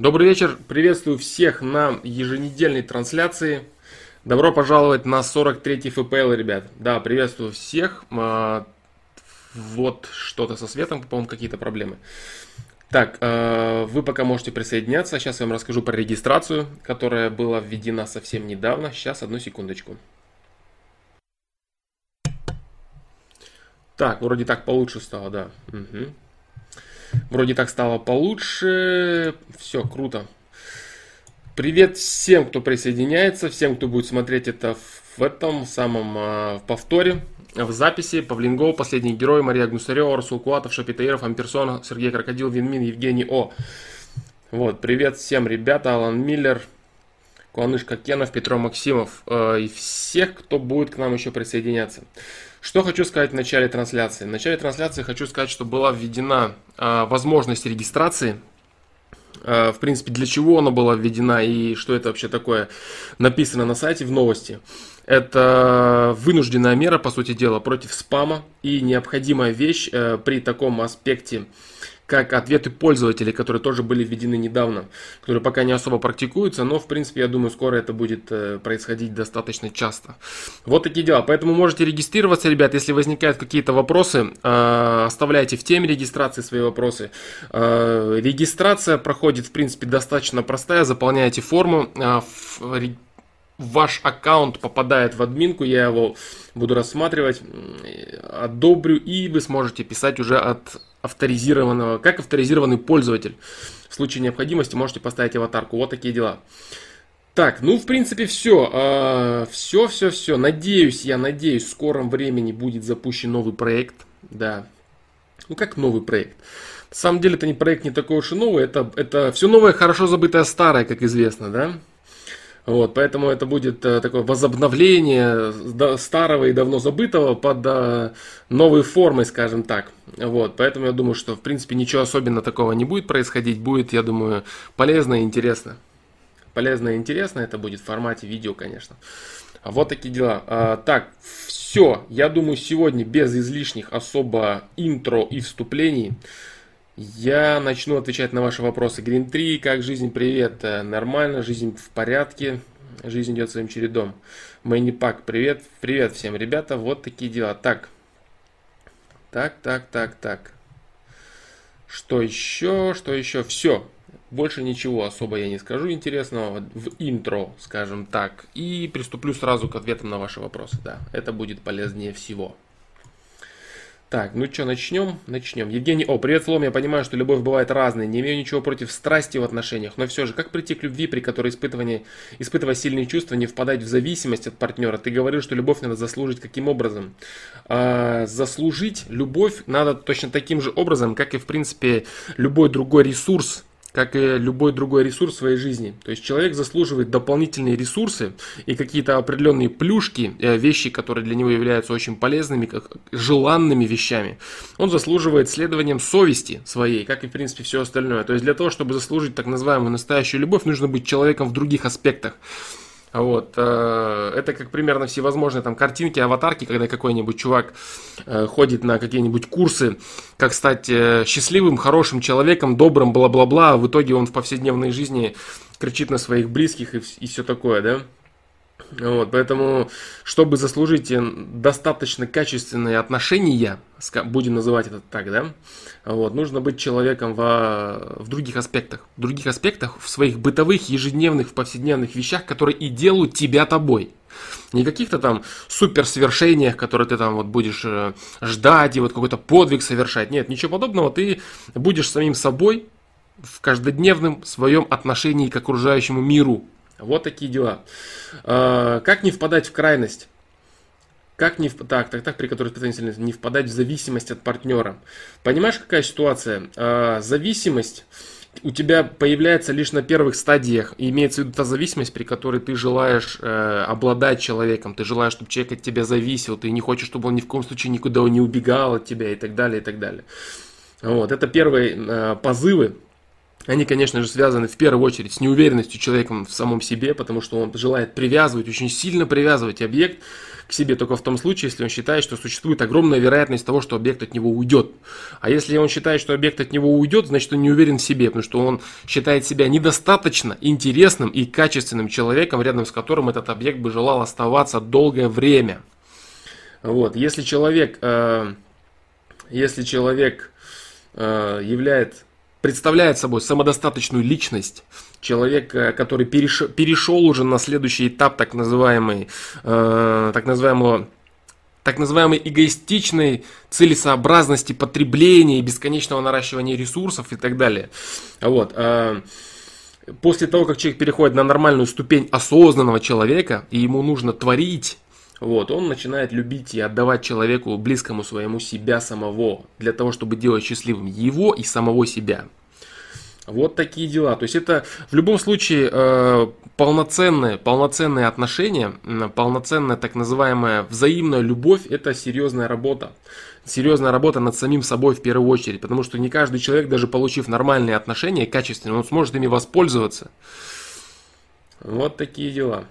Добрый вечер, приветствую всех на еженедельной трансляции. Добро пожаловать на 43-й ФПЛ, ребят. Да, приветствую всех. А, вот что-то со светом, по-моему, какие-то проблемы. Так, а, вы пока можете присоединяться. Сейчас я вам расскажу про регистрацию, которая была введена совсем недавно. Сейчас, одну секундочку. Так, вроде так получше стало, да. Угу. Вроде так стало получше. Все, круто. Привет всем, кто присоединяется, всем, кто будет смотреть это в этом самом э, в повторе, в записи. Павлин Гоу, Последний герой, Мария Гнусарева, Расул Куатов, Шапитаиров, Амперсон, Сергей Крокодил, Винмин, Евгений О. Вот, привет всем, ребята, Алан Миллер, Куанышка Кенов, Петро Максимов э, и всех, кто будет к нам еще присоединяться. Что хочу сказать в начале трансляции? В начале трансляции хочу сказать, что была введена э, возможность регистрации. Э, в принципе, для чего она была введена и что это вообще такое, написано на сайте в новости. Это вынужденная мера, по сути дела, против спама и необходимая вещь э, при таком аспекте как ответы пользователей, которые тоже были введены недавно, которые пока не особо практикуются, но в принципе я думаю скоро это будет э, происходить достаточно часто. Вот такие дела. Поэтому можете регистрироваться, ребят, если возникают какие-то вопросы, э, оставляйте в теме регистрации свои вопросы. Э, регистрация проходит в принципе достаточно простая, заполняете форму, ваш аккаунт попадает в админку, я его буду рассматривать, одобрю, и вы сможете писать уже от авторизированного, как авторизированный пользователь. В случае необходимости можете поставить аватарку. Вот такие дела. Так, ну, в принципе, все. Все, все, все. Надеюсь, я надеюсь, в скором времени будет запущен новый проект. Да. Ну, как новый проект? На самом деле, это не проект не такой уж и новый. Это, это все новое, хорошо забытое старое, как известно, да? Вот, поэтому это будет э, такое возобновление старого и давно забытого под э, новой формой, скажем так. Вот, поэтому я думаю, что в принципе ничего особенно такого не будет происходить. Будет, я думаю, полезно и интересно. Полезно и интересно это будет в формате видео, конечно. Вот такие дела. А, так, все. Я думаю, сегодня без излишних особо интро и вступлений. Я начну отвечать на ваши вопросы. Green 3, как жизнь? Привет. Э, нормально, жизнь в порядке. Жизнь идет своим чередом. Мэнни Пак, привет. Привет всем, ребята. Вот такие дела. Так. Так, так, так, так. Что еще? Что еще? Все. Больше ничего особо я не скажу интересного в интро, скажем так. И приступлю сразу к ответам на ваши вопросы. Да, это будет полезнее всего. Так, ну что, начнем? Начнем. Евгений, о, привет, Флом, я понимаю, что любовь бывает разной, не имею ничего против страсти в отношениях, но все же, как прийти к любви, при которой испытывание, испытывая сильные чувства, не впадать в зависимость от партнера? Ты говорил, что любовь надо заслужить каким образом? А, заслужить любовь надо точно таким же образом, как и, в принципе, любой другой ресурс, как и любой другой ресурс в своей жизни. То есть человек заслуживает дополнительные ресурсы и какие-то определенные плюшки, э, вещи, которые для него являются очень полезными, как желанными вещами. Он заслуживает следованием совести своей, как и в принципе все остальное. То есть для того, чтобы заслужить так называемую настоящую любовь, нужно быть человеком в других аспектах. Вот, э, это как примерно всевозможные там картинки, аватарки, когда какой-нибудь чувак э, ходит на какие-нибудь курсы, как стать э, счастливым, хорошим человеком, добрым, бла-бла-бла, а в итоге он в повседневной жизни кричит на своих близких и, и все такое, да? Вот, поэтому, чтобы заслужить достаточно качественные отношения, будем называть это так, да, вот, нужно быть человеком в, в других аспектах. В других аспектах, в своих бытовых, ежедневных, в повседневных вещах, которые и делают тебя тобой. Не каких-то там суперсвершениях, которые ты там вот будешь э, ждать и вот какой-то подвиг совершать. Нет, ничего подобного. Ты будешь самим собой в каждодневном своем отношении к окружающему миру. Вот такие дела. А, как не впадать в крайность? Как не, так, так, так, при которой ты не впадать в зависимость от партнера. Понимаешь, какая ситуация? А, зависимость у тебя появляется лишь на первых стадиях. Имеется в виду та зависимость, при которой ты желаешь э, обладать человеком, ты желаешь, чтобы человек от тебя зависел, ты не хочешь, чтобы он ни в коем случае никуда не убегал от тебя и так далее, и так далее. Вот, это первые э, позывы они, конечно же, связаны в первую очередь с неуверенностью человека в самом себе, потому что он желает привязывать, очень сильно привязывать объект к себе только в том случае, если он считает, что существует огромная вероятность того, что объект от него уйдет. А если он считает, что объект от него уйдет, значит он не уверен в себе, потому что он считает себя недостаточно интересным и качественным человеком, рядом с которым этот объект бы желал оставаться долгое время. Вот. Если человек, э, если человек э, является представляет собой самодостаточную личность, человека, который перешел, перешел уже на следующий этап так называемый, э, так называемого так называемой эгоистичной целесообразности потребления и бесконечного наращивания ресурсов и так далее. Вот. Э, после того, как человек переходит на нормальную ступень осознанного человека, и ему нужно творить, вот, он начинает любить и отдавать человеку, близкому своему себя самого, для того, чтобы делать счастливым его и самого себя. Вот такие дела. То есть это в любом случае э, полноценные, полноценные отношения, полноценная так называемая взаимная любовь, это серьезная работа. Серьезная работа над самим собой в первую очередь, потому что не каждый человек, даже получив нормальные отношения, качественные, он сможет ими воспользоваться. Вот такие дела.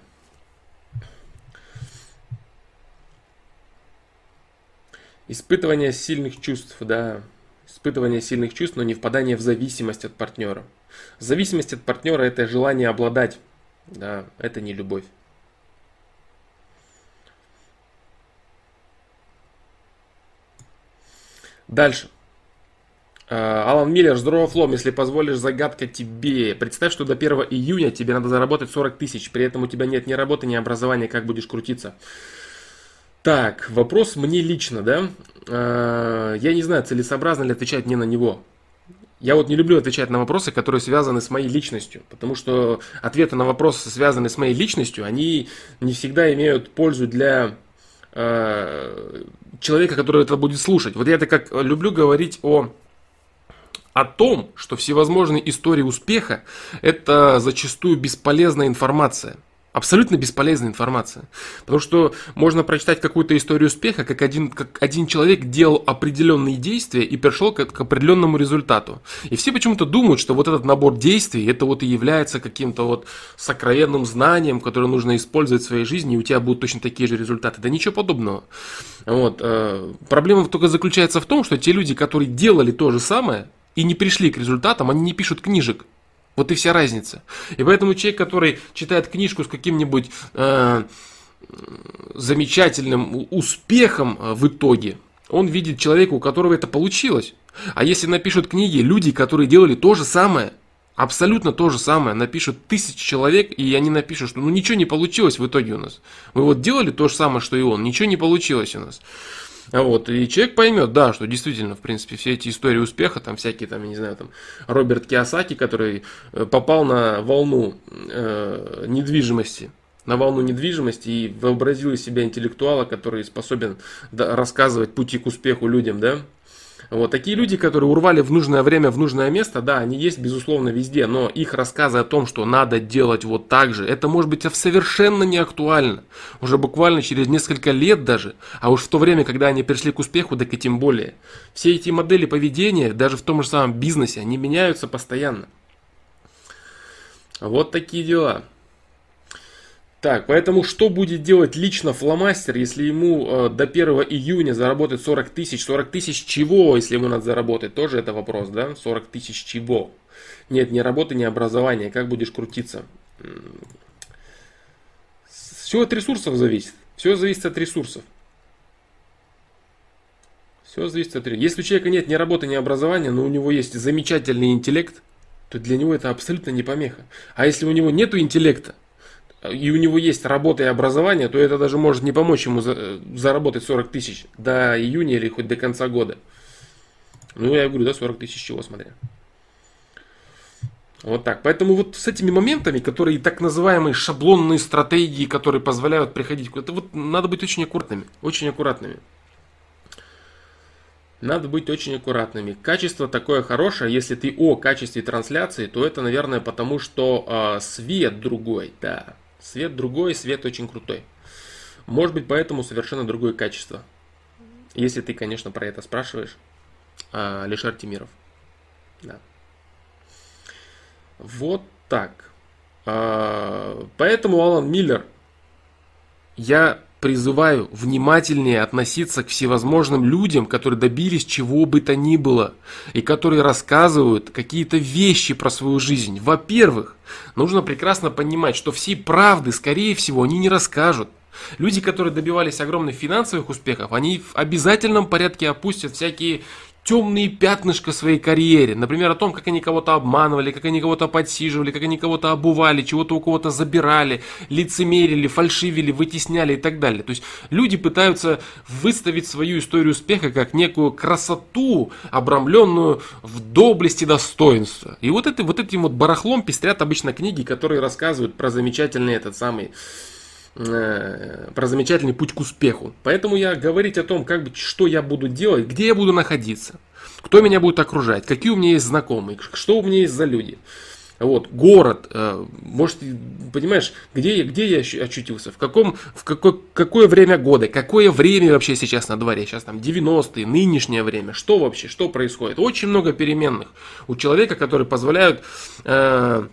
Испытывание сильных чувств, да. Испытывание сильных чувств, но не впадание в зависимость от партнера. Зависимость от партнера это желание обладать. Да, это не любовь. Дальше. А, Алан Миллер, здорово, Флом, если позволишь, загадка тебе. Представь, что до 1 июня тебе надо заработать 40 тысяч, при этом у тебя нет ни работы, ни образования, как будешь крутиться. Так, вопрос мне лично, да? Э, я не знаю, целесообразно ли отвечать мне на него. Я вот не люблю отвечать на вопросы, которые связаны с моей личностью, потому что ответы на вопросы, связанные с моей личностью, они не всегда имеют пользу для э, человека, который это будет слушать. Вот я это как люблю говорить о о том, что всевозможные истории успеха – это зачастую бесполезная информация – Абсолютно бесполезная информация. Потому что можно прочитать какую-то историю успеха, как один, как один человек делал определенные действия и пришел к, к определенному результату. И все почему-то думают, что вот этот набор действий, это вот и является каким-то вот сокровенным знанием, которое нужно использовать в своей жизни, и у тебя будут точно такие же результаты. Да ничего подобного. Вот. Э, проблема только заключается в том, что те люди, которые делали то же самое и не пришли к результатам, они не пишут книжек. Вот и вся разница. И поэтому человек, который читает книжку с каким-нибудь э, замечательным успехом э, в итоге, он видит человека, у которого это получилось. А если напишут книги люди, которые делали то же самое, абсолютно то же самое, напишут тысячи человек, и они напишут, что ну ничего не получилось в итоге у нас. Мы вот делали то же самое, что и он, ничего не получилось у нас. Вот, и человек поймет, да, что действительно, в принципе, все эти истории успеха, там всякие, там, я не знаю, там, Роберт Киосаки, который э, попал на волну э, недвижимости, на волну недвижимости и вообразил из себя интеллектуала, который способен рассказывать пути к успеху людям, да, вот такие люди, которые урвали в нужное время, в нужное место, да, они есть, безусловно, везде, но их рассказы о том, что надо делать вот так же, это может быть совершенно не актуально. Уже буквально через несколько лет даже, а уж в то время, когда они пришли к успеху, так и тем более. Все эти модели поведения, даже в том же самом бизнесе, они меняются постоянно. Вот такие дела. Так, поэтому что будет делать лично фломастер, если ему э, до 1 июня заработать 40 тысяч? 40 тысяч чего, если ему надо заработать? Тоже это вопрос, да? 40 тысяч чего? Нет, ни работы, ни образования. Как будешь крутиться? Все от ресурсов зависит. Все зависит от ресурсов. Все зависит от ресурсов. Если у человека нет ни работы, ни образования, но у него есть замечательный интеллект, то для него это абсолютно не помеха. А если у него нет интеллекта, и у него есть работа и образование, то это даже может не помочь ему за, заработать 40 тысяч до июня или хоть до конца года. Ну, я говорю, да, 40 тысяч чего, смотря. Вот так. Поэтому вот с этими моментами, которые так называемые шаблонные стратегии, которые позволяют приходить куда-то, вот надо быть очень аккуратными. Очень аккуратными. Надо быть очень аккуратными. Качество такое хорошее, если ты о качестве трансляции, то это, наверное, потому что э, свет другой, да. Свет другой, свет очень крутой. Может быть, поэтому совершенно другое качество. Если ты, конечно, про это спрашиваешь. А, Лишар Тимиров. Да. Вот так. А, поэтому, Алан Миллер, я призываю внимательнее относиться к всевозможным людям, которые добились чего бы то ни было, и которые рассказывают какие-то вещи про свою жизнь. Во-первых, нужно прекрасно понимать, что всей правды, скорее всего, они не расскажут. Люди, которые добивались огромных финансовых успехов, они в обязательном порядке опустят всякие темные пятнышко своей карьере. Например, о том, как они кого-то обманывали, как они кого-то подсиживали, как они кого-то обували, чего-то у кого-то забирали, лицемерили, фальшивили, вытесняли и так далее. То есть люди пытаются выставить свою историю успеха как некую красоту, обрамленную в доблести достоинства. И вот, это, вот этим вот барахлом пестрят обычно книги, которые рассказывают про замечательный этот самый про замечательный путь к успеху. Поэтому я говорить о том, как бы, что я буду делать, где я буду находиться, кто меня будет окружать, какие у меня есть знакомые, что у меня есть за люди. Вот, город, э, может, понимаешь, где где я очутился, в, каком, в какое, какое время года, какое время вообще сейчас на дворе, сейчас там 90-е, нынешнее время, что вообще, что происходит. Очень много переменных у человека, которые позволяют э,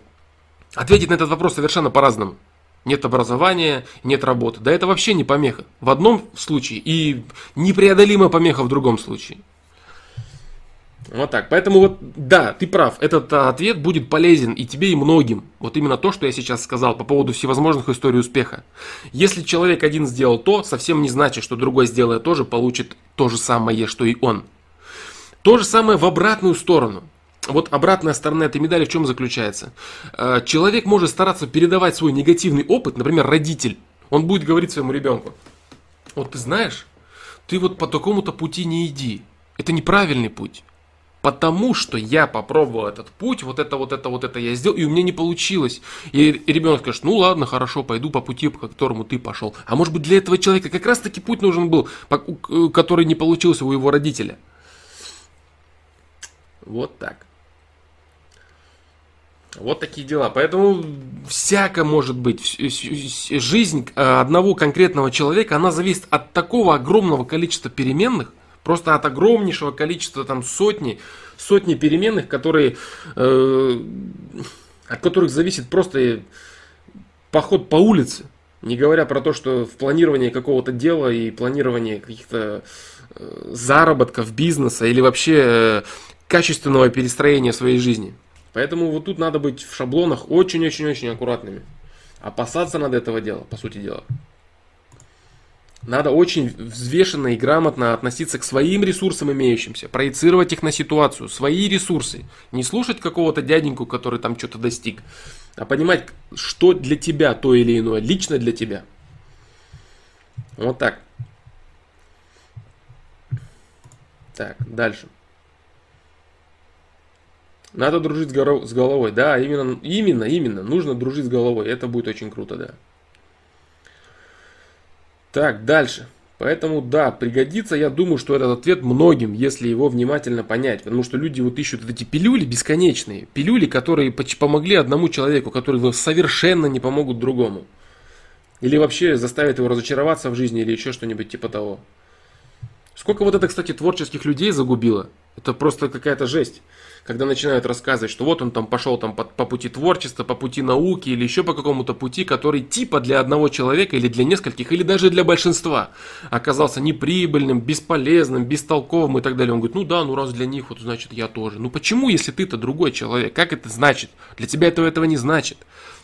ответить на этот вопрос совершенно по-разному нет образования, нет работы. Да это вообще не помеха. В одном случае и непреодолимая помеха в другом случае. Вот так. Поэтому вот, да, ты прав. Этот а, ответ будет полезен и тебе, и многим. Вот именно то, что я сейчас сказал по поводу всевозможных историй успеха. Если человек один сделал то, совсем не значит, что другой сделает тоже, получит то же самое, что и он. То же самое в обратную сторону вот обратная сторона этой медали в чем заключается? Э, человек может стараться передавать свой негативный опыт, например, родитель. Он будет говорить своему ребенку, вот ты знаешь, ты вот по такому-то пути не иди. Это неправильный путь. Потому что я попробовал этот путь, вот это, вот это, вот это я сделал, и у меня не получилось. И ребенок скажет, ну ладно, хорошо, пойду по пути, по которому ты пошел. А может быть для этого человека как раз таки путь нужен был, который не получился у его родителя. Вот так. Вот такие дела. Поэтому всяко может быть. Жизнь э, одного конкретного человека, она зависит от такого огромного количества переменных, просто от огромнейшего количества, там, сотни, сотни переменных, которые, э, от которых зависит просто поход по улице. Не говоря про то, что в планировании какого-то дела и планировании каких-то э, заработков, бизнеса или вообще э, качественного перестроения своей жизни. Поэтому вот тут надо быть в шаблонах очень-очень-очень аккуратными. Опасаться надо этого дела, по сути дела. Надо очень взвешенно и грамотно относиться к своим ресурсам имеющимся, проецировать их на ситуацию, свои ресурсы. Не слушать какого-то дяденьку, который там что-то достиг, а понимать, что для тебя то или иное, лично для тебя. Вот так. Так, дальше. Надо дружить с головой. Да, именно, именно, именно. Нужно дружить с головой. Это будет очень круто, да. Так, дальше. Поэтому, да, пригодится, я думаю, что этот ответ многим, если его внимательно понять. Потому что люди вот ищут вот эти пилюли бесконечные. Пилюли, которые помогли одному человеку, которые совершенно не помогут другому. Или вообще заставят его разочароваться в жизни, или еще что-нибудь типа того. Сколько вот это, кстати, творческих людей загубило. Это просто какая-то жесть когда начинают рассказывать, что вот он там пошел там по, по пути творчества, по пути науки или еще по какому-то пути, который типа для одного человека или для нескольких, или даже для большинства оказался неприбыльным, бесполезным, бестолковым и так далее. Он говорит, ну да, ну раз для них, вот значит я тоже. Ну почему, если ты-то другой человек? Как это значит? Для тебя этого этого не значит.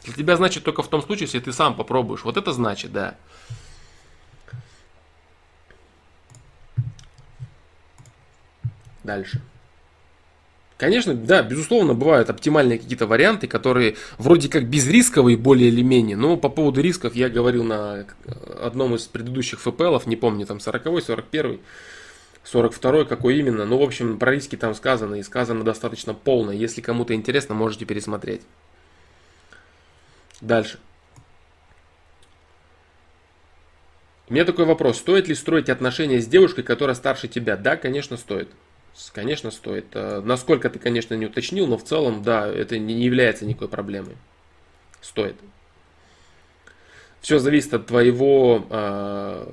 Для тебя значит только в том случае, если ты сам попробуешь. Вот это значит, да. Дальше. Конечно, да, безусловно, бывают оптимальные какие-то варианты, которые вроде как безрисковые более или менее, но по поводу рисков я говорил на одном из предыдущих ФПЛов, не помню, там 40-й, 41-й, 42-й, какой именно, ну, в общем, про риски там сказано, и сказано достаточно полно, если кому-то интересно, можете пересмотреть. Дальше. У меня такой вопрос, стоит ли строить отношения с девушкой, которая старше тебя? Да, конечно, стоит. Конечно, стоит. Э, насколько ты, конечно, не уточнил, но в целом, да, это не является никакой проблемой. Стоит. Все зависит от твоего, э,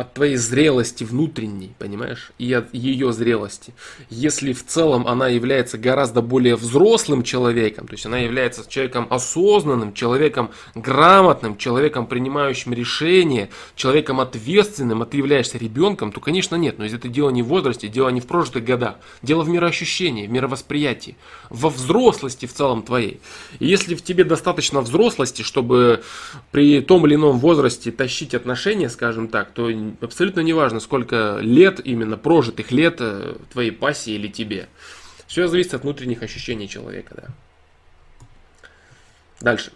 от твоей зрелости внутренней, понимаешь, и от ее зрелости. Если в целом она является гораздо более взрослым человеком, то есть она является человеком осознанным, человеком грамотным, человеком, принимающим решения, человеком ответственным, а ты являешься ребенком, то, конечно, нет. Но это дело не в возрасте, дело не в прожитых годах. Дело в мироощущении, в мировосприятии, во взрослости в целом твоей. И если в тебе достаточно взрослости, чтобы при том или ином возрасте тащить отношения, скажем так, то абсолютно не важно, сколько лет, именно прожитых лет э, твоей пассии или тебе. Все зависит от внутренних ощущений человека, да. Дальше.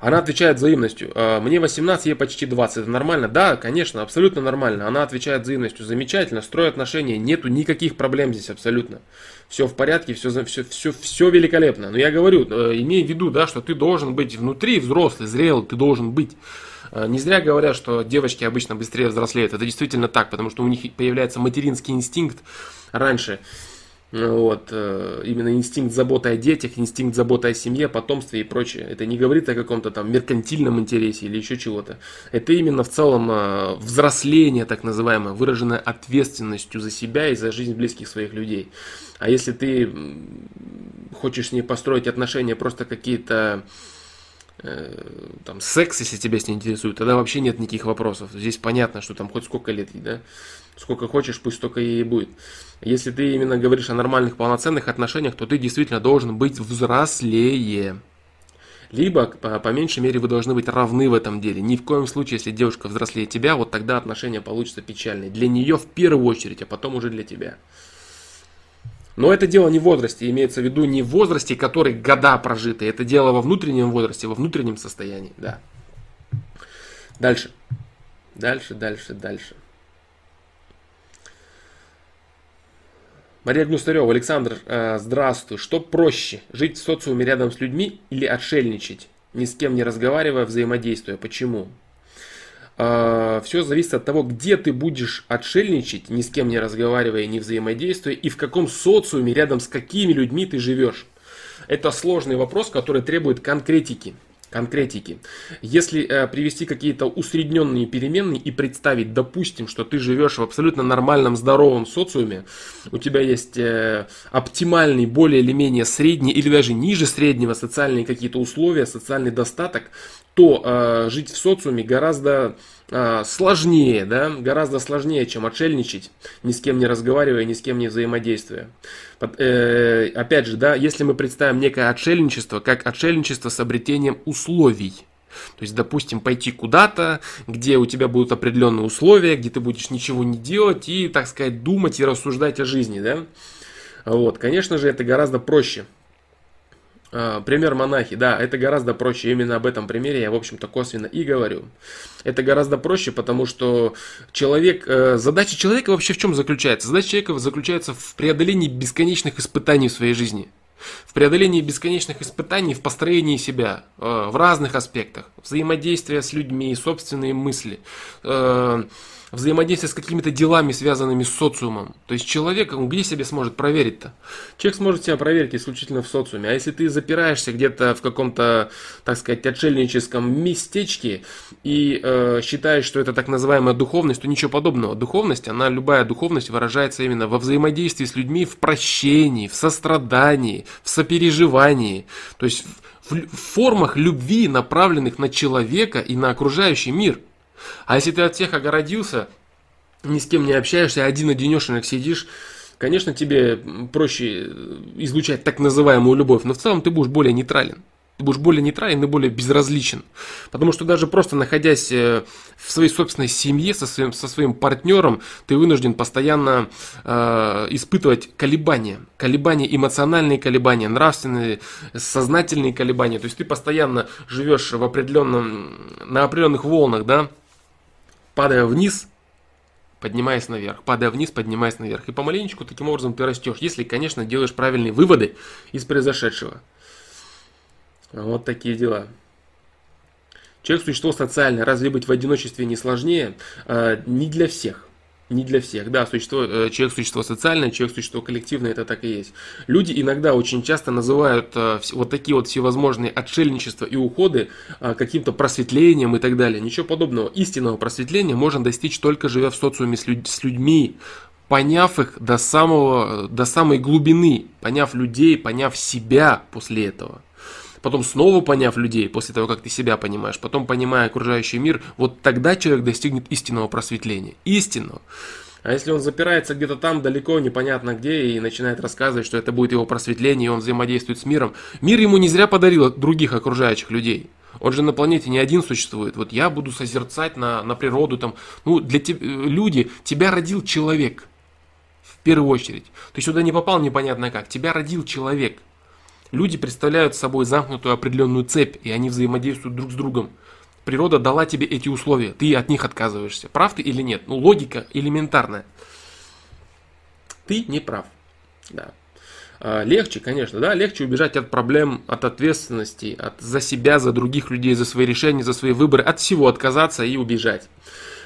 Она отвечает взаимностью. «А, мне 18, ей почти 20. Это нормально? Да, конечно, абсолютно нормально. Она отвечает взаимностью. Замечательно, строй отношения. Нету никаких проблем здесь абсолютно. Все в порядке, все, все, все, все великолепно. Но я говорю, э, имей в виду, да, что ты должен быть внутри взрослый, зрелый, ты должен быть. Э, не зря говорят, что девочки обычно быстрее взрослеют. Это действительно так, потому что у них появляется материнский инстинкт раньше. Вот, э, именно инстинкт заботы о детях, инстинкт заботы о семье, потомстве и прочее. Это не говорит о каком-то там меркантильном интересе или еще чего-то. Это именно в целом э, взросление, так называемое, выраженное ответственностью за себя и за жизнь близких своих людей. А если ты хочешь с ней построить отношения просто какие-то э, там секс, если тебя с ней интересует, тогда вообще нет никаких вопросов. Здесь понятно, что там хоть сколько лет, да, сколько хочешь, пусть столько ей будет. Если ты именно говоришь о нормальных полноценных отношениях, то ты действительно должен быть взрослее. Либо, по, по меньшей мере, вы должны быть равны в этом деле. Ни в коем случае, если девушка взрослее тебя, вот тогда отношения получатся печальные. Для нее в первую очередь, а потом уже для тебя. Но это дело не в возрасте, имеется в виду не в возрасте, который года прожиты. Это дело во внутреннем возрасте, во внутреннем состоянии. Да. Дальше. Дальше, дальше, дальше. Мария Гнустарева, Александр, э, здравствуй. Что проще, жить в социуме рядом с людьми или отшельничать, ни с кем не разговаривая, взаимодействуя? Почему? Э, Все зависит от того, где ты будешь отшельничать, ни с кем не разговаривая, не взаимодействуя, и в каком социуме, рядом с какими людьми ты живешь. Это сложный вопрос, который требует конкретики конкретики. Если э, привести какие-то усредненные переменные и представить, допустим, что ты живешь в абсолютно нормальном, здоровом социуме, у тебя есть э, оптимальный, более или менее средний или даже ниже среднего социальные какие-то условия, социальный достаток, то э, жить в социуме гораздо сложнее, да, гораздо сложнее, чем отшельничать, ни с кем не разговаривая, ни с кем не взаимодействуя. Э, опять же, да, если мы представим некое отшельничество, как отшельничество с обретением условий, то есть, допустим, пойти куда-то, где у тебя будут определенные условия, где ты будешь ничего не делать и, так сказать, думать и рассуждать о жизни, да? Вот, конечно же, это гораздо проще, а, пример монахи, да, это гораздо проще. Именно об этом примере я, в общем-то, косвенно и говорю. Это гораздо проще, потому что человек, э, задача человека вообще в чем заключается? Задача человека заключается в преодолении бесконечных испытаний в своей жизни. В преодолении бесконечных испытаний, в построении себя э, в разных аспектах. Взаимодействие с людьми, собственные мысли. Взаимодействие с какими-то делами, связанными с социумом. То есть человек, он где себе сможет проверить-то? Человек сможет себя проверить исключительно в социуме. А если ты запираешься где-то в каком-то, так сказать, отшельническом местечке и э, считаешь, что это так называемая духовность, то ничего подобного. Духовность, она, любая духовность выражается именно во взаимодействии с людьми, в прощении, в сострадании, в сопереживании. То есть в, в формах любви, направленных на человека и на окружающий мир – а если ты от всех огородился, ни с кем не общаешься, один-одинешенек сидишь, конечно, тебе проще излучать так называемую любовь, но в целом ты будешь более нейтрален. Ты будешь более нейтрален и более безразличен. Потому что даже просто находясь э, в своей собственной семье со своим, со своим партнером, ты вынужден постоянно э, испытывать колебания. Колебания, эмоциональные колебания, нравственные, сознательные колебания. То есть ты постоянно живешь в определенном, на определенных волнах, да, падая вниз, поднимаясь наверх, падая вниз, поднимаясь наверх. И помаленечку таким образом ты растешь, если, конечно, делаешь правильные выводы из произошедшего. Вот такие дела. Человек существо социальное. Разве быть в одиночестве не сложнее? А, не для всех. Не для всех. Да, существо, э, человек существо социальное, человек существо коллективное, это так и есть. Люди иногда очень часто называют э, вот такие вот всевозможные отшельничества и уходы э, каким-то просветлением и так далее. Ничего подобного. Истинного просветления можно достичь только живя в социуме с, с людьми, поняв их до, самого, до самой глубины, поняв людей, поняв себя после этого потом снова поняв людей, после того, как ты себя понимаешь, потом понимая окружающий мир, вот тогда человек достигнет истинного просветления. Истинного. А если он запирается где-то там далеко, непонятно где, и начинает рассказывать, что это будет его просветление, и он взаимодействует с миром, мир ему не зря подарил других окружающих людей. Он же на планете не один существует. Вот я буду созерцать на, на природу там. Ну, для тебя, люди, тебя родил человек. В первую очередь. Ты сюда не попал непонятно как. Тебя родил человек. Люди представляют собой замкнутую определенную цепь, и они взаимодействуют друг с другом. Природа дала тебе эти условия, ты от них отказываешься. Прав ты или нет? Ну, логика элементарная. Ты не прав. Да. А, легче, конечно, да, легче убежать от проблем, от ответственности, от за себя, за других людей, за свои решения, за свои выборы, от всего отказаться и убежать.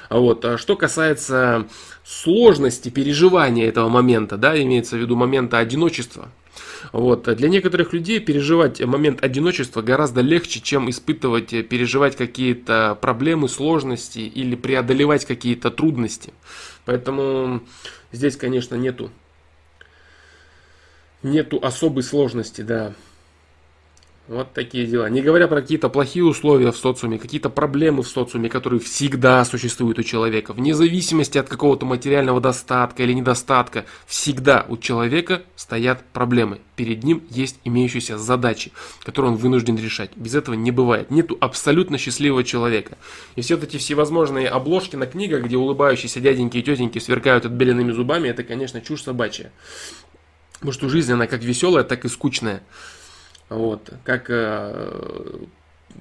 А вот. А что касается сложности переживания этого момента, да, имеется в виду момента одиночества, вот. Для некоторых людей переживать момент одиночества гораздо легче, чем испытывать, переживать какие-то проблемы, сложности или преодолевать какие-то трудности. Поэтому здесь, конечно, нету, нету особой сложности, да. Вот такие дела. Не говоря про какие-то плохие условия в социуме, какие-то проблемы в социуме, которые всегда существуют у человека, вне зависимости от какого-то материального достатка или недостатка, всегда у человека стоят проблемы. Перед ним есть имеющиеся задачи, которые он вынужден решать. Без этого не бывает. Нету абсолютно счастливого человека. И все вот эти всевозможные обложки на книгах, где улыбающиеся дяденьки и тетеньки сверкают отбеленными зубами, это, конечно, чушь собачья. Потому что жизнь, она как веселая, так и скучная. Вот, как э,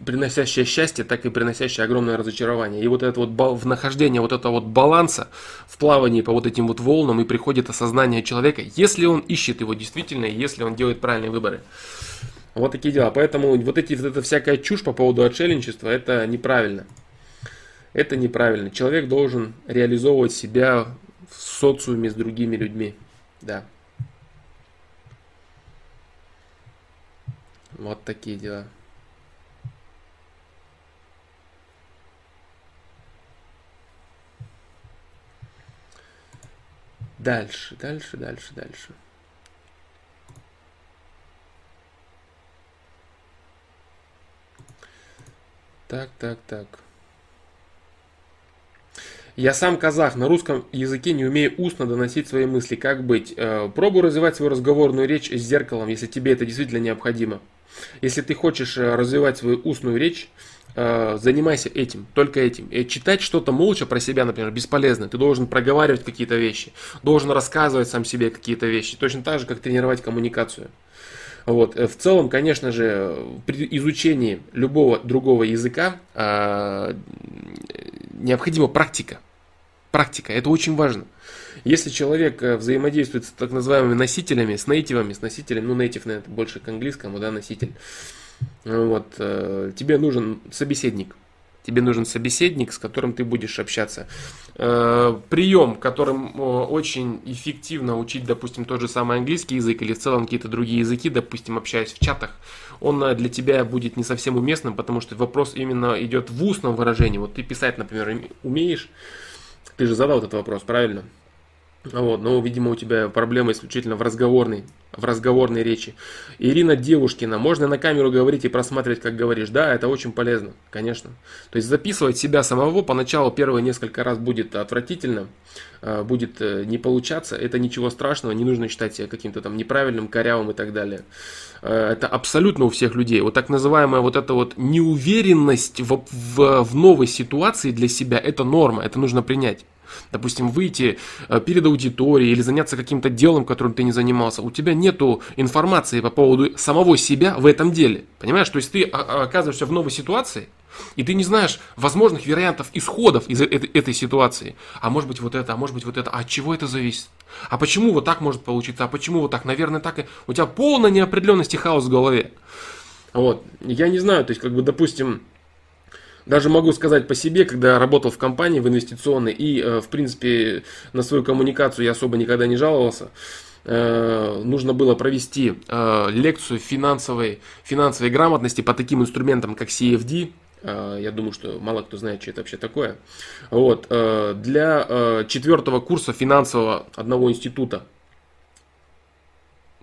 приносящее счастье, так и приносящее огромное разочарование. И вот это вот в нахождение вот этого вот баланса в плавании по вот этим вот волнам и приходит осознание человека, если он ищет его действительно, если он делает правильные выборы. Вот такие дела. Поэтому вот эти вот эта всякая чушь по поводу отшельничества, это неправильно. Это неправильно. Человек должен реализовывать себя в социуме с другими людьми. Да. Вот такие дела. Дальше, дальше, дальше, дальше. Так, так, так. Я сам казах, на русском языке не умею устно доносить свои мысли. Как быть? Э, пробую развивать свою разговорную речь с зеркалом, если тебе это действительно необходимо. Если ты хочешь э, развивать свою устную речь, э, занимайся этим, только этим. И читать что-то молча про себя, например, бесполезно. Ты должен проговаривать какие-то вещи, должен рассказывать сам себе какие-то вещи, точно так же, как тренировать коммуникацию. Вот. В целом, конечно же, при изучении любого другого языка необходима практика. Практика, это очень важно. Если человек э, взаимодействует с так называемыми носителями, с нейтивами, с носителем, ну нейтив, наверное, больше к английскому, да, носитель, вот, э, тебе нужен собеседник. Тебе нужен собеседник, с которым ты будешь общаться. Э, прием, которым очень эффективно учить, допустим, тот же самый английский язык или в целом какие-то другие языки, допустим, общаясь в чатах, он для тебя будет не совсем уместным, потому что вопрос именно идет в устном выражении. Вот ты писать, например, умеешь, ты же задал этот вопрос, правильно? Вот, но, видимо, у тебя проблема исключительно в разговорной, в разговорной речи. Ирина Девушкина, можно на камеру говорить и просматривать, как говоришь. Да, это очень полезно, конечно. То есть записывать себя самого поначалу первые несколько раз будет отвратительно, а, будет э, не получаться. Это ничего страшного, не нужно считать себя каким-то там неправильным, корявым и так далее. Э, это абсолютно у всех людей. Вот так называемая вот эта вот неуверенность в, в, в новой ситуации для себя, это норма, это нужно принять допустим, выйти э, перед аудиторией или заняться каким-то делом, которым ты не занимался, у тебя нету информации по поводу самого себя в этом деле. Понимаешь? То есть ты оказываешься в новой ситуации, и ты не знаешь возможных вариантов исходов из этой, этой ситуации. А может быть вот это, а может быть вот это. А от чего это зависит? А почему вот так может получиться? А почему вот так? Наверное, так и... У тебя полная неопределенность и хаос в голове. Вот. Я не знаю, то есть, как бы, допустим, Даже могу сказать по себе, когда работал в компании в инвестиционной и, э, в принципе, на свою коммуникацию я особо никогда не жаловался. Э, нужно было провести э, лекцию финансовой, финансовой грамотности по таким инструментам, как CFD, я думаю, что мало кто знает, что это вообще такое. Вот. Для четвертого курса финансового одного института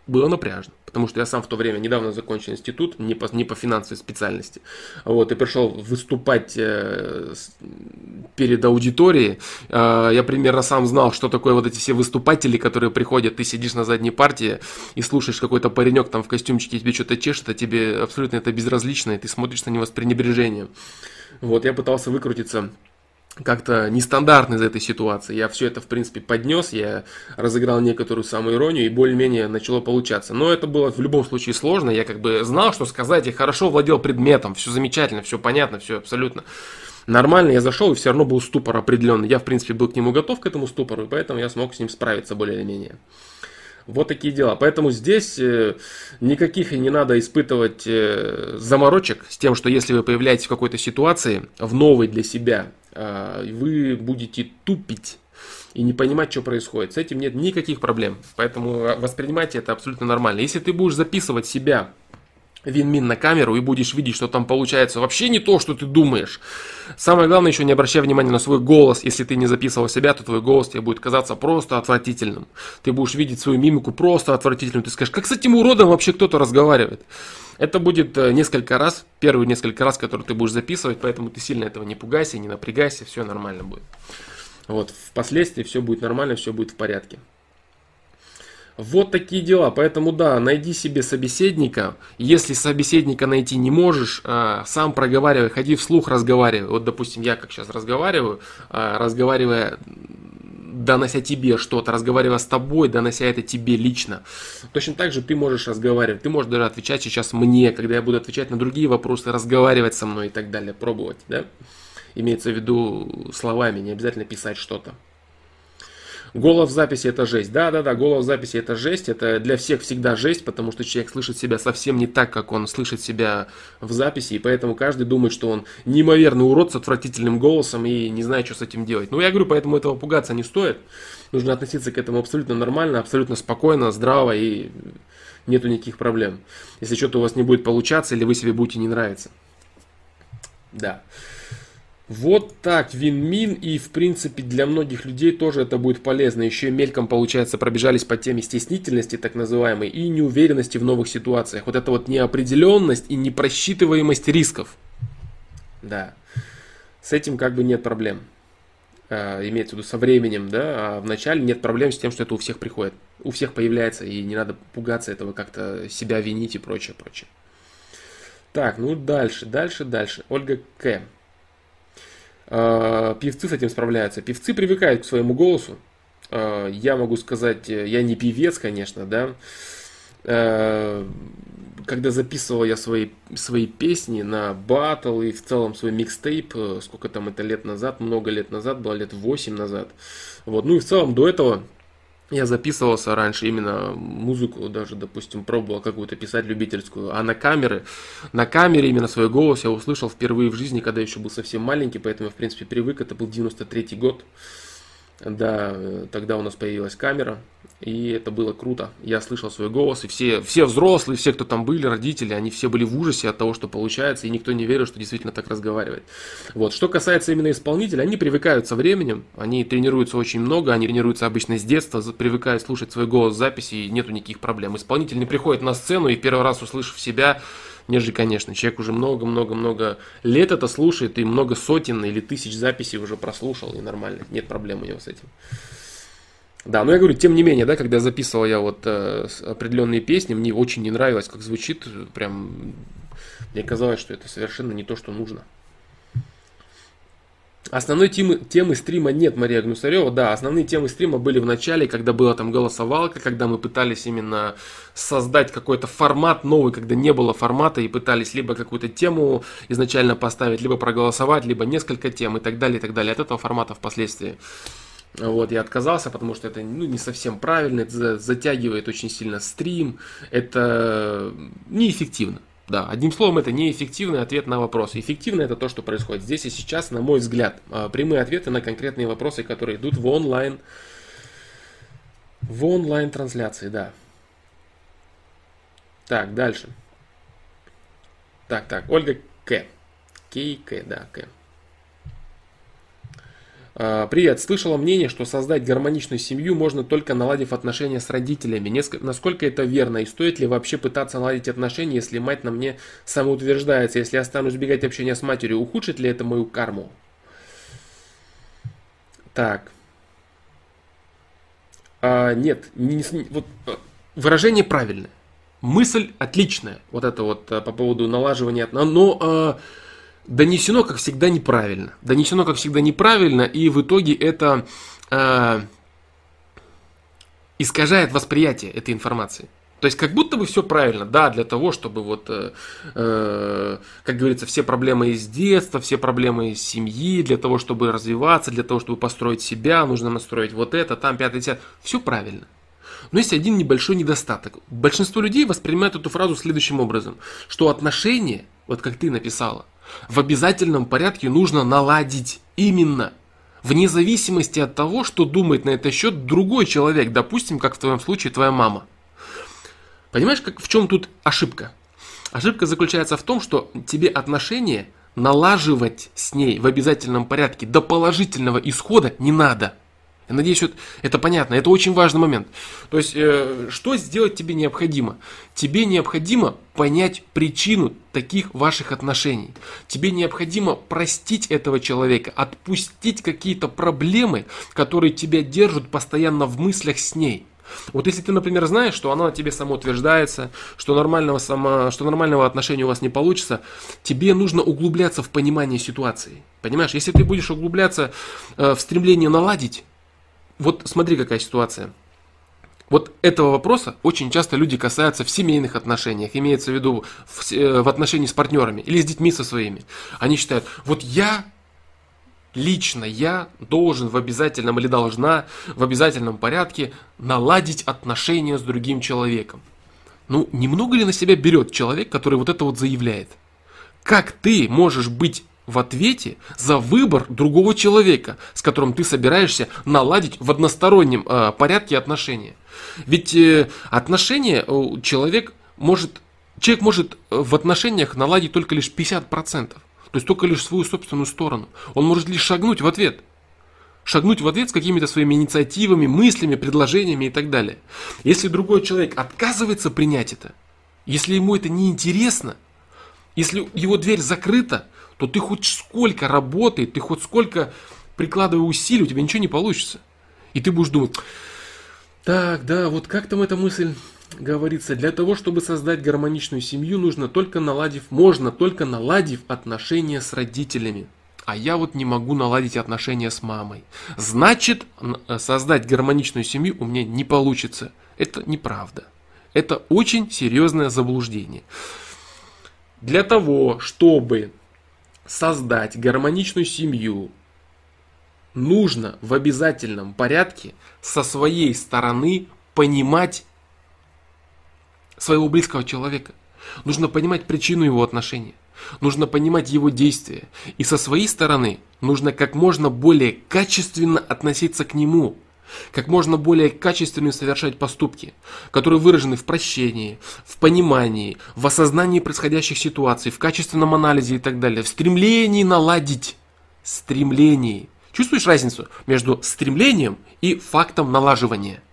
было напряжно, потому что я сам в то время недавно закончил институт, не по, не по финансовой специальности, вот, и пришел выступать э, перед аудиторией. Э, я примерно сам знал, что такое вот эти все выступатели, которые приходят, ты сидишь на задней партии и слушаешь какой-то паренек там в костюмчике, тебе что-то чешет, а тебе абсолютно это безразлично, и ты смотришь на него с пренебрежением. Вот, я пытался выкрутиться как-то нестандартно из этой ситуации. Я все это, в принципе, поднес, я разыграл некоторую самоиронию и более-менее начало получаться. Но это было в любом случае сложно, я как бы знал, что сказать, и хорошо владел предметом, все замечательно, все понятно, все абсолютно нормально. Я зашел и все равно был ступор определенный. Я, в принципе, был к нему готов, к этому ступору, и поэтому я смог с ним справиться более-менее. Вот такие дела. Поэтому здесь э, никаких и не надо испытывать э, заморочек с тем, что если вы появляетесь в какой-то ситуации, в новой для себя, а, вы будете тупить и не понимать, что происходит. С этим нет никаких проблем. Поэтому воспринимайте это абсолютно нормально. Если ты будешь записывать себя винмин на камеру и будешь видеть, что там получается вообще не то, что ты думаешь. Самое главное, еще не обращай внимания на свой голос. Если ты не записывал себя, то твой голос тебе будет казаться просто отвратительным. Ты будешь видеть свою мимику просто отвратительным. Ты скажешь, как с этим уродом вообще кто-то разговаривает? Это будет э, несколько раз, первые несколько раз, которые ты будешь записывать, поэтому ты сильно этого не пугайся, не напрягайся, все нормально будет. Вот, впоследствии все будет нормально, все будет в порядке. Вот такие дела. Поэтому да, найди себе собеседника. Если собеседника найти не можешь, а, сам проговаривай, ходи вслух, разговаривай. Вот, допустим, я как сейчас разговариваю, а, разговаривая донося тебе что-то, разговаривая с тобой, донося это тебе лично. Точно так же ты можешь разговаривать, ты можешь даже отвечать сейчас мне, когда я буду отвечать на другие вопросы, разговаривать со мной и так далее, пробовать, да? Имеется в виду словами, не обязательно писать что-то. Голос в записи это жесть. Да, да, да, голос в записи это жесть. Это для всех всегда жесть, потому что человек слышит себя совсем не так, как он слышит себя в записи. И поэтому каждый думает, что он неимоверный урод с отвратительным голосом и не знает, что с этим делать. Ну, я говорю, поэтому этого пугаться не стоит. Нужно относиться к этому абсолютно нормально, абсолютно спокойно, здраво и нету никаких проблем. Если что-то у вас не будет получаться или вы себе будете не нравиться. Да. Вот так, Винмин, и в принципе для многих людей тоже это будет полезно. Еще и мельком, получается, пробежались по теме стеснительности, так называемой, и неуверенности в новых ситуациях. Вот эта вот неопределенность и непросчитываемость рисков. Да, с этим как бы нет проблем. А, имеется в виду со временем, да, а вначале нет проблем с тем, что это у всех приходит. У всех появляется, и не надо пугаться этого, как-то себя винить и прочее, прочее. Так, ну дальше, дальше, дальше. Ольга К. А, певцы с этим справляются. Певцы привыкают к своему голосу. А, я могу сказать, э, я не певец, конечно, да. А, когда записывал я свои, свои песни на батл и в целом свой микстейп, э, сколько там это лет назад, много лет назад, было лет 8 назад. Вот. Ну и в целом до этого я записывался раньше именно музыку, даже, допустим, пробовал какую-то писать любительскую, а на камеры, на камере именно свой голос я услышал впервые в жизни, когда еще был совсем маленький, поэтому в принципе, привык, это был 93-й год, да, тогда у нас появилась камера, и это было круто. Я слышал свой голос, и все, все взрослые, все, кто там были, родители, они все были в ужасе от того, что получается, и никто не верил, что действительно так разговаривает. Вот. Что касается именно исполнителя, они привыкают со временем, они тренируются очень много, они тренируются обычно с детства, привыкают слушать свой голос в записи, и нету никаких проблем. Исполнитель не приходит на сцену и первый раз услышав себя, нежели, конечно, человек уже много-много-много лет это слушает и много сотен или тысяч записей уже прослушал, и нормально, нет проблем у него с этим. Да, но я говорю, тем не менее, да, когда записывал я вот э, определенные песни, мне очень не нравилось, как звучит, прям мне казалось, что это совершенно не то, что нужно. Основной темы, темы стрима нет, Мария Гнусарева. Да, основные темы стрима были в начале, когда была там голосовалка, когда мы пытались именно создать какой-то формат новый, когда не было формата и пытались либо какую-то тему изначально поставить, либо проголосовать, либо несколько тем и так далее, и так далее. От этого формата впоследствии. Вот, я отказался, потому что это ну, не совсем правильно, это затягивает очень сильно стрим, это неэффективно. Да, одним словом, это неэффективный ответ на вопрос. Эффективно это то, что происходит здесь и сейчас, на мой взгляд. А, прямые ответы на конкретные вопросы, которые идут в онлайн, в онлайн трансляции, да. Так, дальше. Так, так, Ольга К. Кей К, да, К. А, привет, слышала мнение, что создать гармоничную семью можно только наладив отношения с родителями. Несколько, насколько это верно? И стоит ли вообще пытаться наладить отношения, если мать на мне самоутверждается? Если я стану избегать общения с матерью, ухудшит ли это мою карму? Так. А, нет, не, не, вот, а, выражение правильное. Мысль отличная. Вот это вот а, по поводу налаживания. Но... А, донесено, как всегда, неправильно. Донесено, как всегда, неправильно, и в итоге это э, искажает восприятие этой информации. То есть как будто бы все правильно, да, для того, чтобы вот, э, э, как говорится, все проблемы из детства, все проблемы из семьи, для того, чтобы развиваться, для того, чтобы построить себя, нужно настроить вот это, там, пятое, десятое, все правильно. Но есть один небольшой недостаток. Большинство людей воспринимают эту фразу следующим образом, что отношения, вот как ты написала, в обязательном порядке нужно наладить именно вне зависимости от того, что думает на этот счет другой человек, допустим, как в твоем случае твоя мама. Понимаешь, как, в чем тут ошибка? Ошибка заключается в том, что тебе отношения налаживать с ней в обязательном порядке до положительного исхода не надо – я надеюсь, вот это понятно. Это очень важный момент. То есть, э, что сделать тебе необходимо? Тебе необходимо понять причину таких ваших отношений. Тебе необходимо простить этого человека, отпустить какие-то проблемы, которые тебя держат постоянно в мыслях с ней. Вот если ты, например, знаешь, что она тебе самоутверждается, что нормального, само, что нормального отношения у вас не получится, тебе нужно углубляться в понимание ситуации. Понимаешь, если ты будешь углубляться э, в стремление наладить, вот смотри, какая ситуация. Вот этого вопроса очень часто люди касаются в семейных отношениях, имеется в виду в, э, в отношении с партнерами или с детьми со своими. Они считают, вот я лично я должен в обязательном или должна в обязательном порядке наладить отношения с другим человеком. Ну, немного ли на себя берет человек, который вот это вот заявляет? Как ты можешь быть в ответе за выбор другого человека, с которым ты собираешься наладить в одностороннем э, порядке отношения. Ведь э, отношения э, человек может, человек может э, в отношениях наладить только лишь 50%. То есть только лишь свою собственную сторону. Он может лишь шагнуть в ответ. Шагнуть в ответ с какими-то своими инициативами, мыслями, предложениями и так далее. Если другой человек отказывается принять это, если ему это не интересно, если его дверь закрыта, то ты хоть сколько работай, ты хоть сколько прикладывай усилий, у тебя ничего не получится. И ты будешь думать, так, да, вот как там эта мысль говорится, для того, чтобы создать гармоничную семью, нужно только наладив, можно только наладив отношения с родителями. А я вот не могу наладить отношения с мамой. Значит, создать гармоничную семью у меня не получится. Это неправда. Это очень серьезное заблуждение. Для того, чтобы создать гармоничную семью, нужно в обязательном порядке со своей стороны понимать своего близкого человека. Нужно понимать причину его отношения. Нужно понимать его действия. И со своей стороны нужно как можно более качественно относиться к нему – как можно более качественные совершать поступки, которые выражены в прощении, в понимании, в осознании происходящих ситуаций, в качественном анализе и так далее, в стремлении наладить, стремлении. Чувствуешь разницу между стремлением и фактом налаживания?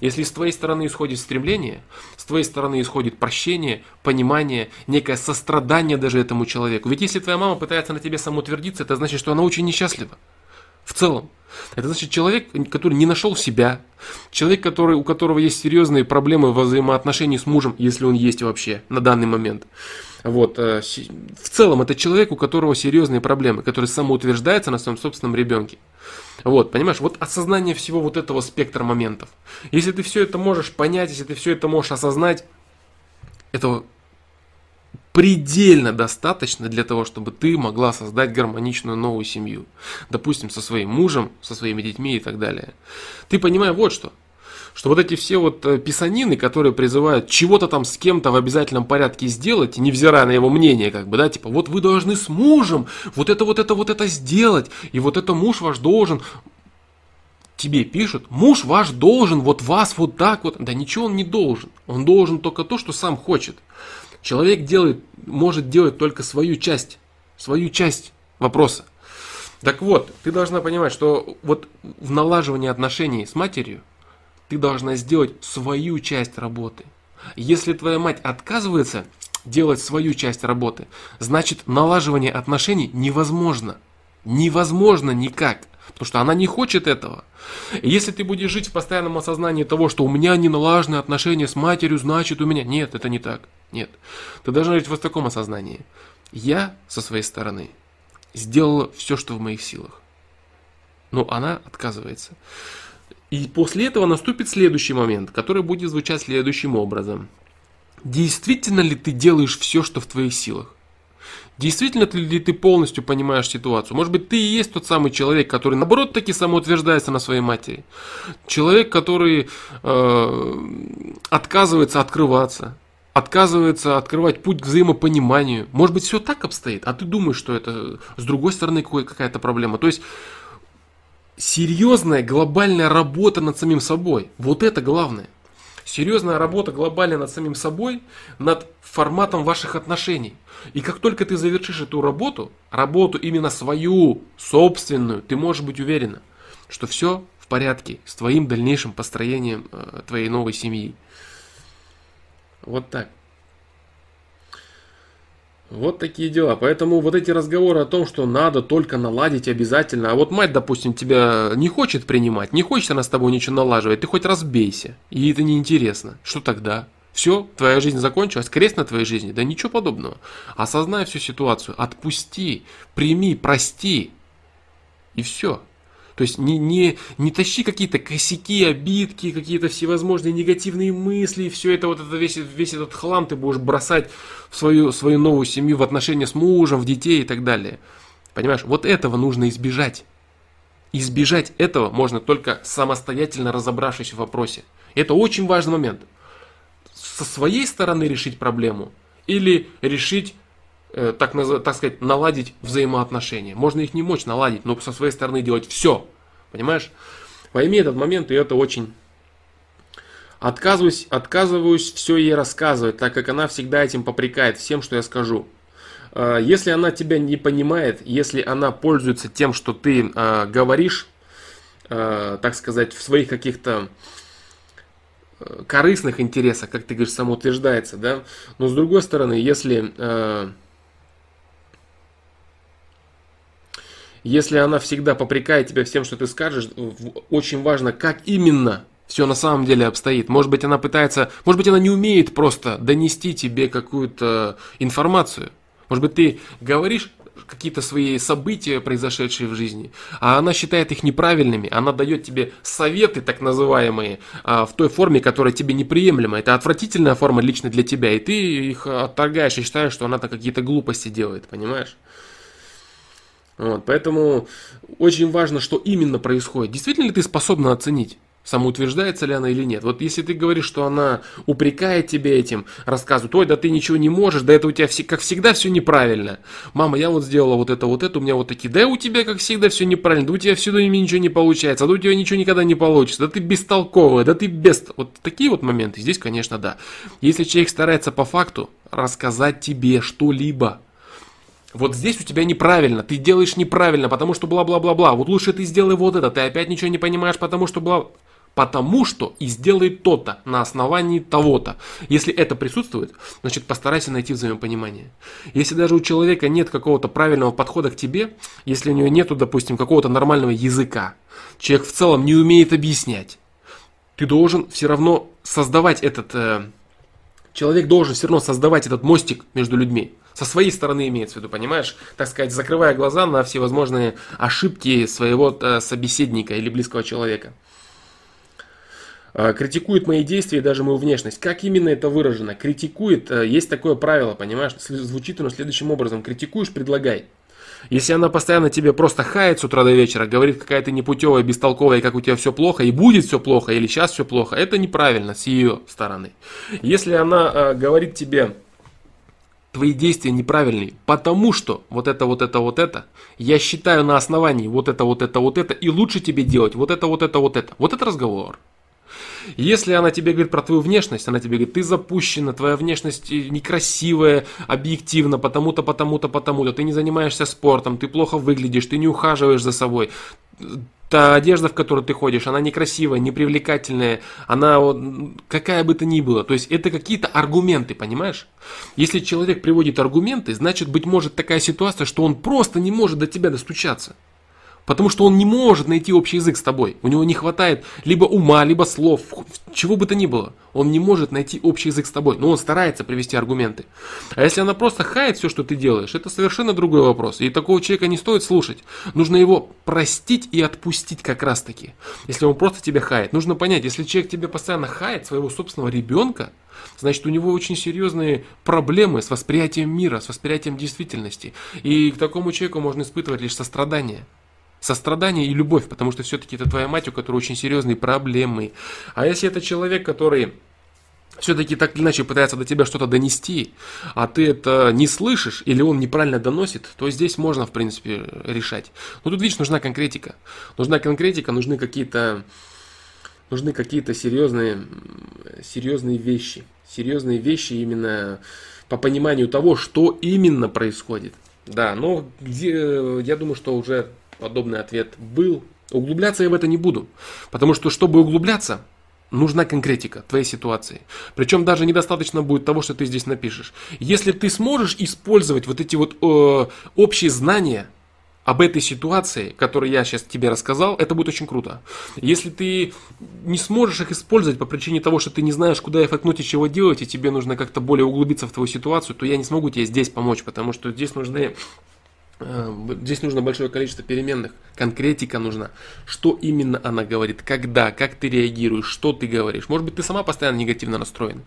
Если с твоей стороны исходит стремление, с твоей стороны исходит прощение, понимание, некое сострадание даже этому человеку. Ведь если твоя мама пытается на тебе самоутвердиться, это значит, что она очень несчастлива. В целом. Это значит человек, который не нашел себя, человек, который, у которого есть серьезные проблемы во взаимоотношении с мужем, если он есть вообще на данный момент. Вот. Э, в целом это человек, у которого серьезные проблемы, который самоутверждается на своем собственном ребенке. Вот, понимаешь, вот осознание всего вот этого спектра моментов. Если ты все это можешь понять, если ты все это можешь осознать, этого предельно достаточно для того, чтобы ты могла создать гармоничную новую семью. Допустим, со своим мужем, со своими детьми и так далее. Ты понимаешь вот что, что вот эти все вот э, писанины, которые призывают чего-то там с кем-то в обязательном порядке сделать, невзирая на его мнение, как бы, да, типа, вот вы должны с мужем вот это, вот это, вот это сделать, и вот это муж ваш должен, тебе пишут, муж ваш должен вот вас вот так вот. Да ничего он не должен. Он должен только то, что сам хочет. Человек делает, может делать только свою часть. Свою часть вопроса. Так вот, ты должна понимать, что вот в налаживании отношений с матерью ты должна сделать свою часть работы. Если твоя мать отказывается делать свою часть работы, значит налаживание отношений невозможно. Невозможно никак. Потому что она не хочет этого. Если ты будешь жить в постоянном осознании того, что у меня не налажены отношения с матерью, значит у меня... Нет, это не так. Нет. Ты должна жить в таком осознании. Я со своей стороны сделала все, что в моих силах. Но она отказывается. И после этого наступит следующий момент, который будет звучать следующим образом. Действительно ли ты делаешь все, что в твоих силах? Действительно ли ты полностью понимаешь ситуацию? Может быть, ты и есть тот самый человек, который, наоборот, таки самоутверждается на своей матери. Человек, который э, отказывается открываться, отказывается открывать путь к взаимопониманию. Может быть, все так обстоит, а ты думаешь, что это с другой стороны какая-то проблема. То есть, серьезная глобальная работа над самим собой. Вот это главное. Серьезная работа глобальная над самим собой, над форматом ваших отношений. И как только ты завершишь эту работу, работу именно свою, собственную, ты можешь быть уверена, что все в порядке с твоим дальнейшим построением э, твоей новой семьи. Вот так. Вот такие дела. Поэтому вот эти разговоры о том, что надо только наладить обязательно. А вот мать, допустим, тебя не хочет принимать, не хочет она с тобой ничего налаживать, ты хоть разбейся. И это неинтересно. Что тогда? Все, твоя жизнь закончилась, крест на твоей жизни? Да ничего подобного. Осознай всю ситуацию, отпусти, прими, прости. И все. То есть не, не, не тащи какие-то косяки, обидки, какие-то всевозможные негативные мысли, все это, вот это весь, весь этот хлам ты будешь бросать в свою, свою новую семью, в отношения с мужем, в детей и так далее. Понимаешь, вот этого нужно избежать. Избежать этого можно только самостоятельно разобравшись в вопросе. Это очень важный момент. Со своей стороны решить проблему или решить Э, так, так сказать, наладить взаимоотношения. Можно их не мочь наладить, но со своей стороны делать все. Понимаешь? Пойми этот момент, и это очень... Отказываюсь, отказываюсь все ей рассказывать, так как она всегда этим попрекает всем, что я скажу. Э, если она тебя не понимает, если она пользуется тем, что ты э, говоришь, так сказать, в своих каких-то корыстных интересах, как ты говоришь, самоутверждается, да, но с другой стороны, если Если она всегда попрекает тебя всем, что ты скажешь, очень важно, как именно все на самом деле обстоит. Может быть, она пытается, может быть, она не умеет просто донести тебе какую-то информацию. Может быть, ты говоришь какие-то свои события, произошедшие в жизни, а она считает их неправильными, она дает тебе советы, так называемые, а, в той форме, которая тебе неприемлема. Это отвратительная форма лично для тебя, и ты их отторгаешь и считаешь, что она-то какие-то глупости делает, понимаешь? Вот, поэтому очень важно, что именно происходит. Действительно ли ты способна оценить? Самоутверждается ли она или нет? Вот если ты говоришь, что она упрекает тебя этим, рассказывает, ой, да ты ничего не можешь, да это у тебя как всегда все неправильно. Мама, я вот сделала вот это, вот это, у меня вот такие, да у тебя как всегда все неправильно, да у тебя всегда ничего не получается, да у тебя ничего никогда не получится, да ты бестолковая, да ты без... Вот такие вот моменты здесь, конечно, да. Если человек старается по факту рассказать тебе что-либо, вот здесь у тебя неправильно, ты делаешь неправильно, потому что бла-бла-бла-бла. Вот лучше ты сделай вот это, ты опять ничего не понимаешь, потому что бла... Потому что и сделай то-то на основании того-то. Если это присутствует, значит постарайся найти взаимопонимание. Если даже у человека нет какого-то правильного подхода к тебе, если у него нету, допустим, какого-то нормального языка, человек в целом не умеет объяснять, ты должен все равно создавать этот... Э, человек должен все равно создавать этот мостик между людьми. Со своей стороны имеется в виду, понимаешь? Так сказать, закрывая глаза на всевозможные ошибки своего э, собеседника или близкого человека. Э, критикует мои действия и даже мою внешность. Как именно это выражено? Критикует, э, есть такое правило, понимаешь? Звучит оно следующим образом. Критикуешь, предлагай. Если она постоянно тебе просто хает с утра до вечера, говорит, какая ты непутевая, бестолковая, как у тебя все плохо, и будет все плохо, или сейчас все плохо, это неправильно с ее стороны. Если она э, говорит тебе, твои действия неправильные, потому что вот это, вот это, вот это, я считаю на основании вот это, вот это, вот это, и лучше тебе делать вот это, вот это, вот это. Вот это разговор. Если она тебе говорит про твою внешность, она тебе говорит, ты запущена, твоя внешность некрасивая, объективно, потому-то, потому-то, потому-то, ты не занимаешься спортом, ты плохо выглядишь, ты не ухаживаешь за собой, та одежда, в которой ты ходишь, она некрасивая, непривлекательная, она какая бы то ни была. То есть это какие-то аргументы, понимаешь? Если человек приводит аргументы, значит быть может такая ситуация, что он просто не может до тебя достучаться. Потому что он не может найти общий язык с тобой. У него не хватает либо ума, либо слов, чего бы то ни было. Он не может найти общий язык с тобой, но он старается привести аргументы. А если она просто хает все, что ты делаешь, это совершенно другой вопрос. И такого человека не стоит слушать. Нужно его простить и отпустить как раз таки. Если он просто тебя хает. Нужно понять, если человек тебе постоянно хает своего собственного ребенка, значит у него очень серьезные проблемы с восприятием мира, с восприятием действительности. И к такому человеку можно испытывать лишь сострадание сострадание и любовь, потому что все-таки это твоя мать, у которой очень серьезные проблемы. А если это человек, который все-таки так или иначе пытается до тебя что-то донести, а ты это не слышишь или он неправильно доносит, то здесь можно, в принципе, решать. Но тут, видишь, нужна конкретика. Нужна конкретика, нужны какие-то нужны какие-то серьезные, серьезные вещи. Серьезные вещи именно по пониманию того, что именно происходит. Да, но где, я думаю, что уже подобный ответ был. Углубляться я в это не буду. Потому что, чтобы углубляться, нужна конкретика твоей ситуации. Причем даже недостаточно будет того, что ты здесь напишешь. Если ты сможешь использовать вот эти вот э, общие знания об этой ситуации, которую я сейчас тебе рассказал, это будет очень круто. Если ты не сможешь их использовать по причине того, что ты не знаешь, куда воткнуть и чего делать, и тебе нужно как-то более углубиться в твою ситуацию, то я не смогу тебе здесь помочь, потому что здесь нужны здесь нужно большое количество переменных. Конкретика нужна. Что именно она говорит, когда, как ты реагируешь, что ты говоришь. Может быть, ты сама постоянно негативно настроена.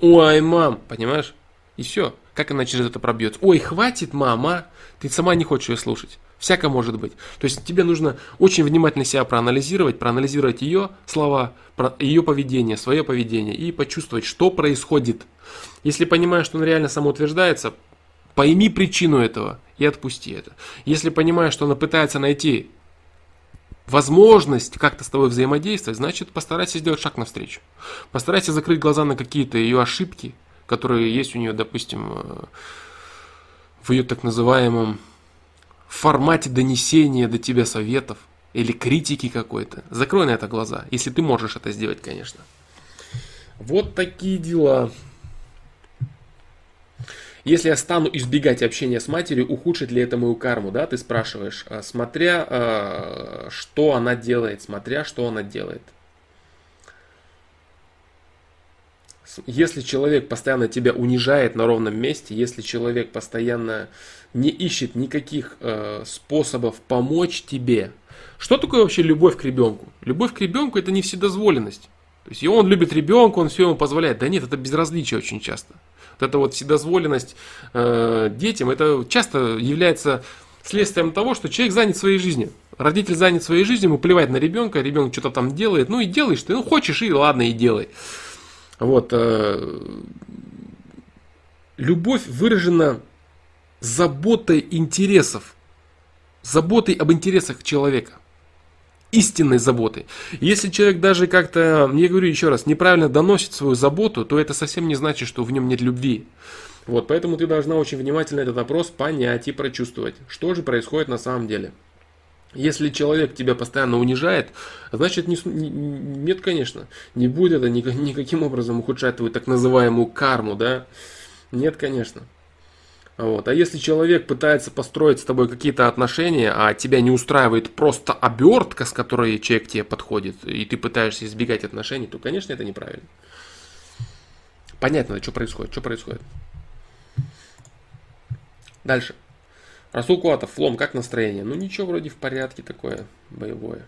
Ой, мам, понимаешь? И все. Как она через это пробьется? Ой, хватит, мама. Ты сама не хочешь ее слушать. Всяко может быть. То есть тебе нужно очень внимательно себя проанализировать, проанализировать ее слова, ее поведение, свое поведение и почувствовать, что происходит. Если понимаешь, что он реально самоутверждается, Пойми причину этого и отпусти это. Если понимаешь, что она пытается найти возможность как-то с тобой взаимодействовать, значит постарайся сделать шаг навстречу. Постарайся закрыть глаза на какие-то ее ошибки, которые есть у нее, допустим, э, в ее так называемом формате донесения до тебя советов или критики какой-то. Закрой на это глаза, если ты можешь это сделать, конечно. Вот такие дела. Если я стану избегать общения с матерью, ухудшит ли это мою карму, да, ты спрашиваешь, а, смотря а, что она делает, смотря что она делает. Если человек постоянно тебя унижает на ровном месте, если человек постоянно не ищет никаких э, способов помочь тебе, что такое вообще любовь к ребенку? Любовь к ребенку это не вседозволенность. То есть он любит ребенка, он все ему позволяет. Да нет, это безразличие очень часто. Вот эта вот вседозволенность э, детям, это часто является следствием того, что человек занят своей жизнью. Родитель занят своей жизнью, ему плевать на ребенка, ребенок что-то там делает, ну и делаешь ты, ну хочешь и ладно, и делай. Вот. Э, любовь выражена заботой интересов, заботой об интересах человека истинной заботой. Если человек даже как-то, я говорю еще раз, неправильно доносит свою заботу, то это совсем не значит, что в нем нет любви. Вот, поэтому ты должна очень внимательно этот вопрос понять и прочувствовать, что же происходит на самом деле. Если человек тебя постоянно унижает, значит не, нет, конечно, не будет это никаким образом ухудшать твою так называемую карму, да? Нет, конечно. Вот. А если человек пытается построить с тобой какие-то отношения, а тебя не устраивает просто обертка, с которой человек тебе подходит, и ты пытаешься избегать отношений, то, конечно, это неправильно. Понятно, что происходит, что происходит. Дальше. Расул Куатов, Флом, как настроение? Ну ничего, вроде в порядке такое боевое.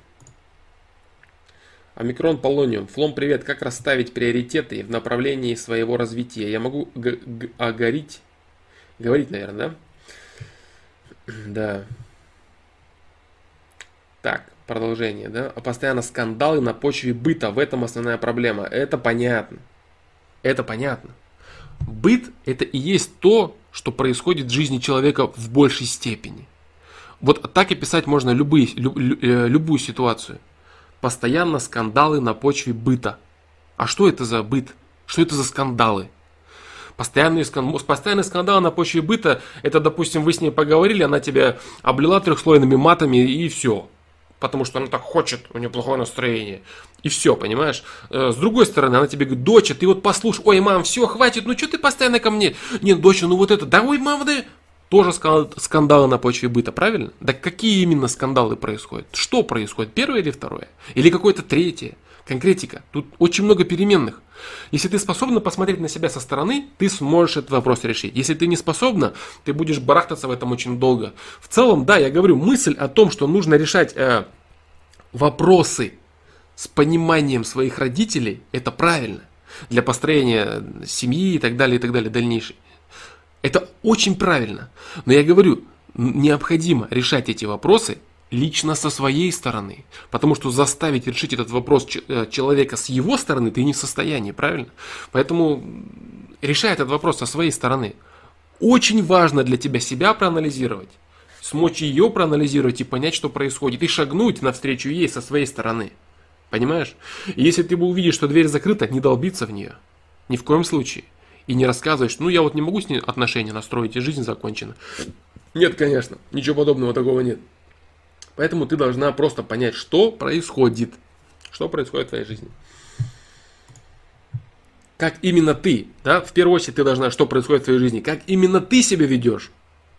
Омикрон Полониум. Флом, привет. Как расставить приоритеты в направлении своего развития? Я могу огорить Говорить, наверное, Да. Так, продолжение, да? Постоянно скандалы на почве быта. В этом основная проблема. Это понятно. Это понятно. Быт – это и есть то, что происходит в жизни человека в большей степени. Вот так и писать можно любые, люб, э, любую ситуацию. Постоянно скандалы на почве быта. А что это за быт? Что это за скандалы? Постоянные, постоянные скандалы на почве быта, это, допустим, вы с ней поговорили, она тебя облила трехслойными матами и все. Потому что она так хочет, у нее плохое настроение. И все, понимаешь? Э, с другой стороны, она тебе говорит, доча, ты вот послушай, ой, мам, все, хватит, ну что ты постоянно ко мне? Нет, доча, ну вот это, да ой, мама, да... Тоже скандалы на почве быта, правильно? Да какие именно скандалы происходят? Что происходит? Первое или второе? Или какое-то третье? Конкретика. Тут очень много переменных. Если ты способна посмотреть на себя со стороны, ты сможешь этот вопрос решить. Если ты не способна, ты будешь барахтаться в этом очень долго. В целом, да, я говорю, мысль о том, что нужно решать э, вопросы с пониманием своих родителей, это правильно. Для построения семьи и так далее, и так далее, дальнейшей. Это очень правильно. Но я говорю, необходимо решать эти вопросы лично со своей стороны. Потому что заставить решить этот вопрос э, человека с его стороны ты не в состоянии, правильно? Поэтому решай этот вопрос со своей стороны. Очень важно для тебя себя проанализировать, смочь ее проанализировать и понять, что происходит, и шагнуть навстречу ей со своей стороны. Понимаешь? Если ты увидишь, что дверь закрыта, не долбиться в нее. Ни в коем случае. И не рассказывать, что ну я вот не могу с ней отношения настроить, и жизнь закончена. Нет, конечно, ничего подобного такого нет. Поэтому ты должна просто понять, что происходит. Что происходит в твоей жизни. Как именно ты, да, в первую очередь ты должна, что происходит в твоей жизни, как именно ты себя ведешь.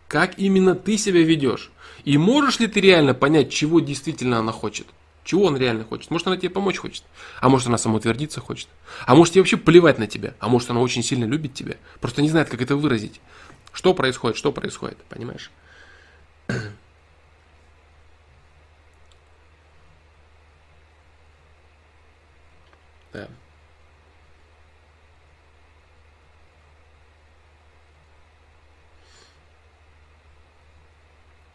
Как именно ты себя ведешь. И можешь ли ты реально понять, чего действительно она хочет. Чего он реально хочет? Может, она тебе помочь хочет? А может, она самоутвердиться хочет? А может, ей вообще плевать на тебя? А может, она очень сильно любит тебя? Просто не знает, как это выразить. Что происходит? Что происходит? Понимаешь? Да.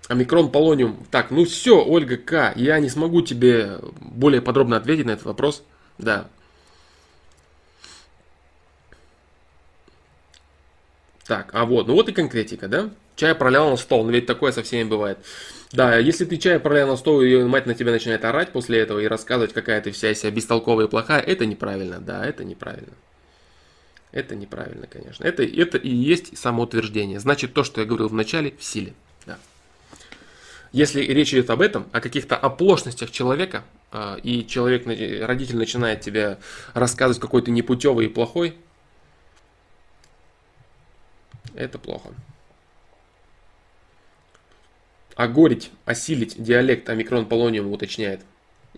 Омикрон полониум. Так, ну все, Ольга К. Я не смогу тебе более подробно ответить на этот вопрос. Да. Так, а вот, ну вот и конкретика, да? Чай пролял на стол, но ведь такое со всеми бывает. Да, если ты чай на стол, и мать на тебя начинает орать после этого и рассказывать, какая ты вся себя бестолковая и плохая, это неправильно, да, это неправильно. Это неправильно, конечно. Это, это и есть самоутверждение. Значит, то, что я говорил в начале, в силе. Да. Если речь идет об этом, о каких-то оплошностях человека, а, и человек, родитель начинает тебе рассказывать какой то непутевый и плохой, это плохо. Огорить, осилить диалект омикрон полониум уточняет.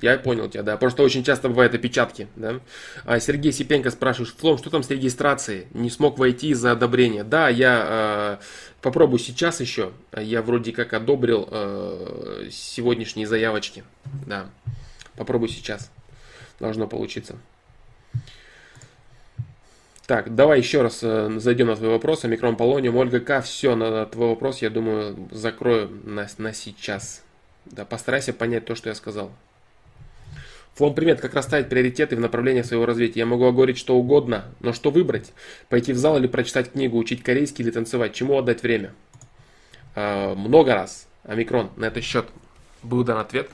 Я понял тебя, да. Просто очень часто бывают опечатки, да. А Сергей Сипенко спрашивает, Флом, что там с регистрацией? Не смог войти из-за одобрения. Да, я э, попробую сейчас еще. Я вроде как одобрил э, сегодняшние заявочки. Да. Попробую сейчас. Должно получиться. Так, давай еще раз э, зайдем на твой вопрос. Омикрон Полониум, Ольга К. Все, на твой вопрос, я думаю, закрою на, на сейчас. Да, постарайся понять то, что я сказал. Флом, привет. Как расставить приоритеты в направлении своего развития? Я могу говорить что угодно, но что выбрать? Пойти в зал или прочитать книгу, учить корейский или танцевать? Чему отдать время? Э, много раз. Омикрон, на этот счет был дан ответ.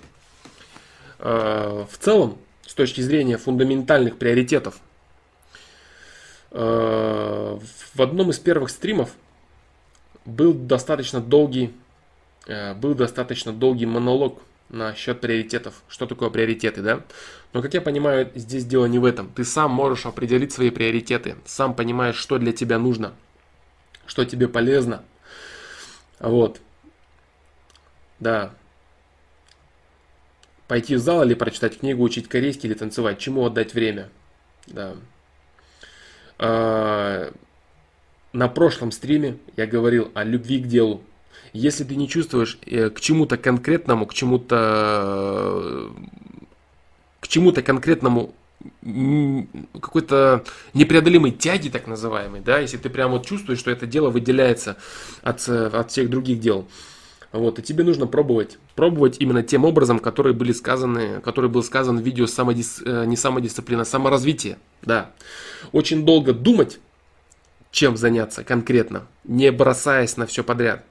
Э, в целом, с точки зрения фундаментальных приоритетов, в одном из первых стримов был достаточно долгий, э, был достаточно долгий монолог насчет приоритетов. Что такое приоритеты, да? Но, как я понимаю, здесь дело не в этом. Ты сам можешь определить свои приоритеты, сам понимаешь, что для тебя нужно, что тебе полезно. Вот. Да. Пойти в зал или прочитать книгу, учить корейский или танцевать. Чему отдать время? Да. А, на прошлом стриме я говорил о любви к делу. Если ты не чувствуешь э, к чему-то конкретному, к чему-то к чему-то конкретному какой-то непреодолимой тяги, так называемой, да, если ты прямо вот чувствуешь, что это дело выделяется от, от всех других дел, Вот, и тебе нужно пробовать. Пробовать именно тем образом, которые были сказаны, который был сказан в видео самодис, э, не самодисциплина, саморазвитие. Да. Очень долго думать, чем заняться конкретно, не бросаясь на все подряд.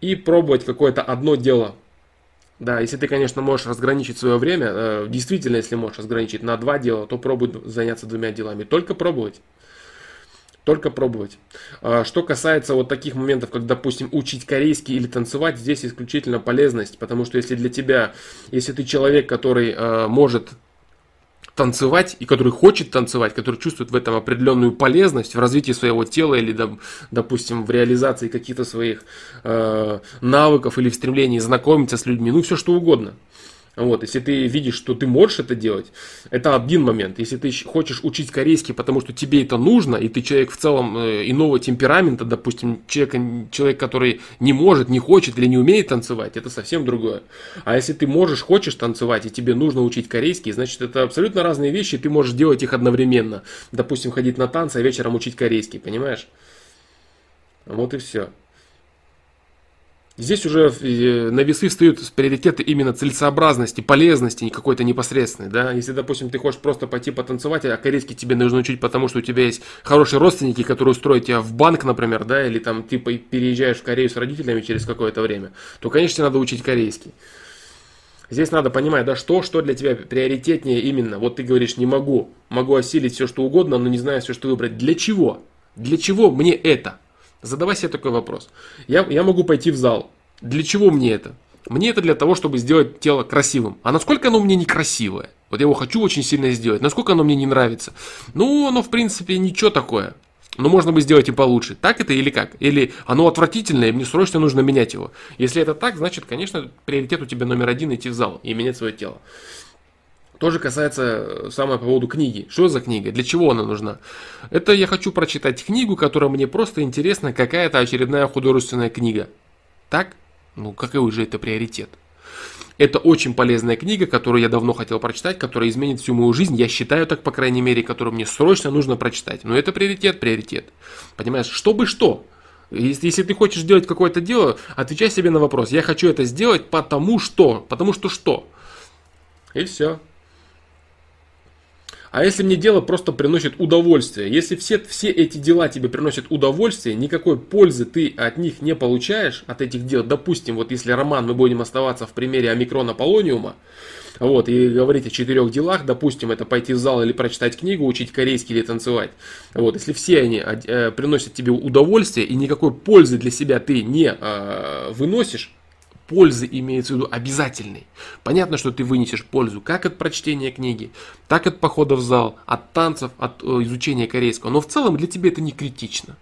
И пробовать какое-то одно дело. Да, если ты, конечно, можешь разграничить свое время, э, действительно, если можешь разграничить на два дела, то пробуй заняться двумя делами. Только пробовать. Только пробовать. А, что касается вот таких моментов, как, допустим, учить корейский или танцевать, здесь исключительно полезность, потому что если для тебя, если ты человек, который э, может танцевать и который хочет танцевать, который чувствует в этом определенную полезность в развитии своего тела или, допустим, в реализации каких-то своих э, навыков или в стремлении знакомиться с людьми, ну все что угодно. Вот, если ты видишь, что ты можешь это делать, это один момент. Если ты хочешь учить корейский, потому что тебе это нужно, и ты человек в целом э, иного темперамента, допустим, человек, человек, который не может, не хочет или не умеет танцевать, это совсем другое. А если ты можешь, хочешь танцевать, и тебе нужно учить корейский, значит, это абсолютно разные вещи, и ты можешь делать их одновременно. Допустим, ходить на танцы, а вечером учить корейский, понимаешь? Вот и все. Здесь уже э, на весы встают приоритеты именно целесообразности, полезности какой-то непосредственной. Да? Если, допустим, ты хочешь просто пойти потанцевать, а корейский тебе нужно учить, потому что у тебя есть хорошие родственники, которые устроят тебя в банк, например, да, или там ты переезжаешь в Корею с родителями через какое-то время, то, конечно, тебе надо учить корейский. Здесь надо понимать, да, что, что для тебя приоритетнее именно. Вот ты говоришь, не могу, могу осилить все, что угодно, но не знаю все, что выбрать. Для чего? Для чего мне это? Задавай себе такой вопрос. Я, я могу пойти в зал. Для чего мне это? Мне это для того, чтобы сделать тело красивым. А насколько оно мне некрасивое? Вот я его хочу очень сильно сделать. Насколько оно мне не нравится? Ну, оно в принципе ничего такое. Но можно бы сделать и получше. Так это или как? Или оно отвратительное, и мне срочно нужно менять его. Если это так, значит, конечно, приоритет у тебя номер один идти в зал и менять свое тело. Тоже касается э, самое по поводу книги. Что за книга? Для чего она нужна? Это я хочу прочитать книгу, которая мне просто интересна, какая-то очередная художественная книга. Так? Ну, какой же это приоритет? Это очень полезная книга, которую я давно хотел прочитать, которая изменит всю мою жизнь. Я считаю так, по крайней мере, которую мне срочно нужно прочитать. Но это приоритет, приоритет. Понимаешь, чтобы что? Если, если ты хочешь сделать какое-то дело, отвечай себе на вопрос. Я хочу это сделать потому что. Потому что что? И все. А если мне дело просто приносит удовольствие, если все, все эти дела тебе приносят удовольствие, никакой пользы ты от них не получаешь, от этих дел, допустим, вот если роман, мы будем оставаться в примере омикрона полониума, вот, и говорить о четырех делах, допустим, это пойти в зал или прочитать книгу, учить корейский или танцевать. Вот, если все они э, приносят тебе удовольствие и никакой пользы для себя ты не э, выносишь, пользы имеется в виду обязательной. Понятно, что ты вынесешь пользу как от прочтения книги, так от похода в зал, от танцев, от э, изучения корейского. Но в целом для тебя это не критично.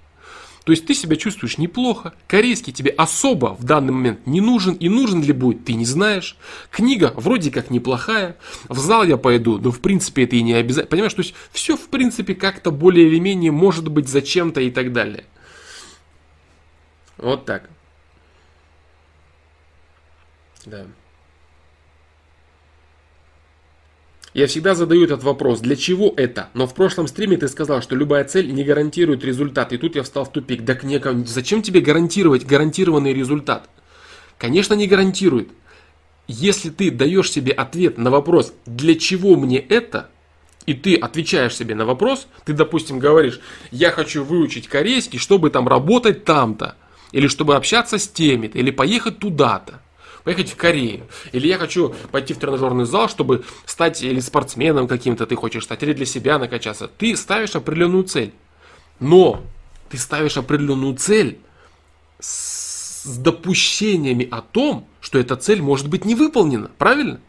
То есть ты себя чувствуешь неплохо, корейский тебе особо в данный момент не нужен и нужен ли будет, ты не знаешь. Книга вроде как неплохая, в зал я пойду, но в принципе это и не обязательно. Понимаешь, то есть все в принципе как-то более или менее может быть зачем-то и так далее. Вот так. Да. Я всегда задаю этот вопрос, для чего это? Но в прошлом стриме ты сказал, что любая цель не гарантирует результат. И тут я встал в тупик. Так не, зачем тебе гарантировать гарантированный результат? Конечно, не гарантирует. Если ты даешь себе ответ на вопрос, для чего мне это, и ты отвечаешь себе на вопрос, ты, допустим, говоришь, я хочу выучить корейский, чтобы там работать там-то, или чтобы общаться с теми-то, или поехать туда-то поехать в Корею. Или я хочу пойти в тренажерный зал, чтобы стать или спортсменом каким-то ты хочешь стать, или для себя накачаться. Ты ставишь определенную цель. Но ты ставишь определенную цель с допущениями о том, что эта цель может быть не выполнена. Правильно?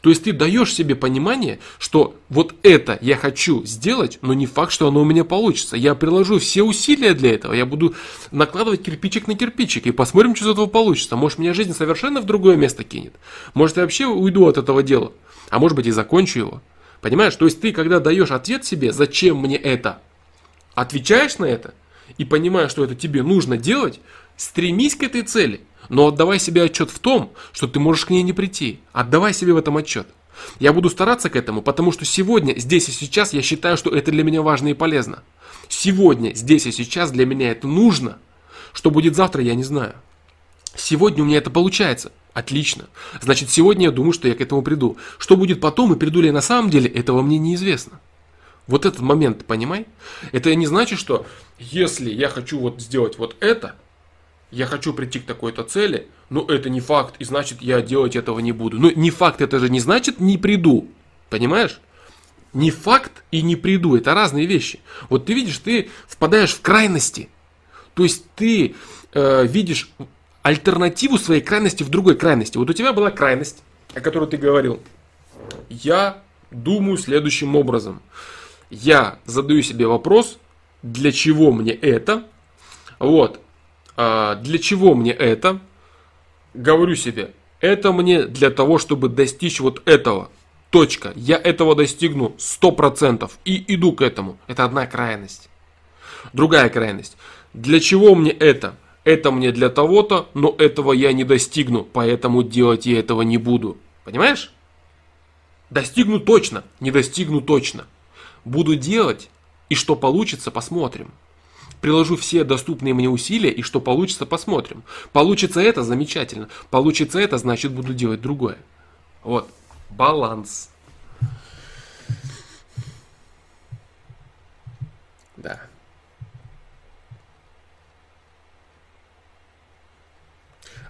То есть ты даешь себе понимание, что вот это я хочу сделать, но не факт, что оно у меня получится. Я приложу все усилия для этого, я буду накладывать кирпичик на кирпичик и посмотрим, что из этого получится. Может, меня жизнь совершенно в другое место кинет. Может, я вообще уйду от этого дела, а может быть и закончу его. Понимаешь? То есть ты, когда даешь ответ себе, зачем мне это, отвечаешь на это и понимаешь, что это тебе нужно делать, стремись к этой цели – но отдавай себе отчет в том, что ты можешь к ней не прийти. Отдавай себе в этом отчет. Я буду стараться к этому, потому что сегодня, здесь и сейчас я считаю, что это для меня важно и полезно. Сегодня, здесь и сейчас для меня это нужно. Что будет завтра, я не знаю. Сегодня у меня это получается. Отлично. Значит, сегодня я думаю, что я к этому приду. Что будет потом и приду ли я на самом деле, этого мне неизвестно. Вот этот момент, понимай? Это не значит, что если я хочу вот сделать вот это, я хочу прийти к такой-то цели, но это не факт, и значит я делать этого не буду. Ну, не факт, это же не значит не приду. Понимаешь? Не факт и не приду, это разные вещи. Вот ты видишь, ты впадаешь в крайности. То есть ты э, видишь альтернативу своей крайности в другой крайности. Вот у тебя была крайность, о которой ты говорил. Я думаю следующим образом. Я задаю себе вопрос, для чего мне это? Вот. А, для чего мне это? Говорю себе, это мне для того, чтобы достичь вот этого. Точка. Я этого достигну 100% и иду к этому. Это одна крайность. Другая крайность. Для чего мне это? Это мне для того-то, но этого я не достигну, поэтому делать я этого не буду. Понимаешь? Достигну точно, не достигну точно. Буду делать, и что получится, посмотрим. Приложу все доступные мне усилия, и что получится, посмотрим. Получится это, замечательно. Получится это, значит буду делать другое. Вот. Баланс.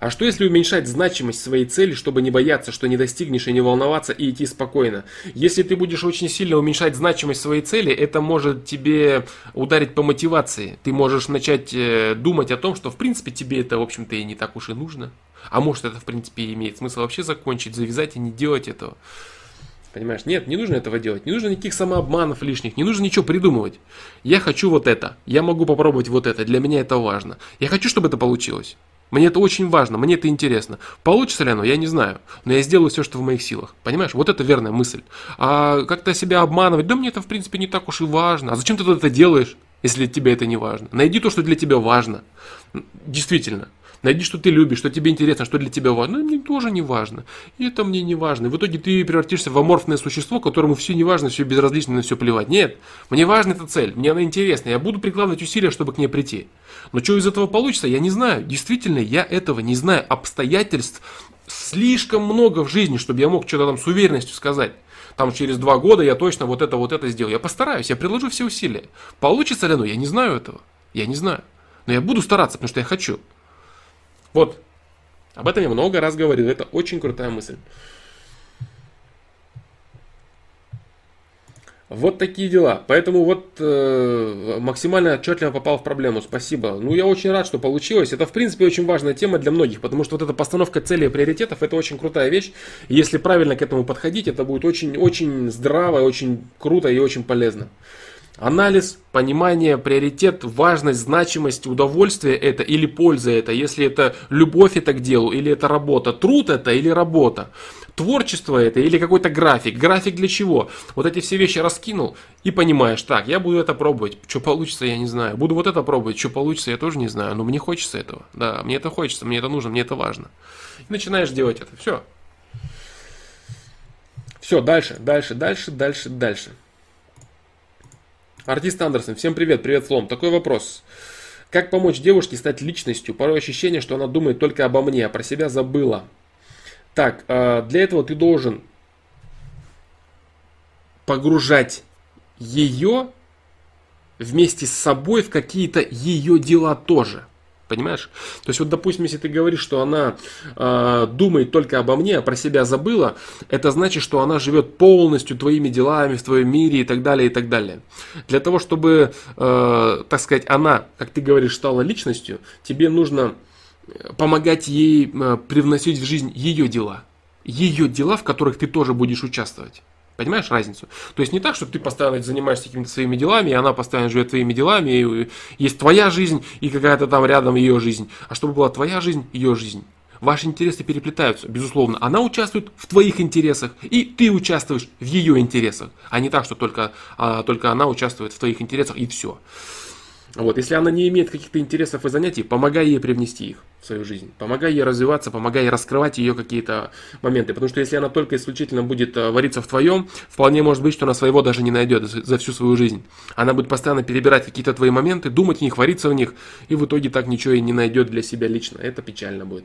А что если уменьшать значимость своей цели, чтобы не бояться, что не достигнешь и не волноваться и идти спокойно? Если ты будешь очень сильно уменьшать значимость своей цели, это может тебе ударить по мотивации. Ты можешь начать э, думать о том, что в принципе тебе это, в общем-то, и не так уж и нужно. А может это, в принципе, имеет смысл вообще закончить, завязать и не делать этого. Понимаешь? Нет, не нужно этого делать. Не нужно никаких самообманов лишних. Не нужно ничего придумывать. Я хочу вот это. Я могу попробовать вот это. Для меня это важно. Я хочу, чтобы это получилось. Мне это очень важно, мне это интересно. Получится ли оно, я не знаю. Но я сделаю все, что в моих силах. Понимаешь? Вот это верная мысль. А как-то себя обманывать, да мне это в принципе не так уж и важно. А зачем ты это делаешь, если тебе это не важно? Найди то, что для тебя важно. Действительно. Найди, что ты любишь, что тебе интересно, что для тебя важно. Ну, мне тоже не важно. И это мне не важно. В итоге ты превратишься в аморфное существо, которому все не важно, все безразлично, на все плевать. Нет, мне важна эта цель, мне она интересна. Я буду прикладывать усилия, чтобы к ней прийти. Но что из этого получится, я не знаю. Действительно, я этого не знаю. Обстоятельств слишком много в жизни, чтобы я мог что-то там с уверенностью сказать. Там через два года я точно вот это, вот это сделаю. Я постараюсь, я приложу все усилия. Получится ли оно? Я не знаю этого. Я не знаю. Но я буду стараться, потому что я хочу. Вот. Об этом я много раз говорил. Это очень крутая мысль. Вот такие дела. Поэтому вот э, максимально отчетливо попал в проблему. Спасибо. Ну, я очень рад, что получилось. Это, в принципе, очень важная тема для многих, потому что вот эта постановка целей и приоритетов, это очень крутая вещь. Если правильно к этому подходить, это будет очень-очень здраво, очень круто и очень полезно. Анализ, понимание, приоритет, важность, значимость, удовольствие это или польза это, если это любовь это к делу, или это работа, труд это или работа, творчество это или какой-то график. График для чего? Вот эти все вещи раскинул и понимаешь, так, я буду это пробовать, что получится, я не знаю. Буду вот это пробовать, что получится, я тоже не знаю, но мне хочется этого. Да, мне это хочется, мне это нужно, мне это важно. И начинаешь делать это. Все. Все, дальше, дальше, дальше, дальше, дальше. Артист Андерсон, всем привет, привет, Флом. Такой вопрос. Как помочь девушке стать личностью? Порой ощущение, что она думает только обо мне, а про себя забыла. Так, а, для этого ты должен погружать ее вместе с собой в какие-то ее дела тоже. Понимаешь? То есть вот, допустим, если ты говоришь, что она э, думает только обо мне, а про себя забыла, это значит, что она живет полностью твоими делами в твоем мире и так далее, и так далее. Для того, чтобы, э, так сказать, она, как ты говоришь, стала личностью, тебе нужно помогать ей э, привносить в жизнь ее дела. Ее дела, в которых ты тоже будешь участвовать. Понимаешь разницу? То есть не так, что ты постоянно занимаешься какими-то своими делами, и она постоянно живет твоими делами, и есть твоя жизнь и какая-то там рядом ее жизнь, а чтобы была твоя жизнь, ее жизнь. Ваши интересы переплетаются, безусловно. Она участвует в твоих интересах, и ты участвуешь в ее интересах, а не так, что только, а, только она участвует в твоих интересах, и все. Вот, если она не имеет каких-то интересов и занятий, помогай ей привнести их в свою жизнь. Помогай ей развиваться, помогай ей раскрывать ее какие-то моменты. Потому что если она только исключительно будет э, вариться в твоем, вполне может быть, что она своего даже не найдет за всю свою жизнь. Она будет постоянно перебирать какие-то твои моменты, думать в них, вариться в них, и в итоге так ничего и не найдет для себя лично. Это печально будет.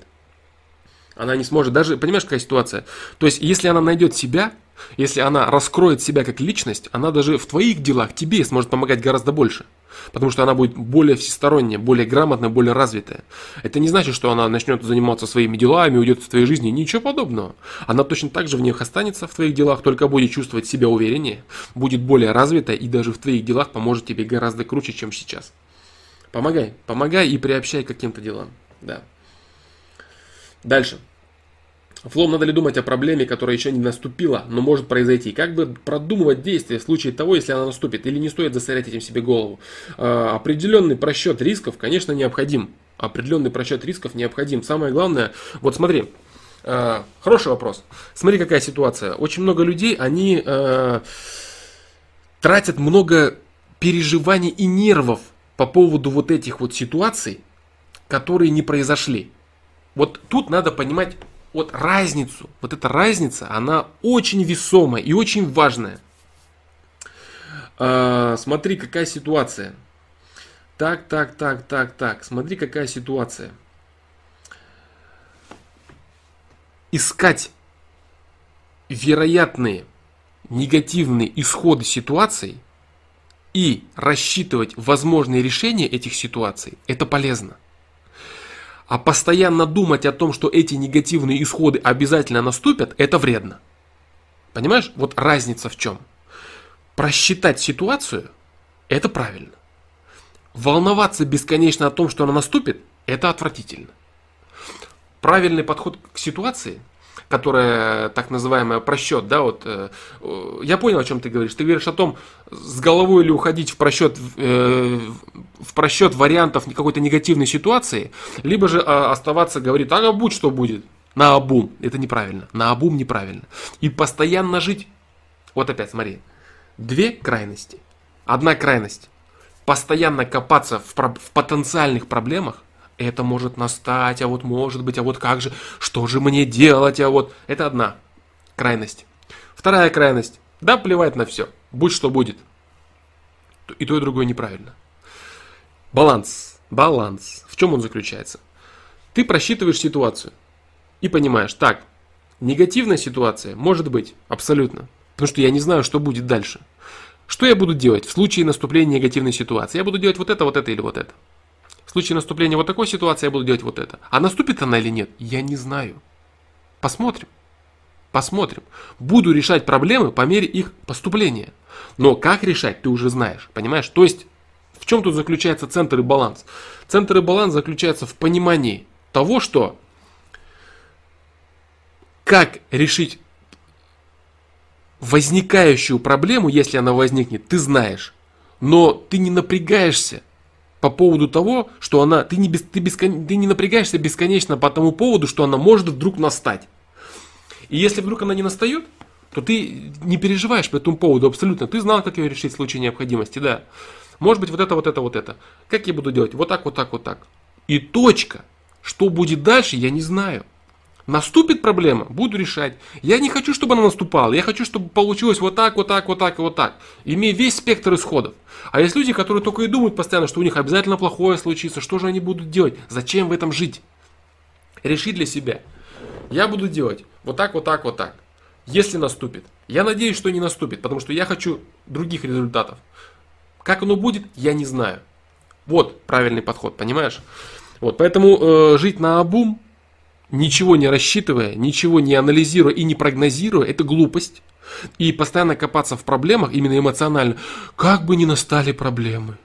Она не сможет, даже, понимаешь, какая ситуация? То есть, если она найдет себя, если она раскроет себя как личность, она даже в твоих делах тебе сможет помогать гораздо больше. Потому что она будет более всесторонняя, более грамотная, более развитая. Это не значит, что она начнет заниматься своими делами, уйдет из твоей жизни. Ничего подобного. Она точно так же в них останется в твоих делах, только будет чувствовать себя увереннее, будет более развитая и даже в твоих делах поможет тебе гораздо круче, чем сейчас. Помогай, помогай и приобщай к каким-то делам. Да. Дальше. Флом надо ли думать о проблеме, которая еще не наступила, но может произойти? Как бы продумывать действия в случае того, если она наступит? Или не стоит засорять этим себе голову? А, определенный просчет рисков, конечно, необходим. Определенный просчет рисков необходим. Самое главное, вот смотри, а, хороший вопрос. Смотри, какая ситуация. Очень много людей, они а, тратят много переживаний и нервов по поводу вот этих вот ситуаций, которые не произошли. Вот тут надо понимать вот разницу, вот эта разница, она очень весомая и очень важная. А, смотри, какая ситуация. Так, так, так, так, так. Смотри, какая ситуация. Искать вероятные негативные исходы ситуаций и рассчитывать возможные решения этих ситуаций, это полезно. А постоянно думать о том, что эти негативные исходы обязательно наступят, это вредно. Понимаешь? Вот разница в чем. Просчитать ситуацию – это правильно. Волноваться бесконечно о том, что она наступит – это отвратительно. Правильный подход к ситуации – которая так называемая просчет, да, вот э, я понял, о чем ты говоришь. Ты говоришь о том, с головой ли уходить в просчет, э, в просчет вариантов какой-то негативной ситуации, либо же э, оставаться говорит, а будь что будет. На обум. Это неправильно. На обум неправильно. И постоянно жить. Вот опять, смотри. Две крайности. Одна крайность. Постоянно копаться в, в потенциальных проблемах, это может настать, а вот может быть, а вот как же, что же мне делать, а вот... Это одна крайность. Вторая крайность. Да, плевать на все. Будь что будет. И то, и другое неправильно. Баланс. Баланс. В чем он заключается? Ты просчитываешь ситуацию и понимаешь, так, негативная ситуация может быть, абсолютно. Потому что я не знаю, что будет дальше. Что я буду делать в случае наступления негативной ситуации? Я буду делать вот это, вот это или вот это. В случае наступления вот такой ситуации я буду делать вот это. А наступит она или нет, я не знаю. Посмотрим. Посмотрим. Буду решать проблемы по мере их поступления. Но как решать, ты уже знаешь. Понимаешь? То есть, в чем тут заключается центр и баланс? Центр и баланс заключается в понимании того, что как решить возникающую проблему, если она возникнет, ты знаешь. Но ты не напрягаешься по поводу того, что она, ты не, без, ты, бескон, ты не напрягаешься бесконечно по тому поводу, что она может вдруг настать. И если вдруг она не настает, то ты не переживаешь по этому поводу абсолютно. Ты знал, как ее решить в случае необходимости, да. Может быть, вот это, вот это, вот это. Как я буду делать? Вот так, вот так, вот так. И точка. Что будет дальше, я не знаю. Наступит проблема, буду решать. Я не хочу, чтобы она наступала. Я хочу, чтобы получилось вот так, вот так, вот так и вот так. Имея весь спектр исходов. А есть люди, которые только и думают постоянно, что у них обязательно плохое случится. Что же они будут делать? Зачем в этом жить? Реши для себя. Я буду делать вот так, вот так, вот так. Если наступит. Я надеюсь, что не наступит, потому что я хочу других результатов. Как оно будет, я не знаю. Вот правильный подход, понимаешь? Вот, поэтому э, жить на обум ничего не рассчитывая, ничего не анализируя и не прогнозируя, это глупость. И постоянно копаться в проблемах, именно эмоционально, как бы ни настали проблемы,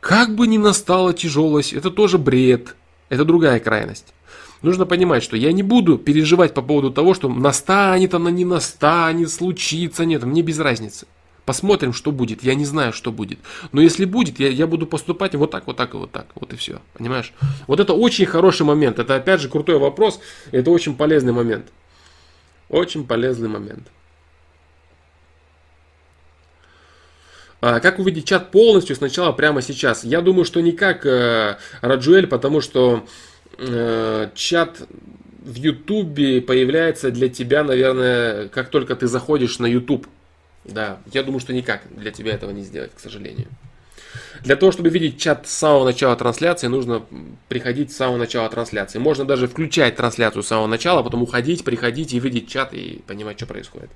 как бы ни настала тяжелость, это тоже бред, это другая крайность. Нужно понимать, что я не буду переживать по поводу того, что настанет она, не настанет, случится, нет, мне без разницы. Посмотрим, что будет. Я не знаю, что будет. Но если будет, я, я буду поступать вот так, вот так и вот так. Вот и все. Понимаешь? Вот это очень хороший момент. Это опять же крутой вопрос. Это очень полезный момент. Очень полезный момент. А, как увидеть чат полностью сначала прямо сейчас? Я думаю, что никак, э, Раджуэль, потому что э, чат в Ютубе появляется для тебя, наверное, как только ты заходишь на Ютуб. Да, я думаю, что никак для тебя этого не сделать, к сожалению. Для того, чтобы видеть чат с самого начала трансляции, нужно приходить с самого начала трансляции. Можно даже включать трансляцию с самого начала, потом уходить, приходить и видеть чат и понимать, что происходит.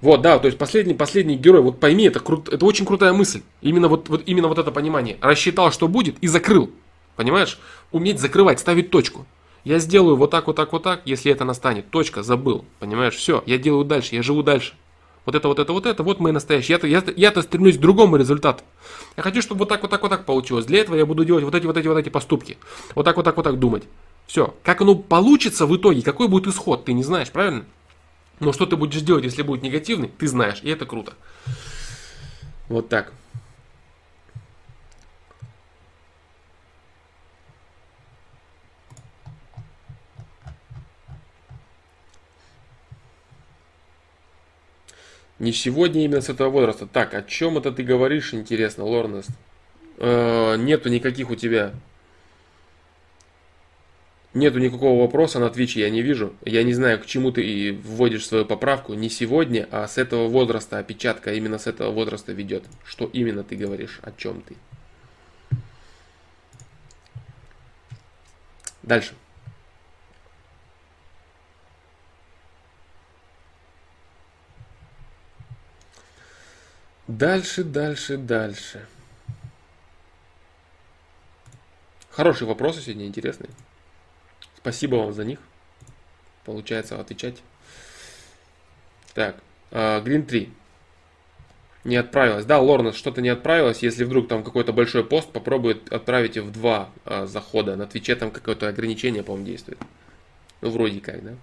Вот, да, то есть последний, последний герой, вот пойми, это, крут, это очень крутая мысль. Именно вот, вот, именно вот это понимание. Рассчитал, что будет, и закрыл. Понимаешь? Уметь закрывать, ставить точку. Я сделаю вот так, вот так, вот так, если это настанет. Точка, забыл. Понимаешь? Все, я делаю дальше, я живу дальше. Вот это, вот это, вот это, вот мои настоящие. Я-то, я, я-то стремлюсь к другому результату. Я хочу, чтобы вот так, вот так, вот так получилось. Для этого я буду делать вот эти, вот эти, вот эти поступки. Вот так, вот так, вот так думать. Все. Как оно получится в итоге, какой будет исход, ты не знаешь, правильно? Но что ты будешь делать, если будет негативный, ты знаешь, и это круто. Вот так. Не сегодня именно с этого возраста. Так, о чем это ты говоришь, интересно, Лорнест? Э, нету никаких у тебя Нету никакого вопроса на Твиче, я не вижу. Я не знаю, к чему ты вводишь свою поправку. Не сегодня, а с этого возраста опечатка именно с этого возраста ведет. Что именно ты говоришь, о чем ты. Дальше. Дальше, дальше, дальше. Хорошие вопросы сегодня, интересные. Спасибо вам за них. Получается отвечать. Так, Green 3. Не отправилась. Да, Лорнес, что-то не отправилось. Если вдруг там какой-то большой пост, попробует отправить в два а, захода. На Твиче там какое-то ограничение, по-моему, действует. Ну, вроде как, да.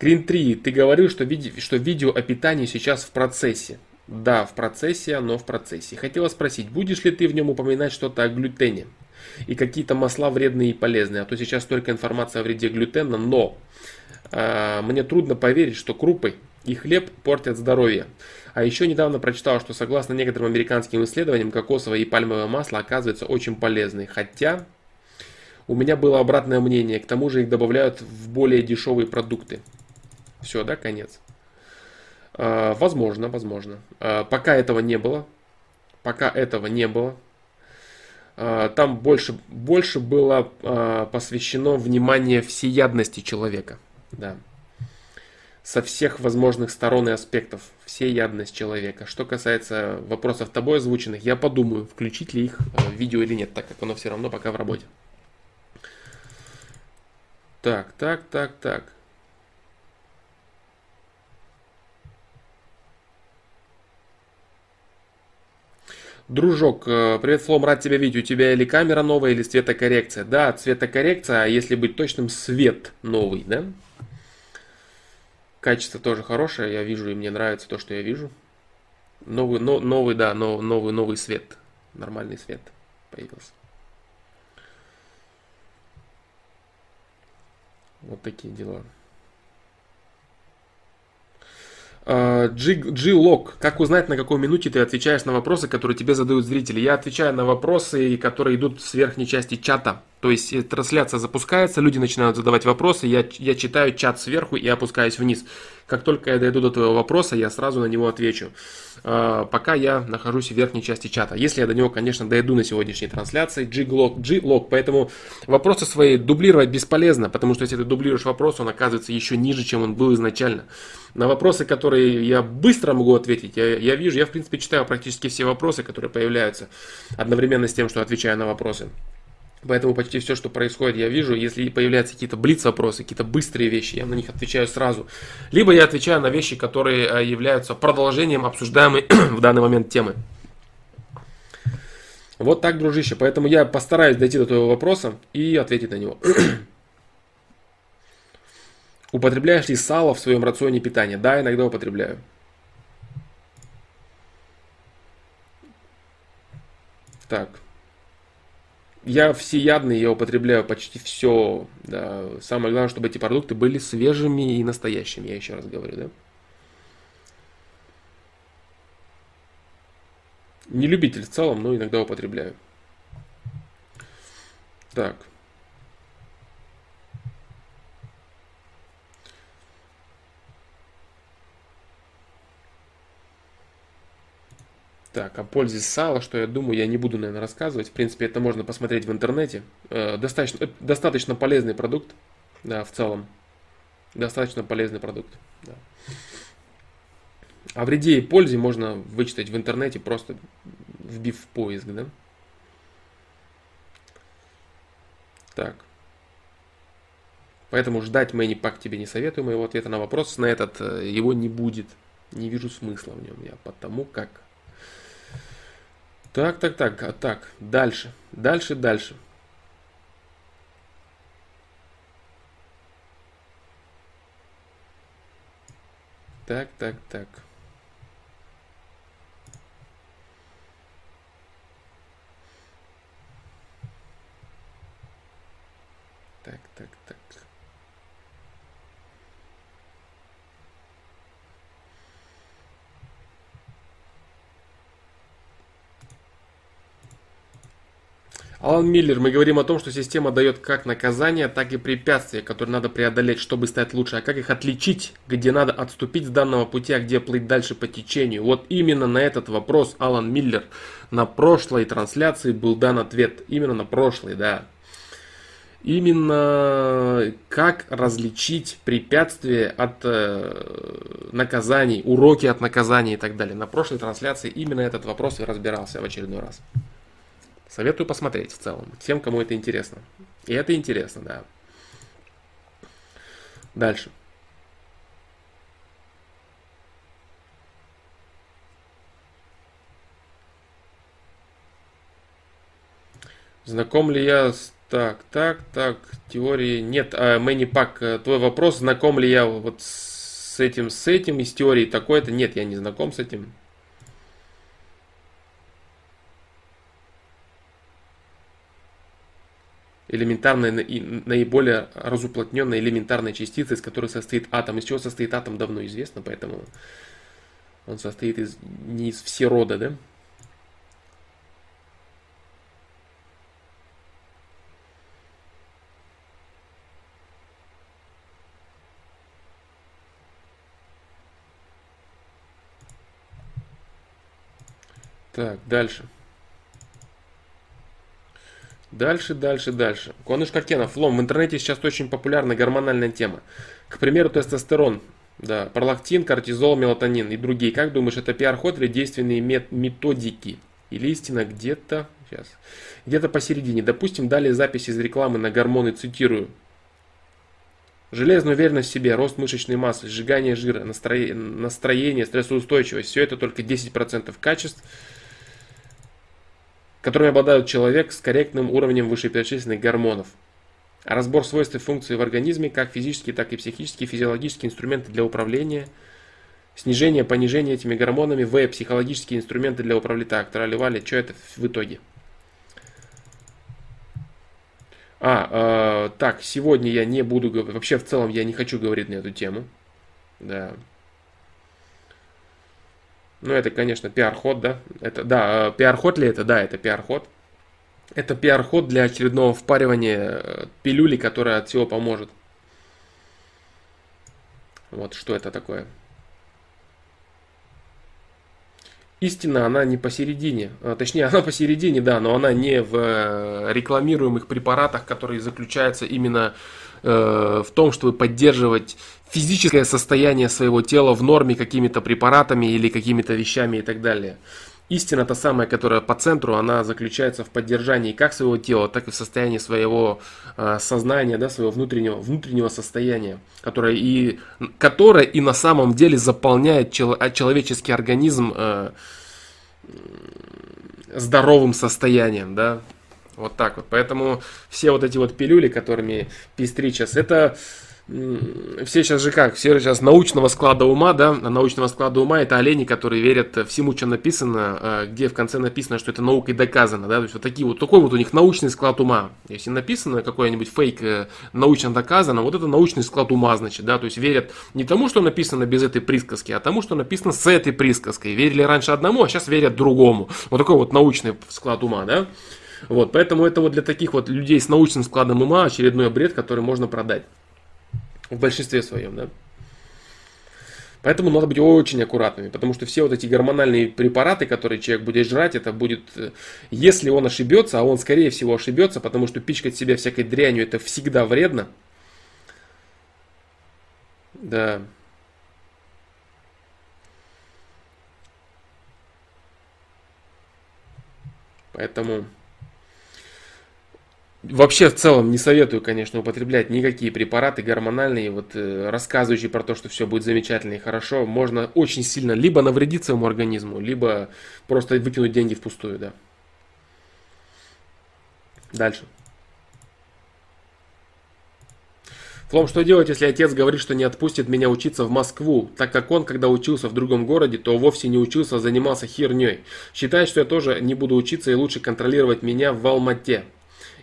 Green 3, ты говорил, что, види, что видео о питании сейчас в процессе. Да, в процессе, но в процессе. Хотела спросить, будешь ли ты в нем упоминать что-то о глютене? и какие-то масла вредные и полезные. А то сейчас только информация о вреде глютена, но э, мне трудно поверить, что крупы и хлеб портят здоровье. А еще недавно прочитал, что согласно некоторым американским исследованиям, кокосовое и пальмовое масло оказывается очень полезны. Хотя у меня было обратное мнение, к тому же их добавляют в более дешевые продукты. Все, да, конец. Э, возможно, возможно. Э, пока этого не было. Пока этого не было. А, там больше, больше было посвящено внимание всеядности человека. Да. Со всех возможных сторон и аспектов. Всеядность человека. Что касается вопросов тобой озвученных, я подумаю, включить ли их в видео или нет, так как оно все равно пока в работе. Так, так, так, так. Дружок, э, привет, Флом, рад тебя видеть. У тебя или камера новая, или цветокоррекция? Да, цветокоррекция, а если быть точным, свет новый, да? Качество тоже хорошее, я вижу, и мне нравится то, что я вижу. Новый, но, новый да, но, новый, новый свет. Нормальный свет появился. Вот такие дела. G-Log. Как узнать, на какой минуте ты отвечаешь на вопросы, которые тебе задают зрители? Я отвечаю на вопросы, которые идут с верхней части чата. То есть э, трансляция запускается, люди начинают задавать вопросы, я, я читаю чат сверху и опускаюсь вниз. Как только я дойду до твоего вопроса, я сразу на него отвечу. А, пока я нахожусь в верхней части чата. Если я до него, конечно, дойду на сегодняшней трансляции, G-Log, G-Log. Поэтому вопросы свои дублировать бесполезно, потому что если ты дублируешь вопрос, он оказывается еще ниже, чем он был изначально. На вопросы, которые я быстро могу ответить, я, я вижу, я в принципе читаю практически все вопросы, которые появляются одновременно с тем, что отвечаю на вопросы. Поэтому почти все, что происходит, я вижу. Если появляются какие-то блиц-вопросы, какие-то быстрые вещи, я на них отвечаю сразу. Либо я отвечаю на вещи, которые э, являются продолжением обсуждаемой в данный момент темы. Вот так, дружище. Поэтому я постараюсь дойти до твоего вопроса и ответить на него. Употребляешь ли сало в своем рационе питания? Да, иногда употребляю. Так я всеядный, я употребляю почти все. Да. Самое главное, чтобы эти продукты были свежими и настоящими, я еще раз говорю, да. Не любитель в целом, но иногда употребляю. Так. Так, о пользе сала, что я думаю, я не буду, наверное, рассказывать. В принципе, это можно посмотреть в интернете. Э, достаточно, достаточно полезный продукт, да, в целом. Достаточно полезный продукт. Да. О вреде и пользе можно вычитать в интернете, просто вбив в поиск, да. Так. Поэтому ждать Мэнни Пак тебе не советую моего ответа на вопрос. На этот э, его не будет. Не вижу смысла в нем я, потому как так, так, так, а так, дальше, дальше, дальше. Так, так, так. Так, так, так. Алан Миллер, мы говорим о том, что система дает как наказание, так и препятствия, которые надо преодолеть, чтобы стать лучше. А как их отличить, где надо отступить с данного пути, а где плыть дальше по течению? Вот именно на этот вопрос Алан Миллер на прошлой трансляции был дан ответ. Именно на прошлой, да. Именно как различить препятствия от э, наказаний, уроки от наказаний и так далее. На прошлой трансляции именно этот вопрос и разбирался в очередной раз. Советую посмотреть в целом, тем, кому это интересно. И это интересно, да. Дальше. Знаком ли я с... Так, так, так, теории... Нет, а, Мэнни Пак, э, твой вопрос, знаком ли я вот с этим, с этим, из теории такой-то? Нет, я не знаком с этим. Элементарной наиболее разуплотненной элементарной частицы, из которой состоит атом. Из чего состоит атом, давно известно, поэтому он состоит из, не из всерода, да? Так, дальше. Дальше, дальше, дальше. Куаныш Кокенов, флом. В интернете сейчас очень популярна гормональная тема. К примеру, тестостерон. Да, пролактин, кортизол, мелатонин и другие. Как думаешь, это пиар-ход или действенные методики? Или истина где-то, сейчас, где-то посередине. Допустим, дали запись из рекламы на гормоны, цитирую. Железная уверенность в себе, рост мышечной массы, сжигание жира, настроение, настроение стрессоустойчивость. Все это только 10% качеств которыми обладает человек с корректным уровнем вышеперечисленных гормонов. Разбор свойств и функций в организме, как физические, так и психические, физиологические инструменты для управления, снижение, понижение этими гормонами, в психологические инструменты для управления. Так, трали что это в итоге? А, э, так, сегодня я не буду говорить, вообще в целом я не хочу говорить на эту тему. Да, ну, это, конечно, пиар-ход, да. Это, да, э, пиар-ход ли это? Да, это пиар-ход. Это пиар-ход для очередного впаривания э, пилюли, которая от всего поможет. Вот что это такое. Истина, она не посередине. А, точнее, она посередине, да, но она не в э, рекламируемых препаратах, которые заключаются именно э, в том, чтобы поддерживать физическое состояние своего тела в норме какими-то препаратами или какими-то вещами и так далее. Истина та самая, которая по центру, она заключается в поддержании как своего тела, так и в состоянии своего э, сознания, да, своего внутреннего, внутреннего состояния, которое и, которое и на самом деле заполняет чел, человеческий организм э, здоровым состоянием, да, вот так вот. Поэтому все вот эти вот пилюли, которыми пестрит сейчас, это все сейчас же как, все сейчас научного склада ума, да, научного склада ума это олени, которые верят всему, что написано, а, где в конце написано, что это наукой доказано, да, то есть вот такие вот, такой вот у них научный склад ума. Если написано какой-нибудь фейк э, научно доказано, вот это научный склад ума, значит, да, то есть верят не тому, что написано без этой присказки, а тому, что написано с этой присказкой. Верили раньше одному, а сейчас верят другому. Вот такой вот научный склад ума, да. Вот, поэтому это вот для таких вот людей с научным складом ума очередной бред, который можно продать. В большинстве своем, да. Поэтому надо быть очень аккуратными, потому что все вот эти гормональные препараты, которые человек будет жрать, это будет, э, если он ошибется, а он скорее всего ошибется, потому что пичкать себя всякой дрянью это всегда вредно. Да. Поэтому Вообще в целом не советую, конечно, употреблять никакие препараты гормональные, вот э, рассказывающие про то, что все будет замечательно и хорошо. Можно очень сильно либо навредить своему организму, либо просто выкинуть деньги впустую, да. Дальше. Флом, что делать, если отец говорит, что не отпустит меня учиться в Москву, так как он, когда учился в другом городе, то вовсе не учился, а занимался херней. Считает, что я тоже не буду учиться и лучше контролировать меня в Алмате.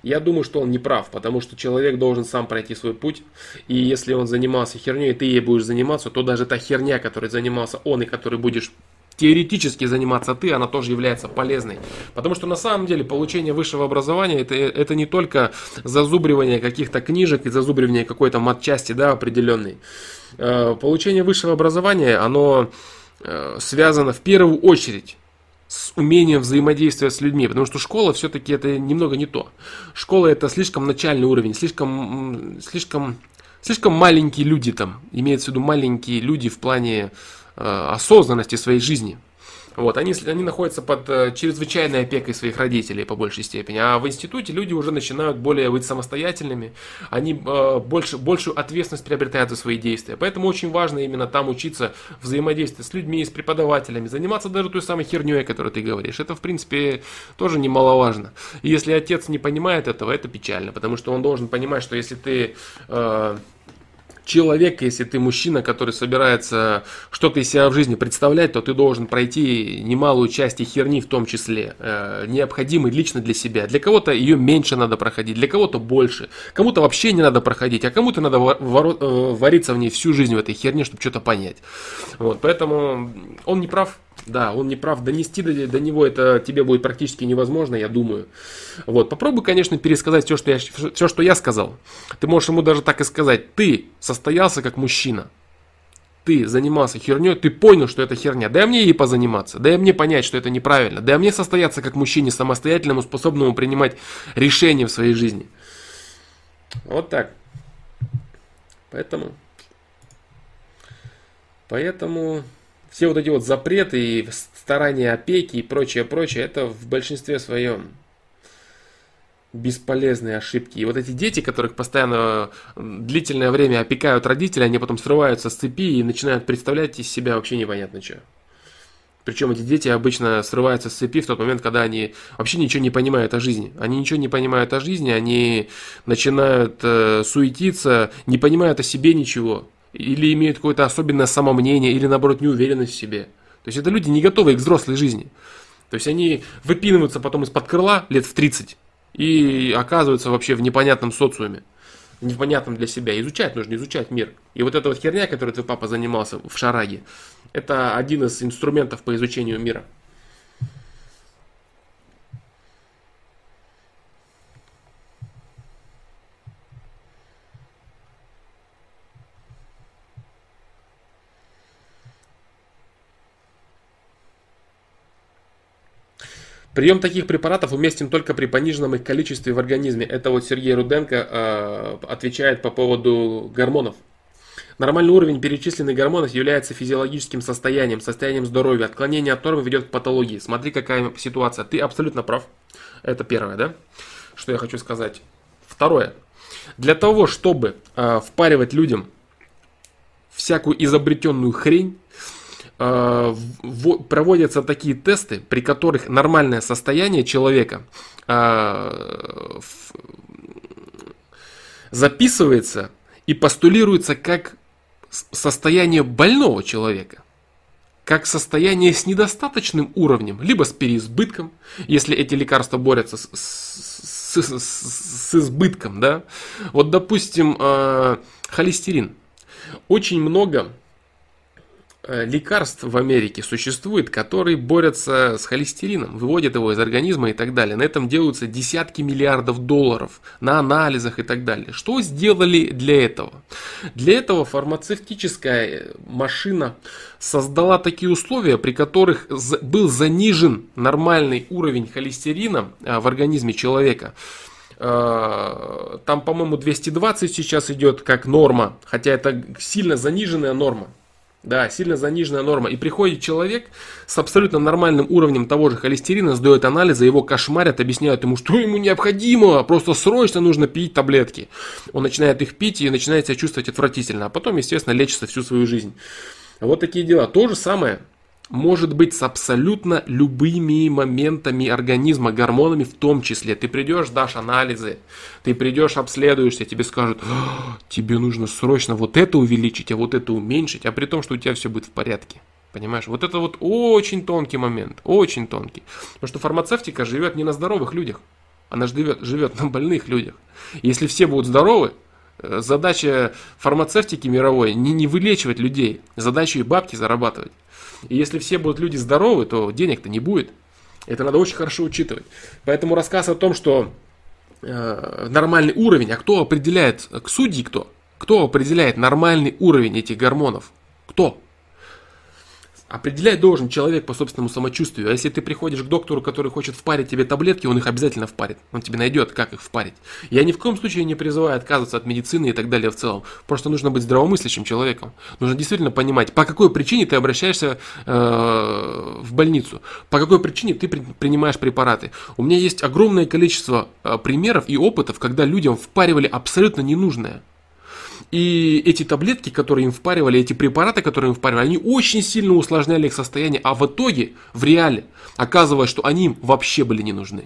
Я думаю, что он не прав, потому что человек должен сам пройти свой путь. И если он занимался херней, и ты ей будешь заниматься, то даже та херня, которой занимался он и которой будешь теоретически заниматься ты, она тоже является полезной. Потому что на самом деле получение высшего образования это, это не только зазубривание каких-то книжек и зазубривание какой-то матчасти да, определенной. Э, получение высшего образования, оно э, связано в первую очередь с умением взаимодействия с людьми, потому что школа все-таки это немного не то. Школа это слишком начальный уровень, слишком, слишком, слишком маленькие люди там, имеется в виду маленькие люди в плане э, осознанности своей жизни. Вот, они, они находятся под э, чрезвычайной опекой своих родителей по большей степени. А в институте люди уже начинают более быть самостоятельными, они э, больше, большую ответственность приобретают за свои действия. Поэтому очень важно именно там учиться взаимодействовать с людьми, с преподавателями, заниматься даже той самой херней, о которой ты говоришь. Это, в принципе, тоже немаловажно. И если отец не понимает этого, это печально, потому что он должен понимать, что если ты... Э, человек, если ты мужчина, который собирается что-то из себя в жизни представлять, то ты должен пройти немалую часть и херни в том числе, э, необходимой лично для себя. Для кого-то ее меньше надо проходить, для кого-то больше. Кому-то вообще не надо проходить, а кому-то надо э, вариться в ней всю жизнь в этой херне, чтобы что-то понять. Вот, поэтому он не прав, да, он не прав. Донести до, до него это тебе будет практически невозможно, я думаю. Вот, попробуй, конечно, пересказать все, что я, все, что я сказал. Ты можешь ему даже так и сказать. Ты состоялся как мужчина. Ты занимался херней, ты понял, что это херня. Дай мне ей позаниматься, дай мне понять, что это неправильно. Дай мне состояться как мужчине самостоятельному, способному принимать решения в своей жизни. Вот так. Поэтому... Поэтому все вот эти вот запреты и старания опеки и прочее, прочее, это в большинстве своем бесполезные ошибки. И вот эти дети, которых постоянно длительное время опекают родители, они потом срываются с цепи и начинают представлять из себя вообще непонятно что. Причем эти дети обычно срываются с цепи в тот момент, когда они вообще ничего не понимают о жизни. Они ничего не понимают о жизни, они начинают э, суетиться, не понимают о себе ничего или имеют какое-то особенное самомнение, или наоборот неуверенность в себе. То есть это люди не готовые к взрослой жизни. То есть они выпинываются потом из-под крыла лет в 30 и оказываются вообще в непонятном социуме. Непонятном для себя. Изучать нужно, изучать мир. И вот эта вот херня, которой твой папа занимался в шараге, это один из инструментов по изучению мира. Прием таких препаратов уместен только при пониженном их количестве в организме. Это вот Сергей Руденко э, отвечает по поводу гормонов. Нормальный уровень перечисленных гормонов является физиологическим состоянием, состоянием здоровья. Отклонение от нормы ведет к патологии. Смотри, какая ситуация. Ты абсолютно прав. Это первое, да? Что я хочу сказать. Второе. Для того, чтобы э, впаривать людям всякую изобретенную хрень, проводятся такие тесты, при которых нормальное состояние человека э, записывается и постулируется как состояние больного человека как состояние с недостаточным уровнем, либо с переизбытком, если эти лекарства борются с, с, с, с избытком, да. Вот, допустим, э, холестерин. Очень много Э, лекарств в Америке существует, которые борются с холестерином, выводят его из организма и так далее. На этом делаются десятки миллиардов долларов на анализах и так далее. Что сделали для этого? Для этого фармацевтическая машина создала такие условия, при которых был занижен нормальный уровень холестерина э, в организме человека. Э, там, по-моему, 220 сейчас идет как норма, хотя это сильно заниженная норма. Да, сильно заниженная норма. И приходит человек с абсолютно нормальным уровнем того же холестерина, сдает анализы, его кошмарят, объясняют ему, что ему необходимо, просто срочно нужно пить таблетки. Он начинает их пить и начинает себя чувствовать отвратительно, а потом, естественно, лечится всю свою жизнь. Вот такие дела. То же самое может быть с абсолютно любыми моментами организма, гормонами в том числе. Ты придешь, дашь анализы, ты придешь, обследуешься, тебе скажут, «А, тебе нужно срочно вот это увеличить, а вот это уменьшить, а при том, что у тебя все будет в порядке. Понимаешь? Вот это вот очень тонкий момент, очень тонкий. Потому что фармацевтика живет не на здоровых людях, она живет, живет на больных людях. Если все будут здоровы, э, задача фармацевтики мировой не, не вылечивать людей, задача и бабки зарабатывать. И если все будут люди здоровы, то денег-то не будет. Это надо очень хорошо учитывать. Поэтому рассказ о том, что э, нормальный уровень, а кто определяет, к судьи кто? Кто определяет нормальный уровень этих гормонов? Кто? Определять должен человек по собственному самочувствию. А если ты приходишь к доктору, который хочет впарить тебе таблетки, он их обязательно впарит. Он тебе найдет, как их впарить. Я ни в коем случае не призываю отказываться от медицины и так далее в целом. Просто нужно быть здравомыслящим человеком. Нужно действительно понимать, по какой причине ты обращаешься э, в больницу, по какой причине ты при, принимаешь препараты. У меня есть огромное количество э, примеров и опытов, когда людям впаривали абсолютно ненужное. И эти таблетки, которые им впаривали, эти препараты, которые им впаривали, они очень сильно усложняли их состояние, а в итоге, в реале, оказывалось, что они им вообще были не нужны.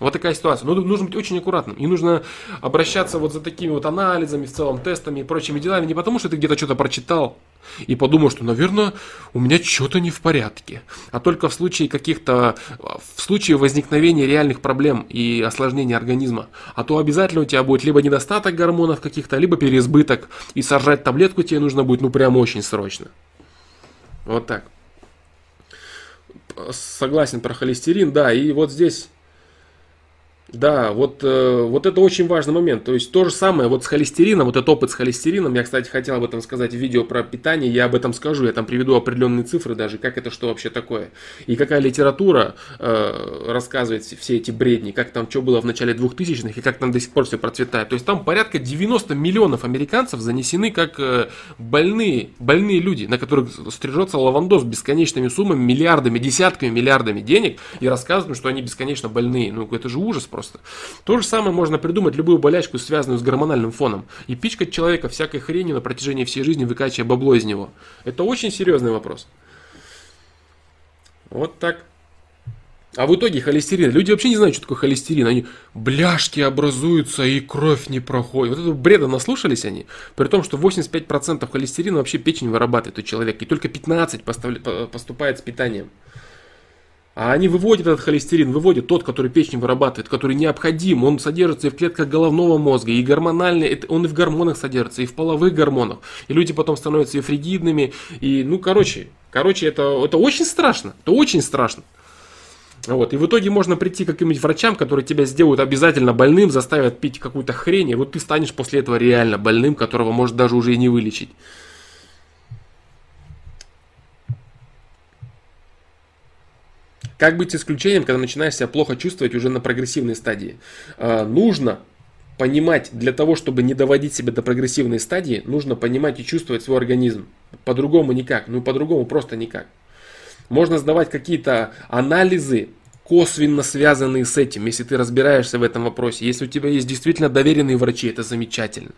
Вот такая ситуация. Но нужно быть очень аккуратным. И нужно обращаться вот за такими вот анализами, в целом тестами и прочими делами. Не потому, что ты где-то что-то прочитал и подумал, что, наверное, у меня что-то не в порядке. А только в случае каких-то, в случае возникновения реальных проблем и осложнения организма. А то обязательно у тебя будет либо недостаток гормонов каких-то, либо переизбыток. И сажать таблетку тебе нужно будет, ну, прям очень срочно. Вот так. Согласен про холестерин, да. И вот здесь да, вот, э, вот это очень важный момент. То есть то же самое вот с холестерином, вот этот опыт с холестерином. Я, кстати, хотел об этом сказать в видео про питание. Я об этом скажу. Я там приведу определенные цифры даже, как это, что вообще такое. И какая литература э, рассказывает все эти бредни, как там что было в начале 2000-х и как там до сих пор все процветает. То есть там порядка 90 миллионов американцев занесены как э, больные, больные люди, на которых стрижется лавандос бесконечными суммами, миллиардами, десятками миллиардами денег и рассказывают, что они бесконечно больные. Ну это же ужас просто просто. То же самое можно придумать любую болячку, связанную с гормональным фоном, и пичкать человека всякой хренью на протяжении всей жизни, выкачивая бабло из него. Это очень серьезный вопрос. Вот так. А в итоге холестерин. Люди вообще не знают, что такое холестерин. Они бляшки образуются и кровь не проходит. Вот этого бреда наслушались они. При том, что 85% холестерина вообще печень вырабатывает у человека. И только 15% поступает с питанием. А они выводят этот холестерин, выводят тот, который печень вырабатывает, который необходим. Он содержится и в клетках головного мозга, и гормональный, он и в гормонах содержится, и в половых гормонах. И люди потом становятся и фригидными, и, ну, короче, короче, это, это очень страшно, это очень страшно. Вот. И в итоге можно прийти к каким-нибудь врачам, которые тебя сделают обязательно больным, заставят пить какую-то хрень, и вот ты станешь после этого реально больным, которого может даже уже и не вылечить. Как быть исключением, когда начинаешь себя плохо чувствовать уже на прогрессивной стадии? А, нужно понимать, для того, чтобы не доводить себя до прогрессивной стадии, нужно понимать и чувствовать свой организм. По-другому никак. Ну, по-другому просто никак. Можно сдавать какие-то анализы, косвенно связанные с этим, если ты разбираешься в этом вопросе. Если у тебя есть действительно доверенные врачи, это замечательно.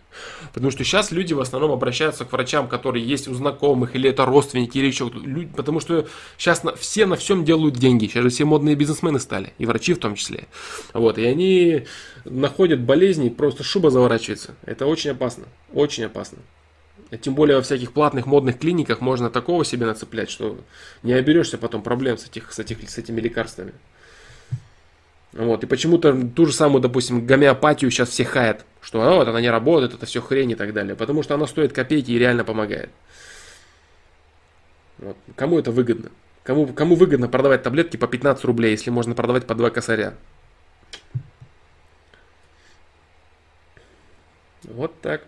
Потому что сейчас люди в основном обращаются к врачам, которые есть у знакомых, или это родственники, или еще кто-то. Потому что сейчас на, все на всем делают деньги. Сейчас же все модные бизнесмены стали, и врачи в том числе. Вот, и они находят болезни, просто шуба заворачивается. Это очень опасно, очень опасно. Тем более во всяких платных модных клиниках можно такого себе нацеплять, что не оберешься потом проблем с, этих, с, этих, с этими лекарствами. Вот, и почему-то ту же самую, допустим, гомеопатию сейчас все хаят, что а, вот она не работает, это все хрень и так далее, потому что она стоит копейки и реально помогает. Вот. Кому это выгодно? Кому, кому выгодно продавать таблетки по 15 рублей, если можно продавать по 2 косаря? Вот так.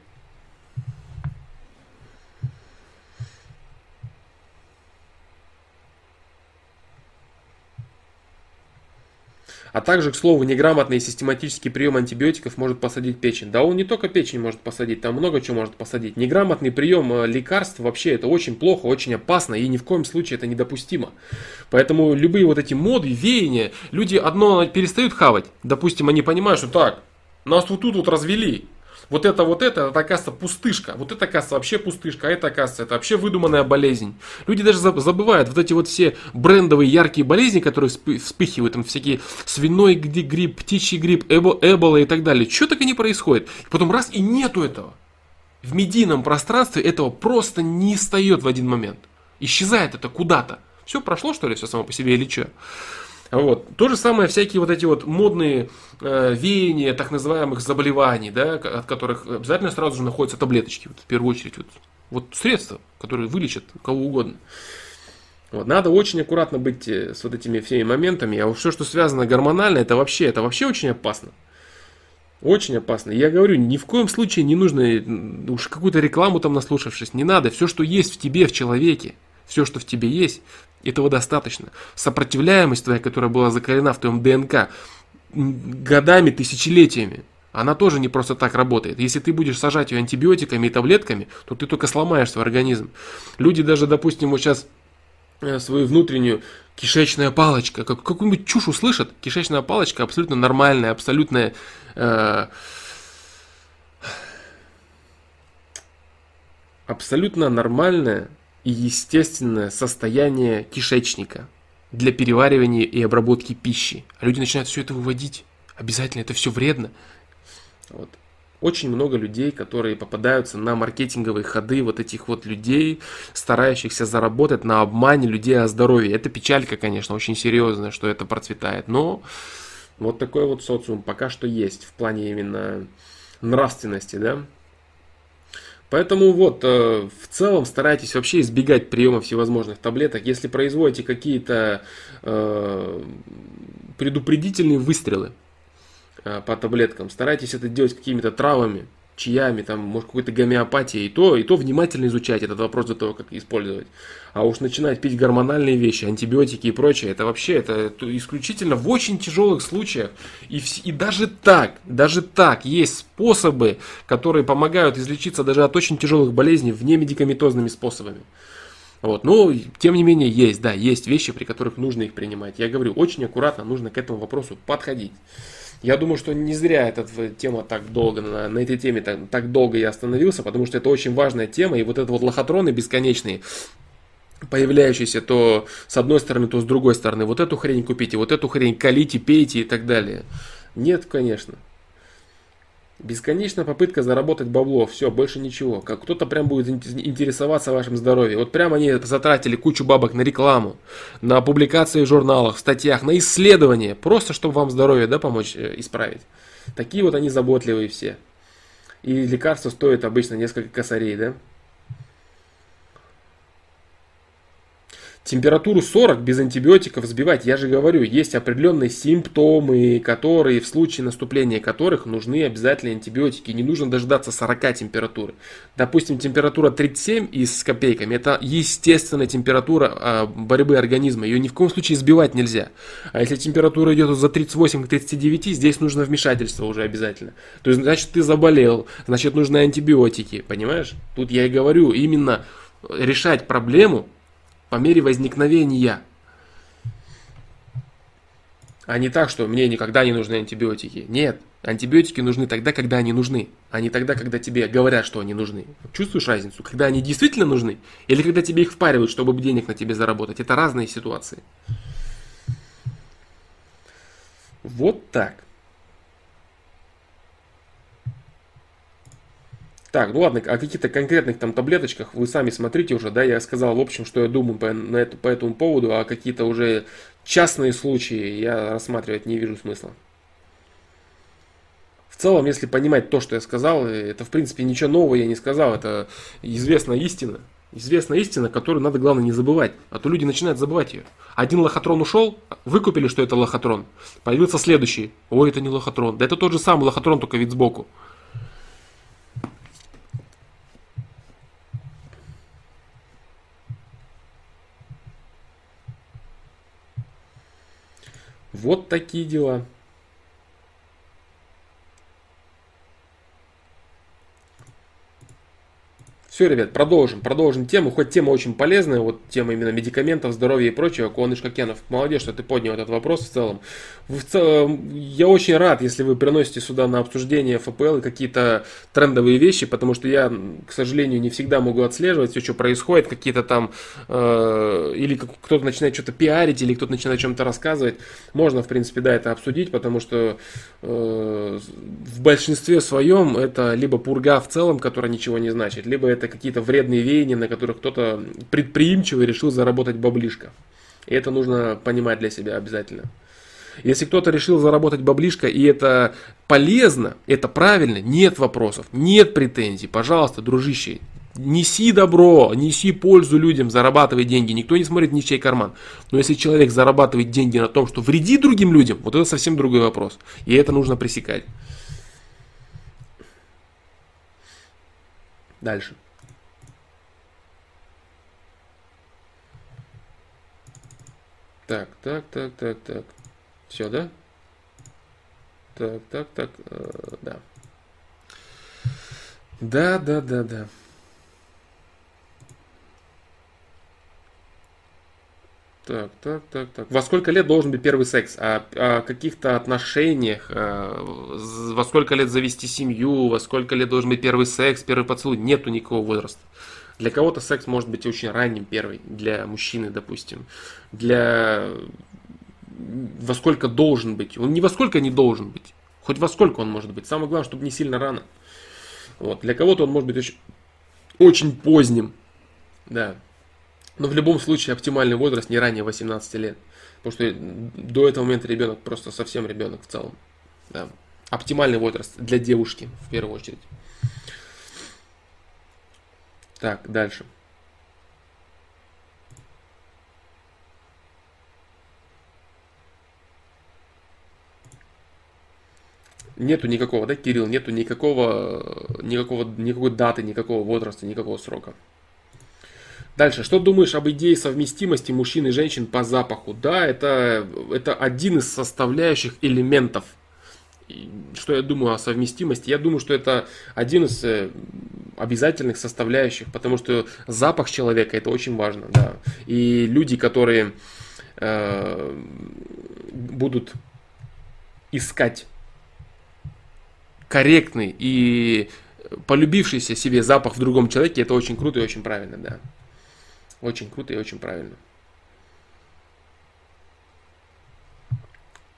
А также, к слову, неграмотный и систематический прием антибиотиков может посадить печень. Да он не только печень может посадить, там много чего может посадить. Неграмотный прием э, лекарств вообще это очень плохо, очень опасно и ни в коем случае это недопустимо. Поэтому любые вот эти моды, веяния, люди одно перестают хавать. Допустим, они понимают, что так, нас вот тут вот развели, вот это, вот это, это оказывается пустышка. Вот это оказывается вообще пустышка, а это оказывается, это вообще выдуманная болезнь. Люди даже забывают вот эти вот все брендовые яркие болезни, которые вспыхивают, там всякие свиной грипп, птичий грипп, эбо, эбола и так далее. Что так и не происходит? Потом раз и нету этого. В медийном пространстве этого просто не встает в один момент. Исчезает это куда-то. Все прошло, что ли, все само по себе или что? Вот. То же самое всякие вот эти вот модные э, веяния так называемых заболеваний, да, от которых обязательно сразу же находятся таблеточки, вот, в первую очередь. Вот, вот средства, которые вылечат кого угодно. Вот. Надо очень аккуратно быть э, с вот этими всеми моментами. А все, что связано гормонально, это вообще, это вообще очень опасно. Очень опасно. Я говорю, ни в коем случае не нужно уж какую-то рекламу там наслушавшись, не надо. Все, что есть в тебе, в человеке, все, что в тебе есть, этого достаточно. Сопротивляемость твоя, которая была закорена в твоем ДНК годами, тысячелетиями, она тоже не просто так работает. Если ты будешь сажать ее антибиотиками и таблетками, то ты только сломаешь свой организм. Люди даже, допустим, вот сейчас э, свою внутреннюю кишечная палочка, как, какую-нибудь чушь услышат, кишечная палочка абсолютно нормальная, абсолютная... Э, абсолютно нормальная и естественное состояние кишечника для переваривания и обработки пищи. А люди начинают все это выводить. Обязательно это все вредно. Вот. Очень много людей, которые попадаются на маркетинговые ходы вот этих вот людей, старающихся заработать на обмане людей о здоровье. Это печалька, конечно, очень серьезная, что это процветает. Но вот такой вот социум пока что есть в плане именно нравственности, да. Поэтому вот, э, в целом старайтесь вообще избегать приема всевозможных таблеток. Если производите какие-то э, предупредительные выстрелы э, по таблеткам, старайтесь это делать какими-то травами, чаями, там, может, какой-то гомеопатией, и то, и то внимательно изучать этот вопрос до того, как использовать. А уж начинать пить гормональные вещи, антибиотики и прочее, это вообще, это, это исключительно в очень тяжелых случаях. И, и даже так, даже так, есть способы, которые помогают излечиться даже от очень тяжелых болезней вне медикаментозными способами. Вот. Но, тем не менее, есть, да, есть вещи, при которых нужно их принимать. Я говорю, очень аккуратно нужно к этому вопросу подходить. Я думаю, что не зря эта тема так долго, на, на этой теме так, так долго я остановился, потому что это очень важная тема, и вот это вот лохотроны бесконечные, появляющиеся то с одной стороны, то с другой стороны, вот эту хрень купите, вот эту хрень колите, пейте и так далее. Нет, конечно. Бесконечная попытка заработать бабло, все, больше ничего. Как кто-то прям будет интересоваться вашим здоровьем. Вот прям они затратили кучу бабок на рекламу, на публикации в журналах, в статьях, на исследования, просто чтобы вам здоровье да, помочь э, исправить. Такие вот они заботливые все. И лекарства стоят обычно несколько косарей, да? Температуру 40 без антибиотиков сбивать, я же говорю, есть определенные симптомы, которые в случае наступления которых нужны обязательно антибиотики. Не нужно дождаться 40 температуры. Допустим, температура 37 и с копейками, это естественная температура а, борьбы организма. Ее ни в коем случае сбивать нельзя. А если температура идет за 38 к 39, здесь нужно вмешательство уже обязательно. То есть, значит, ты заболел, значит, нужны антибиотики, понимаешь? Тут я и говорю, именно решать проблему по мере возникновения. А не так, что мне никогда не нужны антибиотики. Нет, антибиотики нужны тогда, когда они нужны, а не тогда, когда тебе говорят, что они нужны. Чувствуешь разницу? Когда они действительно нужны, или когда тебе их впаривают, чтобы денег на тебе заработать. Это разные ситуации. Вот так. Так, ну ладно, о каких-то конкретных там таблеточках вы сами смотрите уже, да, я сказал, в общем, что я думаю по, на это, по этому поводу, а какие-то уже частные случаи я рассматривать не вижу смысла. В целом, если понимать то, что я сказал, это в принципе ничего нового я не сказал, это известная истина. Известная истина, которую надо, главное, не забывать. А то люди начинают забывать ее. Один лохотрон ушел, выкупили, что это лохотрон. Появился следующий. Ой, это не лохотрон. Да это тот же самый лохотрон, только вид сбоку. Вот такие дела. Все, ребят, продолжим, продолжим тему. Хоть тема очень полезная, вот тема именно медикаментов, здоровья и прочего. Куаныш Кокенов, молодец, что ты поднял этот вопрос в целом. в целом. Я очень рад, если вы приносите сюда на обсуждение ФПЛ и какие-то трендовые вещи, потому что я, к сожалению, не всегда могу отслеживать все, что происходит, какие-то там, э, или кто-то начинает что-то пиарить, или кто-то начинает о чем-то рассказывать. Можно, в принципе, да, это обсудить, потому что э, в большинстве своем это либо пурга в целом, которая ничего не значит, либо это это какие-то вредные веяния, на которых кто-то предприимчивый решил заработать баблишко. И это нужно понимать для себя обязательно. Если кто-то решил заработать баблишко, и это полезно, это правильно, нет вопросов, нет претензий. Пожалуйста, дружище, неси добро, неси пользу людям, зарабатывай деньги. Никто не смотрит ни в чей карман. Но если человек зарабатывает деньги на том, что вредит другим людям, вот это совсем другой вопрос. И это нужно пресекать. Дальше. Так, так, так, так, так. Все, да? Так, так, так, э, да. Да, да, да, да. Так, так, так, так. Во сколько лет должен быть первый секс? О, о каких-то отношениях? Э, во сколько лет завести семью? Во сколько лет должен быть первый секс, первый поцелуй? Нету никакого возраста. Для кого-то секс может быть очень ранним первый, для мужчины, допустим. Для во сколько должен быть. Он не во сколько не должен быть. Хоть во сколько он может быть. Самое главное, чтобы не сильно рано. Вот. Для кого-то он может быть очень, очень поздним. Да. Но в любом случае оптимальный возраст не ранее 18 лет. Потому что до этого момента ребенок просто совсем ребенок в целом. Да. Оптимальный возраст для девушки в первую очередь. Так, дальше. Нету никакого, да, Кирилл, нету никакого, никакого, никакой даты, никакого возраста, никакого срока. Дальше, что думаешь об идее совместимости мужчин и женщин по запаху? Да, это, это один из составляющих элементов. Что я думаю о совместимости? Я думаю, что это один из э, обязательных составляющих, потому что запах человека это очень важно, да. И люди, которые э, будут искать корректный и полюбившийся себе запах в другом человеке, это очень круто и очень правильно, да. Очень круто и очень правильно.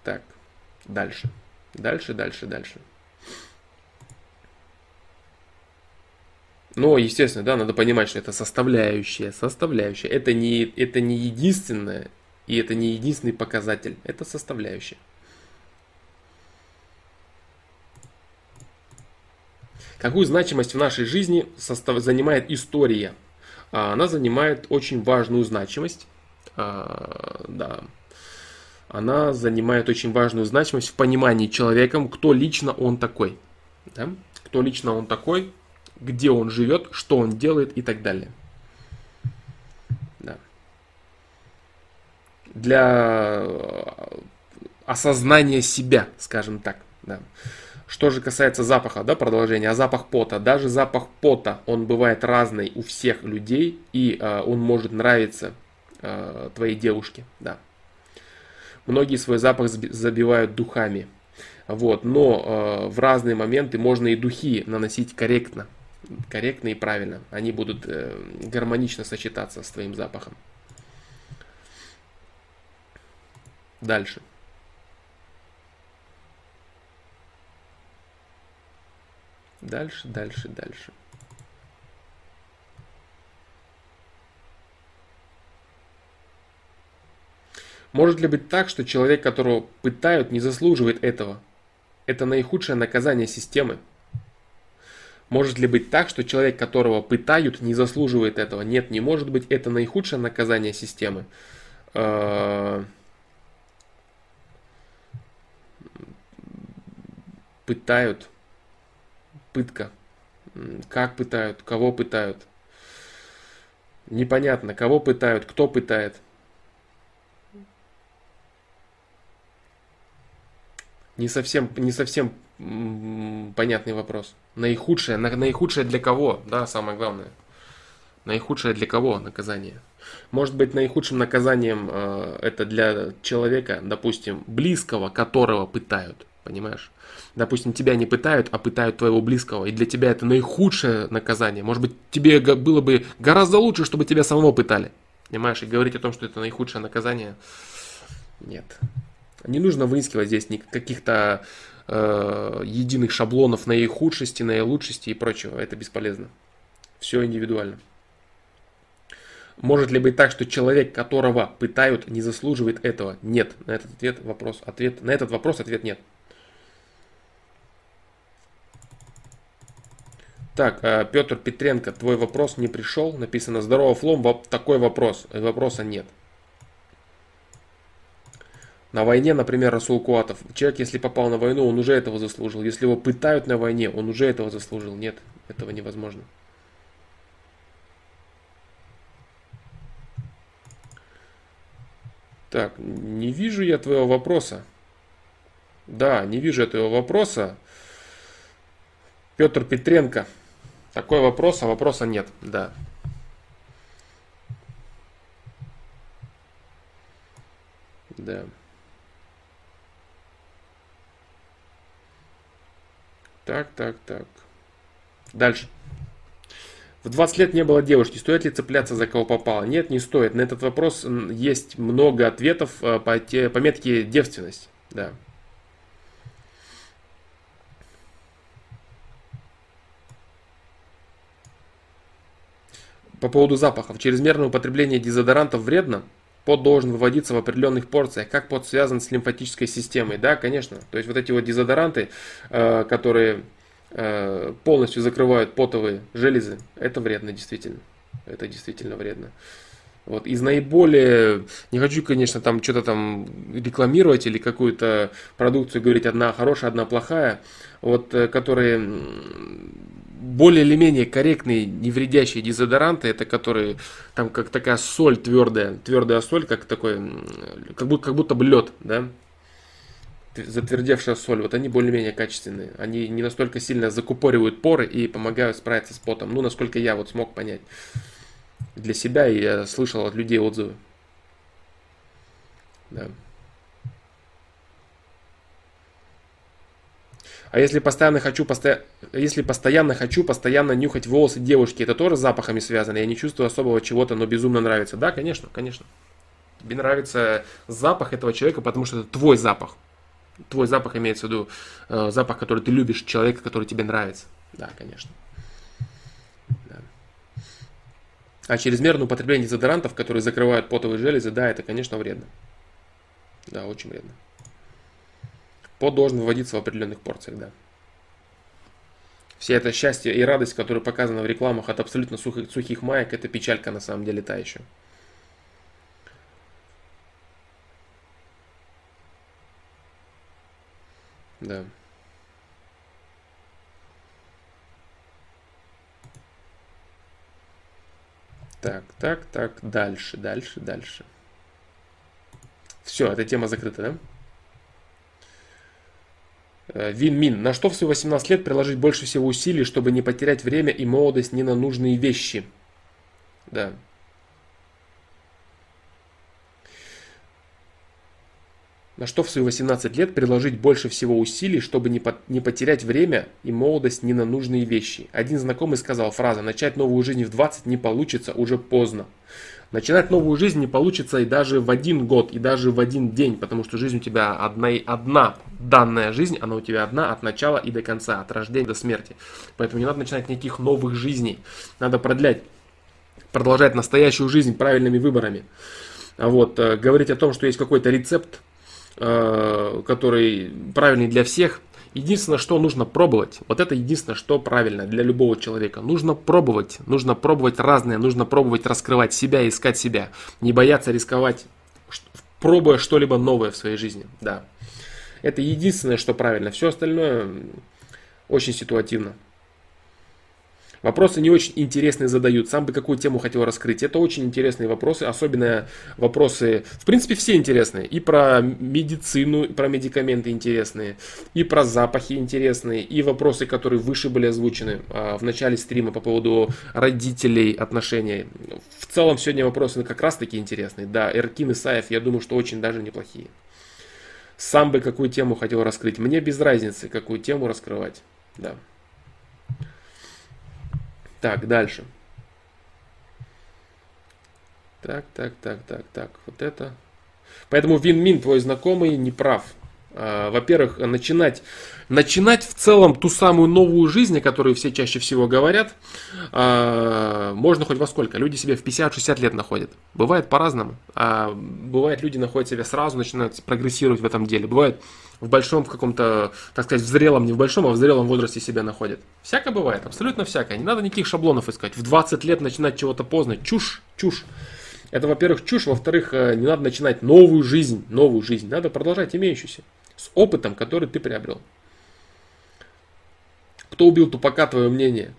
Так, дальше. Дальше, дальше, дальше. Но, естественно, да, надо понимать, что это составляющая, составляющая. Это не, это не единственное, и это не единственный показатель. Это составляющая. Какую значимость в нашей жизни состав, занимает история? А, она занимает очень важную значимость. А, да. Она занимает очень важную значимость в понимании человеком, кто лично он такой. Да? Кто лично он такой, где он живет, что он делает и так далее. Да. Для э, осознания себя, скажем так. Да. Что же касается запаха, да, продолжение, а запах пота, даже запах пота, он бывает разный у всех людей, и э, он может нравиться э, твоей девушке, да. Многие свой запах забивают духами. Вот, но э, в разные моменты можно и духи наносить корректно, корректно и правильно. Они будут э, гармонично сочетаться с твоим запахом. Дальше. Дальше, дальше, дальше. Может ли быть так, что человек, которого пытают, не заслуживает этого? Это наихудшее наказание системы. Может ли быть так, что человек, которого пытают, не заслуживает этого? Нет, не может быть. Это наихудшее наказание системы. Пытают. Пытка. Как пытают? Кого пытают? Непонятно, кого пытают, кто пытает. Не совсем, не совсем понятный вопрос. Наихудшее, на, наихудшее для кого, да, самое главное. Наихудшее для кого наказание? Может быть, наихудшим наказанием э, это для человека, допустим, близкого, которого пытают, понимаешь? Допустим, тебя не пытают, а пытают твоего близкого, и для тебя это наихудшее наказание. Может быть, тебе было бы гораздо лучше, чтобы тебя самого пытали, понимаешь? И говорить о том, что это наихудшее наказание, нет. Не нужно выискивать здесь каких-то э, единых шаблонов наихудшести, наилучшести и прочего. Это бесполезно. Все индивидуально. Может ли быть так, что человек, которого пытают, не заслуживает этого? Нет. На этот ответ вопрос, ответ, на этот вопрос ответ нет. Так, э, Петр Петренко, твой вопрос не пришел. Написано здорово, Флом, такой вопрос. Вопроса нет. На войне, например, Расул Куатов. Человек, если попал на войну, он уже этого заслужил. Если его пытают на войне, он уже этого заслужил. Нет, этого невозможно. Так, не вижу я твоего вопроса. Да, не вижу этого вопроса. Петр Петренко. Такой вопрос, а вопроса нет. Да. Да. Так, так, так. Дальше. В 20 лет не было девушки. Стоит ли цепляться за кого попало? Нет, не стоит. На этот вопрос есть много ответов э, по, те, по метке девственность. Да. По поводу запахов. Чрезмерное употребление дезодорантов вредно? Пот должен выводиться в определенных порциях. Как пот связан с лимфатической системой? Да, конечно. То есть вот эти вот дезодоранты, э, которые э, полностью закрывают потовые железы, это вредно действительно. Это действительно вредно. Вот. Из наиболее, не хочу, конечно, там что-то там рекламировать или какую-то продукцию говорить, одна хорошая, одна плохая, вот, э, которые более или менее корректные, не вредящие дезодоранты, это которые там как такая соль твердая, твердая соль, как такой, как будто, как будто бы лед, да, затвердевшая соль, вот они более-менее качественные. Они не настолько сильно закупоривают поры и помогают справиться с потом. Ну, насколько я вот смог понять для себя, и я слышал от людей отзывы. Да. А если постоянно хочу, посто... если постоянно хочу постоянно нюхать волосы девушки, это тоже с запахами связано? Я не чувствую особого чего-то, но безумно нравится. Да, конечно, конечно. Тебе нравится запах этого человека, потому что это твой запах. Твой запах имеется в виду э, запах, который ты любишь, человека, который тебе нравится. Да, конечно. Да. А чрезмерное употребление дезодорантов, которые закрывают потовые железы, да, это, конечно, вредно. Да, очень вредно. Пот должен выводиться в определенных порциях, да. Все это счастье и радость, которая показана в рекламах от абсолютно сухих, сухих маек, это печалька на самом деле та еще. Да. Так, так, так, дальше, дальше, дальше. Все, эта тема закрыта, да? Э, Вин-Мин. На что в свои 18 лет приложить больше всего усилий, чтобы не потерять время и молодость не на нужные вещи? Да. На что в свои 18 лет приложить больше всего усилий, чтобы не, по не потерять время и молодость ни на нужные вещи. Один знакомый сказал фраза «начать новую жизнь в 20 не получится, уже поздно». Начинать новую жизнь не получится и даже в один год, и даже в один день, потому что жизнь у тебя одна, одна данная жизнь, она у тебя одна от начала и до конца, от рождения до смерти. Поэтому не надо начинать никаких новых жизней. Надо продлять, продолжать настоящую жизнь правильными выборами. А вот, э, говорить о том, что есть какой-то рецепт, э, который правильный для всех, Единственное, что нужно пробовать, вот это единственное, что правильно для любого человека. Нужно пробовать, нужно пробовать разное, нужно пробовать раскрывать себя, искать себя. Не бояться рисковать, пробуя что-либо новое в своей жизни. Да. Это единственное, что правильно. Все остальное очень ситуативно. Вопросы не очень интересные задают. Сам бы какую тему хотел раскрыть. Это очень интересные вопросы, особенно вопросы, в принципе, все интересные. И про медицину, и про медикаменты интересные, и про запахи интересные, и вопросы, которые выше были озвучены а, в начале стрима по поводу родителей, отношений. В целом сегодня вопросы как раз таки интересные. Да, Эркин и Саев, я думаю, что очень даже неплохие. Сам бы какую тему хотел раскрыть. Мне без разницы, какую тему раскрывать. Да. Так, дальше. Так, так, так, так, так. Вот это. Поэтому Вин-Мин, твой знакомый, не прав. А, во-первых, начинать, начинать в целом ту самую новую жизнь, о которой все чаще всего говорят, а, можно хоть во сколько. Люди себе в 50-60 лет находят. Бывает по-разному. А бывает, люди находят себя сразу, начинают прогрессировать в этом деле. Бывает, в большом, в каком-то, так сказать, в зрелом, не в большом, а в зрелом возрасте себя находят. Всякое бывает, абсолютно всякое. Не надо никаких шаблонов искать. В 20 лет начинать чего-то поздно. Чушь, чушь. Это, во-первых, чушь. Во-вторых, э, не надо начинать новую жизнь, новую жизнь. Надо продолжать имеющуюся. С опытом, который ты приобрел. Кто убил тупака, твое мнение?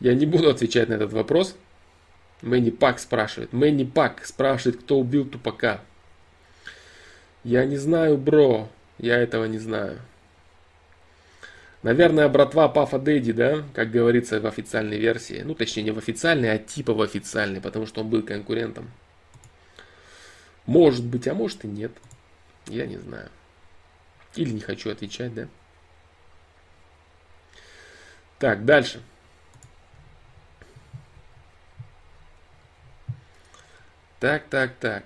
Я не буду отвечать на этот вопрос. Мэнни Пак спрашивает. Мэнни Пак спрашивает, кто убил тупака. Я не знаю, бро. Я этого не знаю. Наверное, братва Пафа Дэдди, да, как говорится в официальной версии. Ну, точнее, не в официальной, а типа в официальной, потому что он был конкурентом. Может быть, а может и нет. Я не знаю. Или не хочу отвечать, да. Так, дальше. Так, так, так.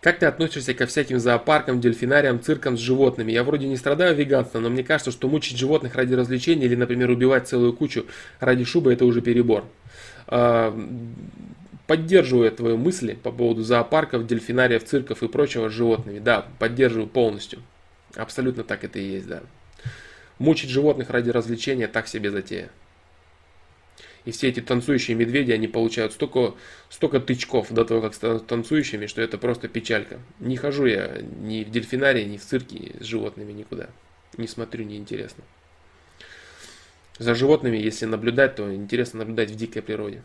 Как ты относишься ко всяким зоопаркам, дельфинариям, циркам с животными? Я вроде не страдаю веганством, но мне кажется, что мучить животных ради развлечения или, например, убивать целую кучу ради шубы – это уже перебор. А, поддерживаю твои мысли по поводу зоопарков, дельфинариев, цирков и прочего с животными. Да, поддерживаю полностью. Абсолютно так это и есть, да. Мучить животных ради развлечения – так себе затея. И все эти танцующие медведи, они получают столько, столько тычков до того, как станут танцующими, что это просто печалька. Не хожу я ни в дельфинарии, ни в цирке с животными никуда. Не смотрю, не интересно. За животными, если наблюдать, то интересно наблюдать в дикой природе.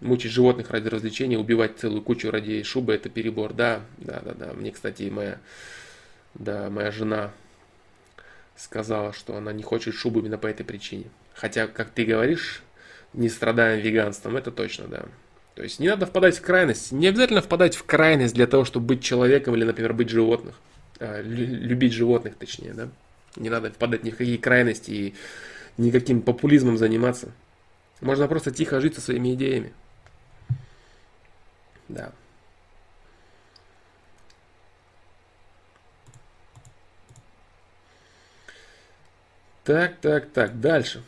Мучить животных ради развлечения, убивать целую кучу ради шубы, это перебор. Да, да, да, да. Мне, кстати, моя, да, моя жена сказала, что она не хочет шубу именно по этой причине. Хотя, как ты говоришь, не страдаем веганством, это точно, да. То есть не надо впадать в крайность. Не обязательно впадать в крайность для того, чтобы быть человеком или, например, быть животных. А, любить животных, точнее, да. Не надо впадать ни в какие крайности и никаким популизмом заниматься. Можно просто тихо жить со своими идеями. Да. Так, так, так, дальше.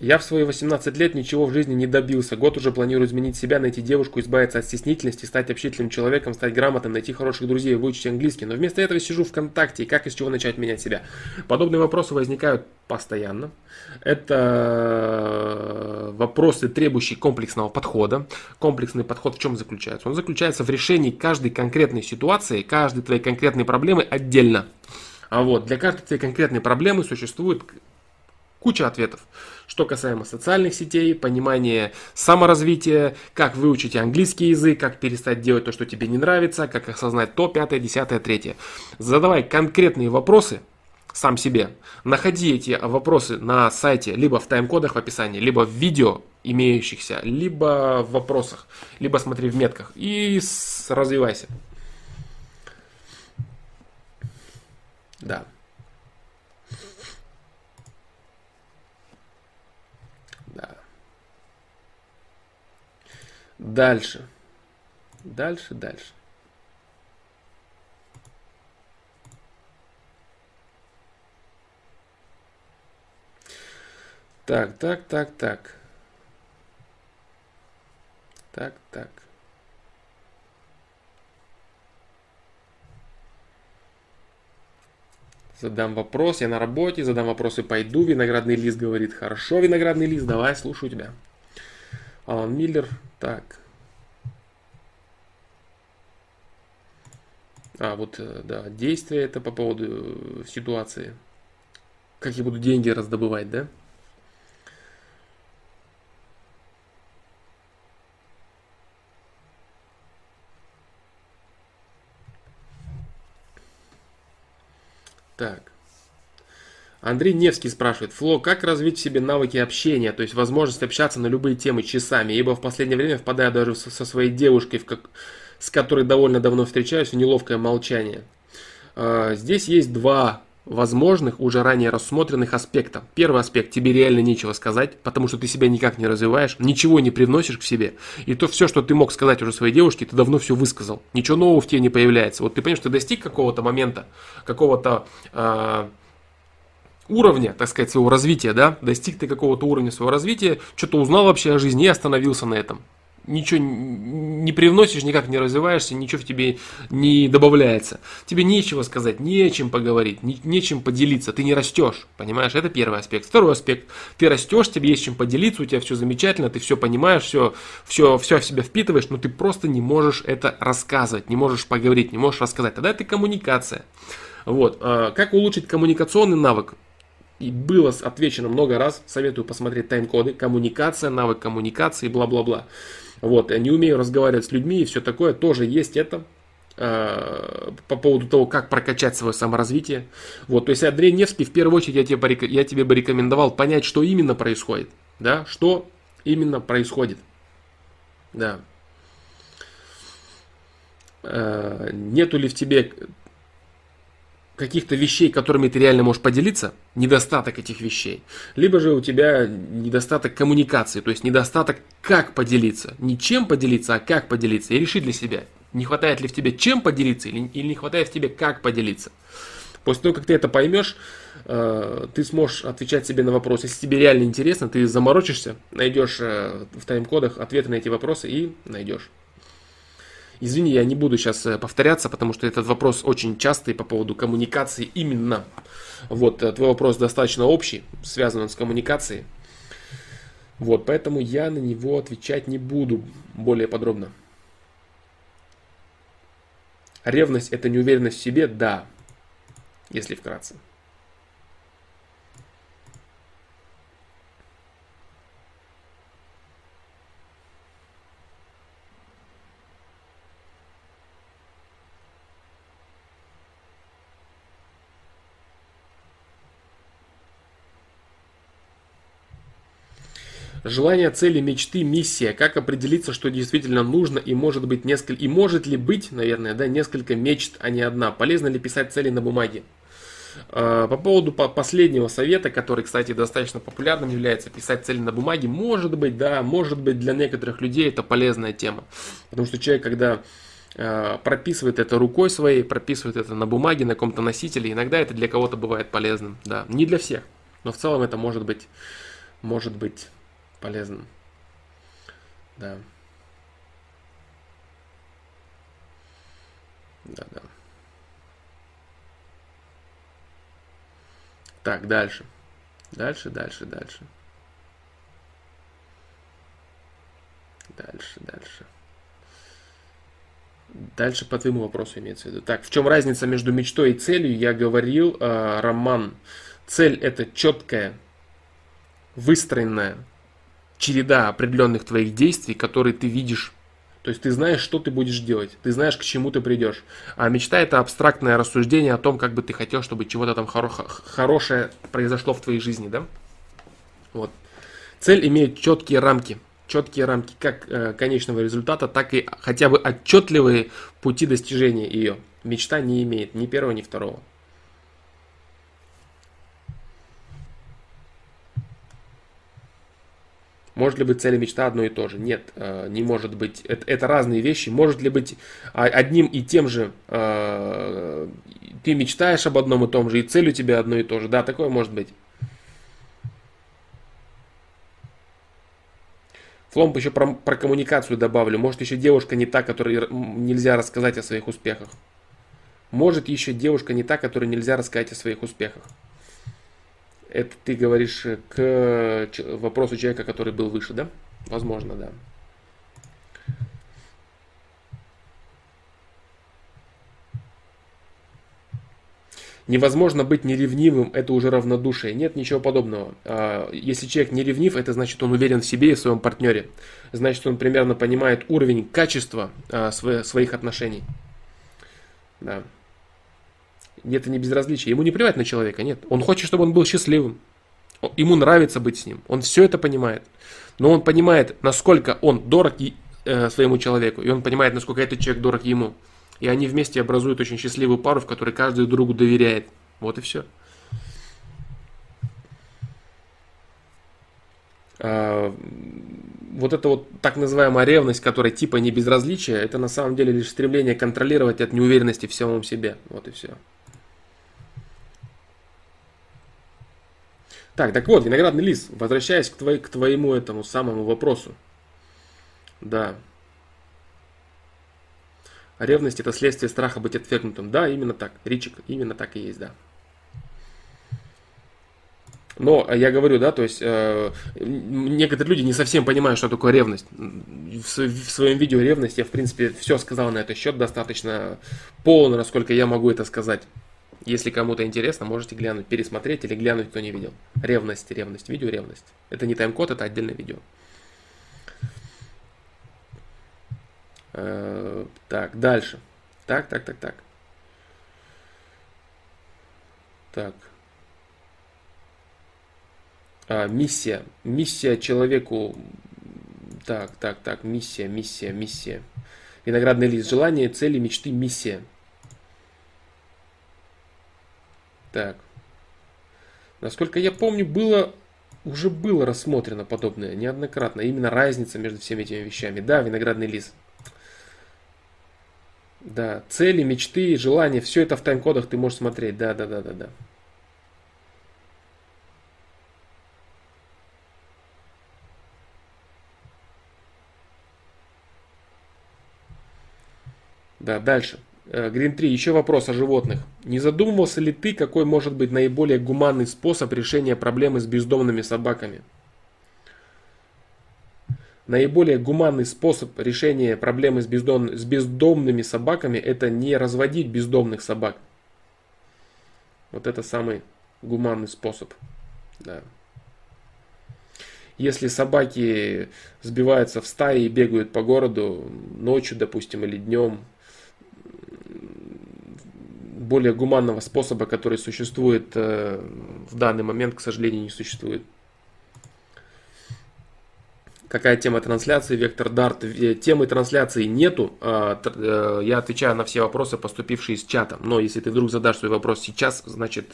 Я в свои 18 лет ничего в жизни не добился. Год уже планирую изменить себя, найти девушку, избавиться от стеснительности, стать общительным человеком, стать грамотным, найти хороших друзей, выучить английский. Но вместо этого сижу ВКонтакте. И как и с чего начать менять себя? Подобные вопросы возникают постоянно. Это вопросы, требующие комплексного подхода. Комплексный подход в чем заключается? Он заключается в решении каждой конкретной ситуации, каждой твоей конкретной проблемы отдельно. А вот для каждой твоей конкретной проблемы существует куча ответов. Что касаемо социальных сетей, понимания саморазвития, как выучить английский язык, как перестать делать то, что тебе не нравится, как осознать то, пятое, десятое, третье. Задавай конкретные вопросы, сам себе. Находи эти вопросы на сайте, либо в тайм-кодах в описании, либо в видео имеющихся, либо в вопросах, либо смотри в метках и развивайся. Да. Да. Дальше. Дальше, дальше. Так, так, так, так. Так, так. Задам вопрос, я на работе, задам вопрос и пойду. Виноградный лист говорит, хорошо, виноградный лист, давай, слушаю тебя. Алан Миллер, так. А, вот, э, да, действие это по поводу э, ситуации. Как я буду деньги раздобывать, да? Так. Андрей Невский спрашивает, Фло, как развить в себе навыки общения, то есть возможность общаться на любые темы часами, ибо в последнее время впадаю даже со своей девушкой, в как, с которой довольно давно встречаюсь, в неловкое молчание. А, здесь есть два возможных, уже ранее рассмотренных аспекта. Первый аспект, тебе реально нечего сказать, потому что ты себя никак не развиваешь, ничего не привносишь к себе. И то все, что ты мог сказать уже своей девушке, ты давно все высказал. Ничего нового в тебе не появляется. Вот ты понимаешь, ты достиг какого-то момента, какого-то э, уровня, так сказать, своего развития, да, достиг ты какого-то уровня своего развития, что-то узнал вообще о жизни и остановился на этом ничего не привносишь, никак не развиваешься, ничего в тебе не добавляется. Тебе нечего сказать, не о чем поговорить, не, нечем поделиться, ты не растешь, понимаешь? Это первый аспект. Второй аспект, ты растешь, тебе есть чем поделиться, у тебя все замечательно, ты все понимаешь, все, все, все в себя впитываешь, но ты просто не можешь это рассказывать, не можешь поговорить, не можешь рассказать. Тогда это коммуникация. Вот. А как улучшить коммуникационный навык? И было отвечено много раз, советую посмотреть тайм-коды, коммуникация, навык коммуникации, бла-бла-бла. Вот, не умею разговаривать с людьми и все такое, тоже есть это э, по поводу того, как прокачать свое саморазвитие. Вот, то есть Андрей Невский, в первую очередь, я тебе, я тебе бы рекомендовал понять, что именно происходит. Да, что именно происходит. Да. Э, нету ли в тебе каких-то вещей, которыми ты реально можешь поделиться, недостаток этих вещей. Либо же у тебя недостаток коммуникации, то есть недостаток как поделиться. Не чем поделиться, а как поделиться. И реши для себя, не хватает ли в тебе чем поделиться или, или не хватает в тебе как поделиться. После того, как ты это поймешь, э, ты сможешь отвечать себе на вопросы. Если тебе реально интересно, ты заморочишься, найдешь э, в тайм-кодах ответы на эти вопросы и найдешь. Извини, я не буду сейчас э, повторяться, потому что этот вопрос очень частый по поводу коммуникации именно. Вот, э, твой вопрос достаточно общий, связан он с коммуникацией. Вот, поэтому я на него отвечать не буду более подробно. Ревность это неуверенность в себе? Да, если вкратце. Желание, цели, мечты, миссия. Как определиться, что действительно нужно и может быть несколько, и может ли быть, наверное, да, несколько мечт, а не одна. Полезно ли писать цели на бумаге? А, по поводу последнего совета, который, кстати, достаточно популярным является, писать цели на бумаге, может быть, да, может быть для некоторых людей это полезная тема. Потому что человек, когда а, прописывает это рукой своей, прописывает это на бумаге, на каком-то носителе, иногда это для кого-то бывает полезным, да, не для всех, но в целом это может быть, может быть полезным. Да. Да, да. Так, дальше. Дальше, дальше, дальше. Дальше, дальше. Дальше по твоему вопросу имеется в виду. Так, в чем разница между мечтой и целью? Я говорил, э, Роман. Цель это четкая, выстроенная череда определенных твоих действий, которые ты видишь То есть ты знаешь, что ты будешь делать, ты знаешь, к чему ты придешь. А мечта это абстрактное рассуждение о том, как бы ты хотел, чтобы чего-то там хоро- хорошее произошло в твоей жизни, да? Вот. Цель имеет четкие рамки, четкие рамки как э, конечного результата, так и хотя бы отчетливые пути достижения ее. Мечта не имеет ни первого, ни второго. Может ли быть цель и мечта одно и то же? Нет, э, не может быть. Это, это разные вещи. Может ли быть а, одним и тем же? Э, ты мечтаешь об одном и том же, и цель у тебя одно и то же. Да, такое может быть. Фломп еще про, про коммуникацию добавлю. Может еще девушка не та, которой нельзя рассказать о своих успехах. Может еще девушка не та, которой нельзя рассказать о своих успехах. Это ты говоришь к вопросу человека, который был выше, да? Возможно, да. Невозможно быть неревнивым, это уже равнодушие. Нет ничего подобного. А, если человек не ревнив, это значит, он уверен в себе и в своем партнере. Значит, он примерно понимает уровень качества а, своих отношений. Да. Это не безразличие. Ему не плевать на человека, нет. Он хочет, чтобы он был счастливым. Ему нравится быть с ним. Он все это понимает. Но он понимает, насколько он дорог э, своему человеку. И он понимает, насколько этот человек дорог ему. И они вместе образуют очень счастливую пару, в которой каждый другу доверяет. Вот и все. А, вот эта вот так называемая ревность, которая типа не безразличие, это на самом деле лишь стремление контролировать от неуверенности в самом себе. Вот и все. Так, так вот, виноградный лис, возвращаясь к, твоей, к твоему этому самому вопросу. Да. Ревность это следствие страха быть отвергнутым. Да, именно так. Ричик, именно так и есть, да. Но я говорю, да, то есть э, некоторые люди не совсем понимают, что такое ревность. В, в своем видео ревность я, в принципе, все сказал на этот счет достаточно полно, насколько я могу это сказать. Если кому-то интересно, можете глянуть, пересмотреть или глянуть, кто не видел. Ревность, ревность, видео ревность. Это не тайм-код, это отдельное видео. Э, так, дальше. Так, так, так, так. Так. А, миссия. Миссия человеку. Так, так, так. Миссия, миссия, миссия. Виноградный лист. Желание, цели, мечты, миссия. Так. Насколько я помню, было уже было рассмотрено подобное неоднократно. Именно разница между всеми этими вещами. Да, виноградный лист. Да, цели, мечты, желания, все это в тайм-кодах ты можешь смотреть. Да, да, да, да, да. Да, дальше. Грин э, 3, еще вопрос о животных. Не задумывался ли ты, какой может быть наиболее гуманный способ решения проблемы с бездомными собаками? Наиболее гуманный способ решения проблемы с, бездом, с бездомными собаками это не разводить бездомных собак. Вот это самый гуманный способ. Да. Если собаки сбиваются в стаи и бегают по городу ночью, допустим, или днем, более гуманного способа, который существует э, в данный момент, к сожалению, не существует. Какая тема трансляции, вектор дарт? Э, темы трансляции нету. А, э, я отвечаю на все вопросы, поступившие из чата. Но если ты вдруг задашь свой вопрос сейчас, значит,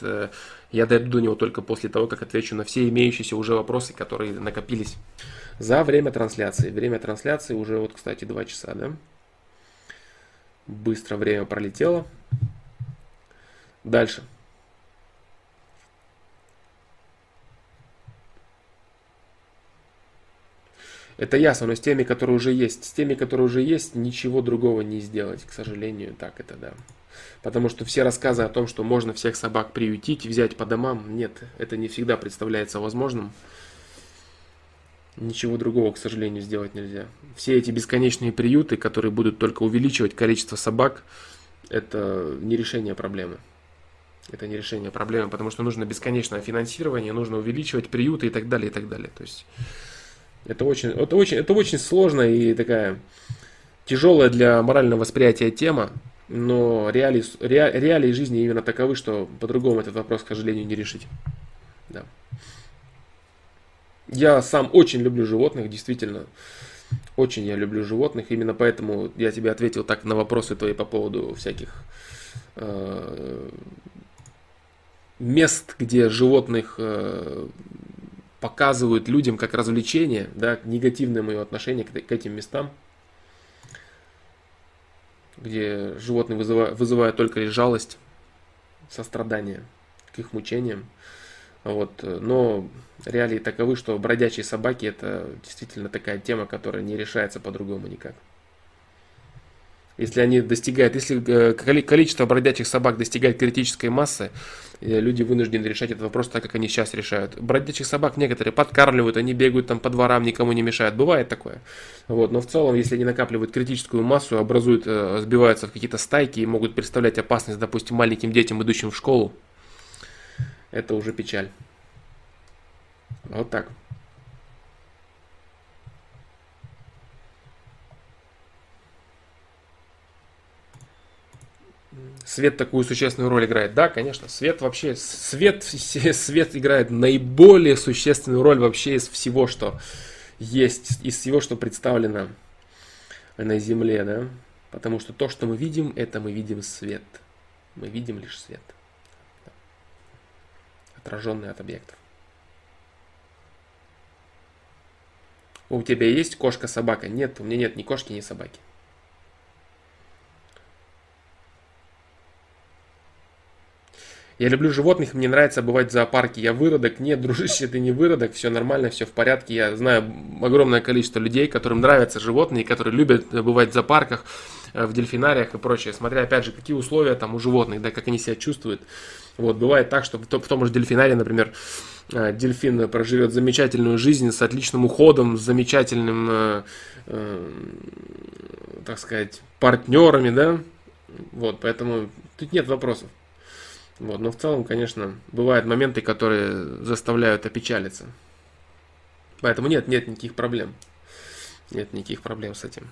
я дойду до него только после того, как отвечу на все имеющиеся уже вопросы, которые накопились за время трансляции. Время трансляции уже, вот, кстати, 2 часа, да? Быстро время пролетело. Дальше. Это ясно, но с теми, которые уже есть. С теми, которые уже есть, ничего другого не сделать, к сожалению. Так это да. Потому что все рассказы о том, что можно всех собак приютить, взять по домам, нет, это не всегда представляется возможным. Ничего другого, к сожалению, сделать нельзя. Все эти бесконечные приюты, которые будут только увеличивать количество собак, это не решение проблемы. Это не решение проблемы, потому что нужно бесконечное финансирование, нужно увеличивать приюты и так далее, и так далее. То есть это очень, это очень, это очень сложно и такая тяжелая для морального восприятия тема, но реалии, ре, реалии жизни именно таковы, что по-другому этот вопрос, к сожалению, не решить. Да. Я сам очень люблю животных, действительно. Очень я люблю животных, именно поэтому я тебе ответил так на вопросы твои по поводу всяких э, мест, где животных э, показывают людям как развлечение, да, негативное мое отношение к, этим местам, где животные вызывают, вызывают только лишь жалость, сострадание к их мучениям. Вот. Но реалии таковы, что бродячие собаки это действительно такая тема, которая не решается по-другому никак. Если они достигают, если э, количество бродячих собак достигает критической массы, люди вынуждены решать этот вопрос так, как они сейчас решают. Бродячих собак некоторые подкармливают, они бегают там по дворам, никому не мешают. Бывает такое. Вот. Но в целом, если они накапливают критическую массу, образуют, э, сбиваются в какие-то стайки и могут представлять опасность, допустим, маленьким детям, идущим в школу, это уже печаль. Вот так. Свет такую существенную роль играет. Да, конечно, свет вообще, свет, свет играет наиболее существенную роль вообще из всего, что есть, из всего, что представлено на Земле, да. Потому что то, что мы видим, это мы видим свет. Мы видим лишь свет. Отраженный от объектов. У тебя есть кошка-собака? Нет, у меня нет ни кошки, ни собаки. Я люблю животных, мне нравится бывать в зоопарке. Я выродок. Нет, дружище, ты не выродок. Все нормально, все в порядке. Я знаю огромное количество людей, которым нравятся животные, которые любят бывать в зоопарках, э, в дельфинариях и прочее. Смотря, опять же, какие условия там у животных, да, как они себя чувствуют. Вот, бывает так, что в том же дельфинарии, например, э, дельфин проживет замечательную жизнь с отличным уходом, с замечательным, э, э, так сказать, партнерами, да. Вот, поэтому тут нет вопросов. Вот, но в целом, конечно, бывают моменты, которые заставляют опечалиться. Поэтому нет, нет никаких проблем. Нет никаких проблем с этим.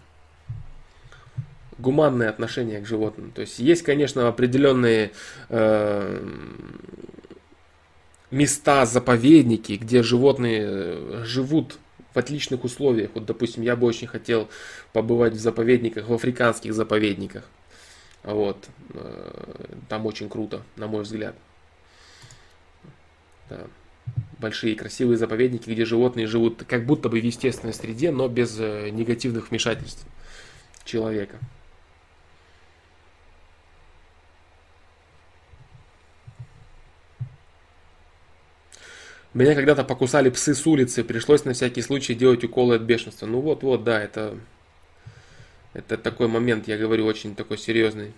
Гуманное отношение к животным. То есть есть, конечно, определенные э, места, заповедники, где животные э, живут в отличных условиях. Вот, допустим, я бы очень хотел побывать в заповедниках, в африканских заповедниках. Вот. Э, там очень круто, на мой взгляд. Да. Большие красивые заповедники, где животные живут как будто бы в естественной среде, но без э, негативных вмешательств человека. Меня когда-то покусали псы с улицы, пришлось на всякий случай делать уколы от бешенства. Ну вот, вот, да, это это такой момент, я говорю, очень такой серьезный.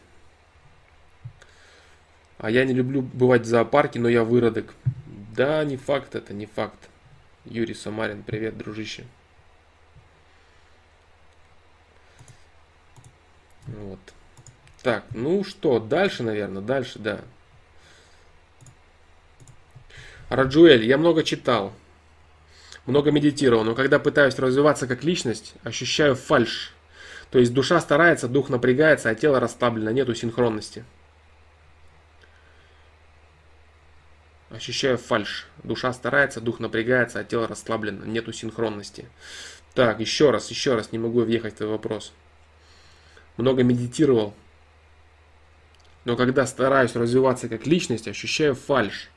А я не люблю бывать в зоопарке, но я выродок. Да, не факт это, не факт. Юрий Самарин, привет, дружище. Вот. Так, ну что, дальше, наверное, дальше, да. Раджуэль, я много читал, много медитировал, но когда пытаюсь развиваться как личность, ощущаю фальш. То есть душа старается, дух напрягается, а тело расслаблено, нету синхронности. Ощущаю фальш. Душа старается, дух напрягается, а тело расслаблено, нету синхронности. Так, еще раз, еще раз, не могу въехать в твой вопрос. Много медитировал, но когда стараюсь развиваться как личность, ощущаю фальш.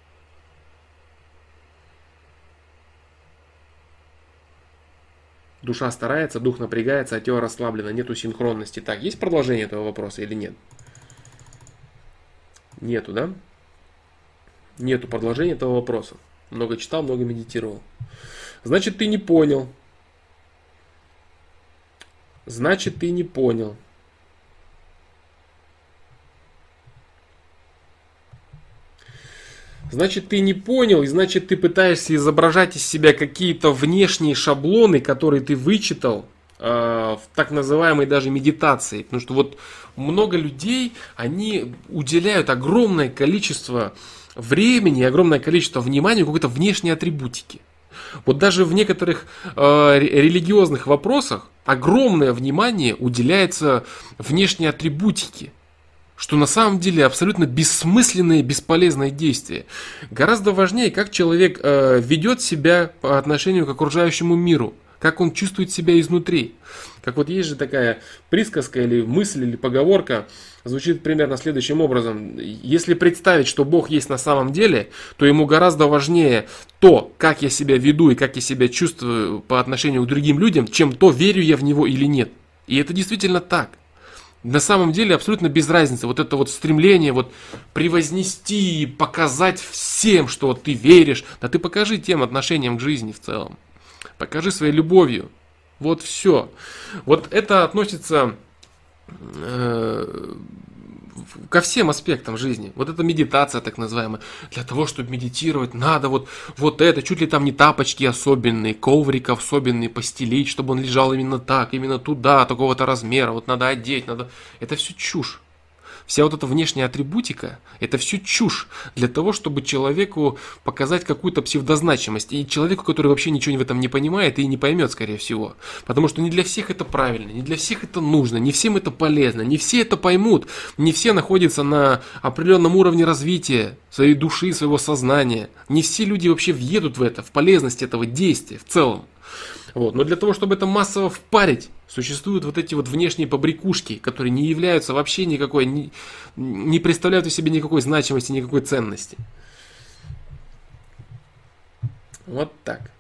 Душа старается, дух напрягается, а тело расслаблено, нету синхронности. Так, есть продолжение этого вопроса или нет? Нету, да? Нету продолжения этого вопроса. Много читал, много медитировал. Значит, ты не понял. Значит, ты не понял. Значит, ты не понял, и значит, ты пытаешься изображать из себя какие-то внешние шаблоны, которые ты вычитал э, в так называемой даже медитации. Потому что вот много людей, они уделяют огромное количество времени огромное количество внимания какой-то внешней атрибутики. Вот даже в некоторых э, религиозных вопросах огромное внимание уделяется внешней атрибутике, что на самом деле абсолютно бессмысленное, бесполезное действие. Гораздо важнее, как человек э, ведет себя по отношению к окружающему миру, как он чувствует себя изнутри. Как вот есть же такая присказка или мысль или поговорка, звучит примерно следующим образом. Если представить, что Бог есть на самом деле, то ему гораздо важнее то, как я себя веду и как я себя чувствую по отношению к другим людям, чем то, верю я в него или нет. И это действительно так. На самом деле абсолютно без разницы. Вот это вот стремление вот превознести, показать всем, что вот ты веришь. Да ты покажи тем отношениям к жизни в целом. Покажи своей любовью. Вот все. Вот это относится э, ко всем аспектам жизни. Вот эта медитация так называемая. Для того, чтобы медитировать, надо вот, вот это, чуть ли там не тапочки особенные, коврик особенный постелить, чтобы он лежал именно так, именно туда, такого-то размера, вот надо одеть, надо... Это все чушь. Вся вот эта внешняя атрибутика, это все чушь для того, чтобы человеку показать какую-то псевдозначимость. И человеку, который вообще ничего в этом не понимает и не поймет, скорее всего. Потому что не для всех это правильно, не для всех это нужно, не всем это полезно, не все это поймут, не все находятся на определенном уровне развития своей души, своего сознания. Не все люди вообще въедут в это, в полезность этого действия в целом. Вот. Но для того, чтобы это массово впарить, существуют вот эти вот внешние побрякушки, которые не являются вообще никакой, не, не представляют в себе никакой значимости, никакой ценности. Вот так.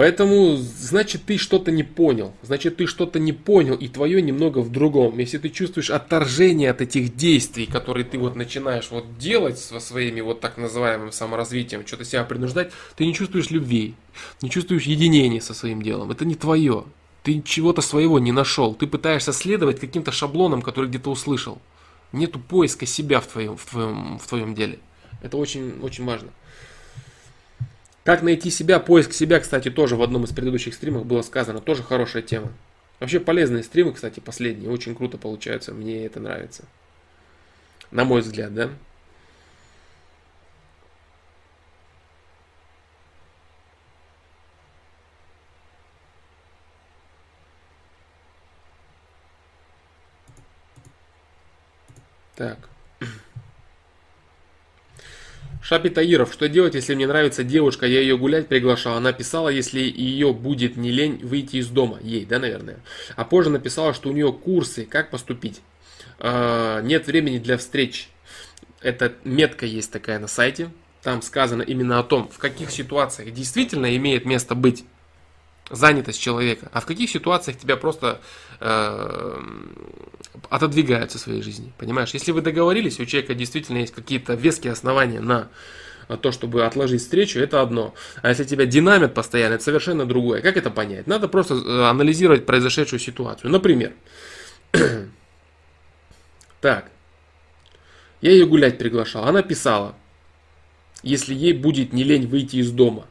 Поэтому, значит, ты что-то не понял. Значит, ты что-то не понял, и твое немного в другом. Если ты чувствуешь отторжение от этих действий, которые ты вот начинаешь вот делать со своими вот так называемым саморазвитием, что-то себя принуждать, ты не чувствуешь любви, не чувствуешь единения со своим делом. Это не твое. Ты чего-то своего не нашел. Ты пытаешься следовать каким-то шаблонам, которые где-то услышал. Нету поиска себя в твоем, в твоем, в твоем деле. Это очень, очень важно. Как найти себя, поиск себя, кстати, тоже в одном из предыдущих стримов было сказано, тоже хорошая тема. Вообще полезные стримы, кстати, последние, очень круто получаются, мне это нравится. На мой взгляд, да? Так. Шапи Таиров, что делать, если мне нравится девушка, я ее гулять приглашал, она писала, если ее будет не лень выйти из дома, ей, да, наверное. А позже написала, что у нее курсы, как поступить. Э, нет времени для встреч. Это метка есть такая на сайте, там сказано именно о том, в каких ситуациях действительно имеет место быть занятость человека, а в каких ситуациях тебя просто э, отодвигают со своей жизни. Понимаешь, если вы договорились, у человека действительно есть какие-то веские основания на то, чтобы отложить встречу, это одно. А если тебя динамит постоянно, это совершенно другое. Как это понять? Надо просто э, анализировать произошедшую ситуацию. Например, так, я ее гулять приглашал, она писала, если ей будет не лень выйти из дома,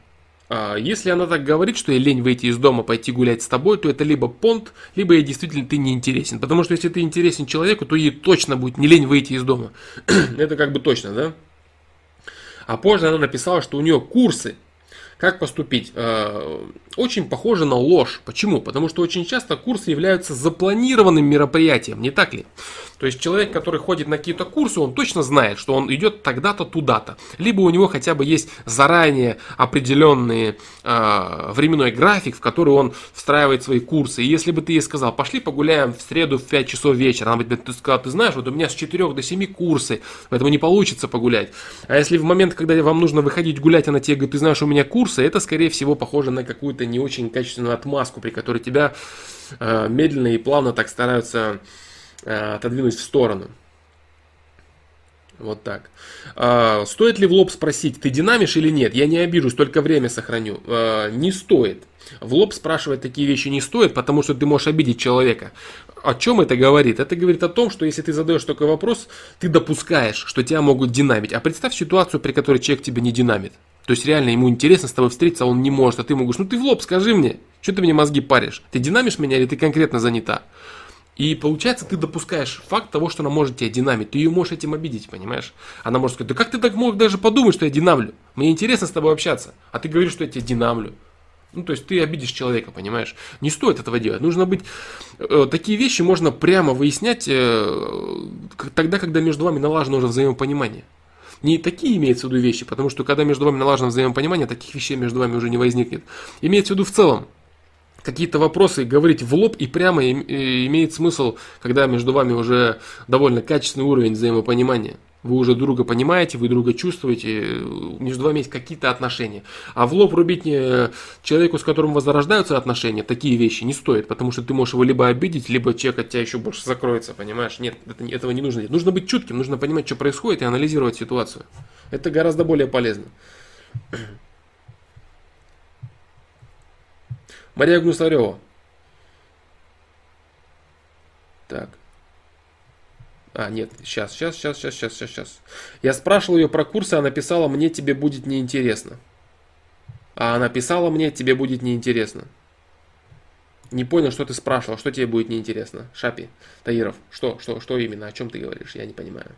если она так говорит, что ей лень выйти из дома, пойти гулять с тобой, то это либо понт, либо ей действительно ты не интересен. Потому что если ты интересен человеку, то ей точно будет не лень выйти из дома. это как бы точно, да? А позже она написала, что у нее курсы как поступить? Очень похоже на ложь. Почему? Потому что очень часто курсы являются запланированным мероприятием, не так ли? То есть человек, который ходит на какие-то курсы, он точно знает, что он идет тогда-то, туда-то. Либо у него хотя бы есть заранее определенный э, временной график, в который он встраивает свои курсы. И если бы ты ей сказал, пошли погуляем в среду в 5 часов вечера, она бы ты сказала, ты знаешь, вот у меня с 4 до 7 курсы, поэтому не получится погулять. А если в момент, когда вам нужно выходить гулять, она тебе говорит, ты знаешь, у меня курс, курса, это, скорее всего, похоже на какую-то не очень качественную отмазку, при которой тебя э, медленно и плавно так стараются э, отодвинуть в сторону. Вот так. А, стоит ли в лоб спросить, ты динамишь или нет? Я не обижусь, только время сохраню. А, не стоит. В лоб спрашивать такие вещи не стоит, потому что ты можешь обидеть человека. О чем это говорит? Это говорит о том, что если ты задаешь такой вопрос, ты допускаешь, что тебя могут динамить. А представь ситуацию, при которой человек тебя не динамит. То есть реально ему интересно с тобой встретиться, а он не может. А ты ему говоришь, ну ты в лоб скажи мне, что ты мне мозги паришь? Ты динамишь меня или ты конкретно занята? И получается, ты допускаешь факт того, что она может тебя динамить. Ты ее можешь этим обидеть, понимаешь? Она может сказать, да как ты так мог даже подумать, что я динамлю? Мне интересно с тобой общаться. А ты говоришь, что я тебя динамлю. Ну, то есть ты обидишь человека, понимаешь? Не стоит этого делать. Нужно быть... Э, такие вещи можно прямо выяснять э, тогда, когда между вами налажено уже взаимопонимание. Не такие имеются в виду вещи, потому что когда между вами налажено взаимопонимание, таких вещей между вами уже не возникнет. Имеется в виду в целом какие-то вопросы говорить в лоб и прямо имеет смысл, когда между вами уже довольно качественный уровень взаимопонимания. Вы уже друга понимаете, вы друга чувствуете, между вами есть какие-то отношения. А в лоб рубить не человеку, с которым возрождаются отношения, такие вещи не стоит, потому что ты можешь его либо обидеть, либо человек от тебя еще больше закроется, понимаешь? Нет, это, этого не нужно делать. Нужно быть чутким, нужно понимать, что происходит и анализировать ситуацию. Это гораздо более полезно. Мария Гнусарева. Так. А, нет, сейчас, сейчас, сейчас, сейчас, сейчас, сейчас, сейчас. Я спрашивал ее про курсы, она писала, мне тебе будет неинтересно. А она писала мне, тебе будет неинтересно. Не понял, что ты спрашивал, что тебе будет неинтересно. Шапи, Таиров, что, что, что именно, о чем ты говоришь, я не понимаю.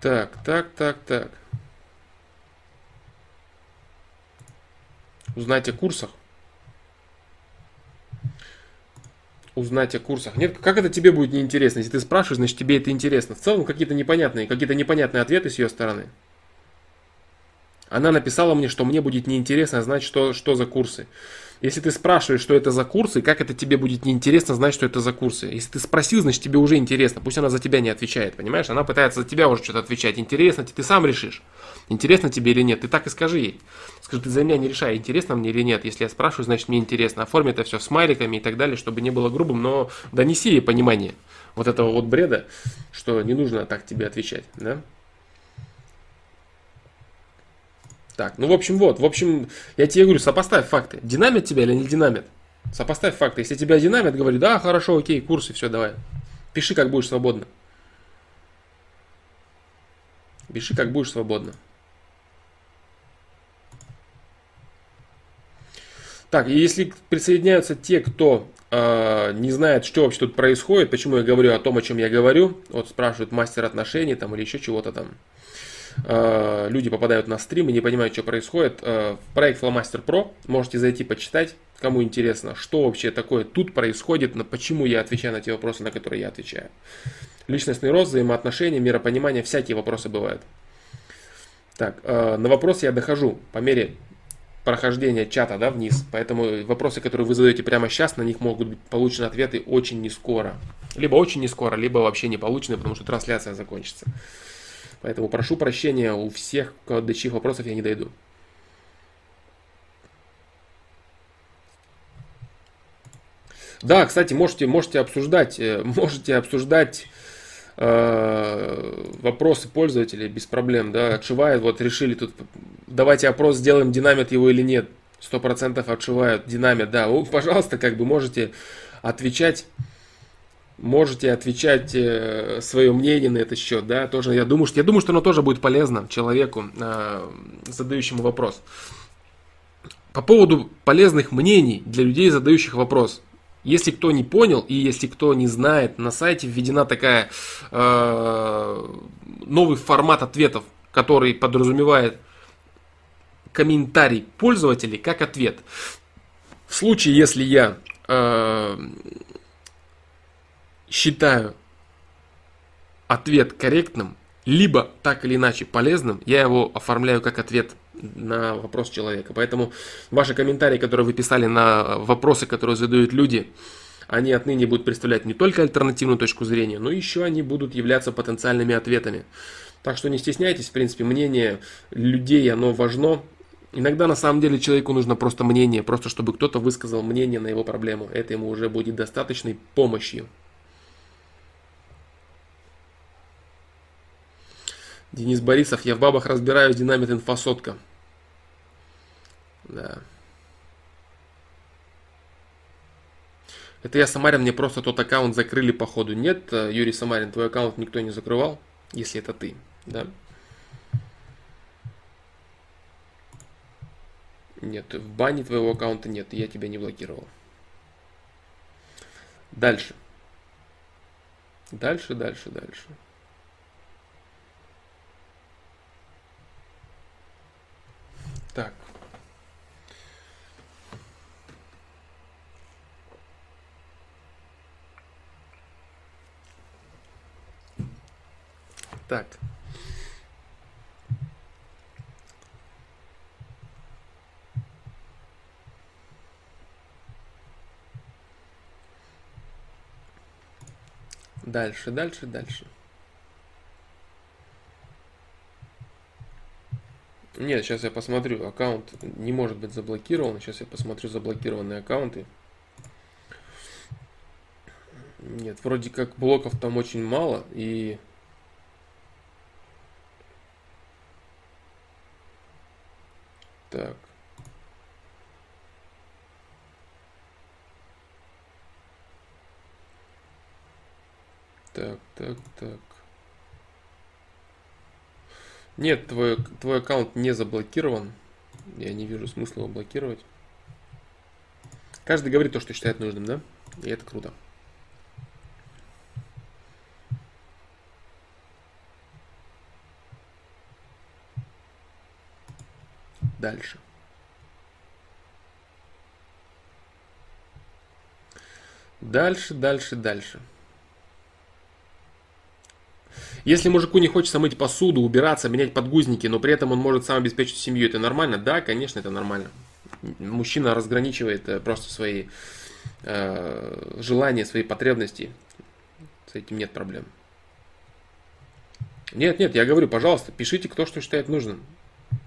Так, так, так, так. Узнать о курсах. Узнать о курсах. Нет, как это тебе будет неинтересно? Если ты спрашиваешь, значит тебе это интересно. В целом какие-то непонятные, какие-то непонятные ответы с ее стороны. Она написала мне, что мне будет неинтересно знать, что, что за курсы. Если ты спрашиваешь, что это за курсы, как это тебе будет неинтересно знать, что это за курсы. Если ты спросил, значит тебе уже интересно. Пусть она за тебя не отвечает, понимаешь? Она пытается за тебя уже что-то отвечать. Интересно, ты сам решишь. Интересно тебе или нет. Ты так и скажи ей. Скажи, ты за меня не решай, интересно мне или нет. Если я спрашиваю, значит мне интересно. Оформи это все смайликами и так далее, чтобы не было грубым, но донеси ей понимание вот этого вот бреда, что не нужно так тебе отвечать, да? Так, ну в общем вот, в общем, я тебе говорю, сопоставь факты. Динамит тебя или не динамит? Сопоставь факты. Если тебя динамит, говори, да, хорошо, окей, курсы, все, давай. Пиши, как будешь свободно. Пиши, как будешь свободно. Так, и если присоединяются те, кто э, не знает, что вообще тут происходит, почему я говорю о том, о чем я говорю, вот спрашивают мастер отношений там или еще чего-то там, Э, люди попадают на стрим и не понимают, что происходит. Э, проект Flowmaster Pro, можете зайти почитать, кому интересно, что вообще такое тут происходит, почему я отвечаю на те вопросы, на которые я отвечаю. Личностный рост, взаимоотношения, миропонимание, всякие вопросы бывают. Так, э, на вопрос я дохожу по мере прохождения чата да, вниз. Поэтому вопросы, которые вы задаете прямо сейчас, на них могут быть получены ответы очень не скоро. Либо очень не скоро, либо вообще не получены, потому что трансляция закончится. Поэтому прошу прощения у всех, до чьих вопросов я не дойду. Да, кстати, можете, можете обсуждать, э, можете обсуждать э, вопросы пользователей без проблем, да, отшивает, вот решили тут, давайте опрос сделаем, динамит его или нет, сто процентов отшивают, динамит, да, вы, пожалуйста, как бы можете отвечать можете отвечать э, свое мнение на этот счет, да, тоже я думаю, что я думаю, что оно тоже будет полезно человеку, э, задающему вопрос. По поводу полезных мнений для людей, задающих вопрос. Если кто не понял и если кто не знает, на сайте введена такая э, новый формат ответов, который подразумевает комментарий пользователей как ответ. В случае, если я э, считаю ответ корректным, либо так или иначе полезным, я его оформляю как ответ на вопрос человека. Поэтому ваши комментарии, которые вы писали на вопросы, которые задают люди, они отныне будут представлять не только альтернативную точку зрения, но еще они будут являться потенциальными ответами. Так что не стесняйтесь, в принципе, мнение людей, оно важно. Иногда на самом деле человеку нужно просто мнение, просто чтобы кто-то высказал мнение на его проблему. Это ему уже будет достаточной помощью. Денис Борисов, я в бабах разбираюсь, динамит инфосотка. Да. Это я Самарин, мне просто тот аккаунт закрыли по ходу. Нет, э, Юрий Самарин, твой аккаунт никто не закрывал, если это ты, да? Нет, в бане твоего аккаунта нет, я тебя не блокировал. Дальше. Дальше, дальше, дальше. Так. Так. Дальше, дальше, дальше. Нет, сейчас я посмотрю. Аккаунт не может быть заблокирован. Сейчас я посмотрю заблокированные аккаунты. Нет, вроде как блоков там очень мало. И Так. Так, так, так. Нет, твой, твой аккаунт не заблокирован. Я не вижу смысла его блокировать. Каждый говорит то, что считает нужным, да? И это круто. Дальше. Дальше, дальше, дальше. Если мужику не хочется мыть посуду, убираться, менять подгузники, но при этом он может сам обеспечить семью, это нормально? Да, конечно, это нормально. Мужчина разграничивает э, просто свои э, желания, свои потребности. С этим нет проблем. Нет, нет, я говорю, пожалуйста, пишите, кто что считает нужным.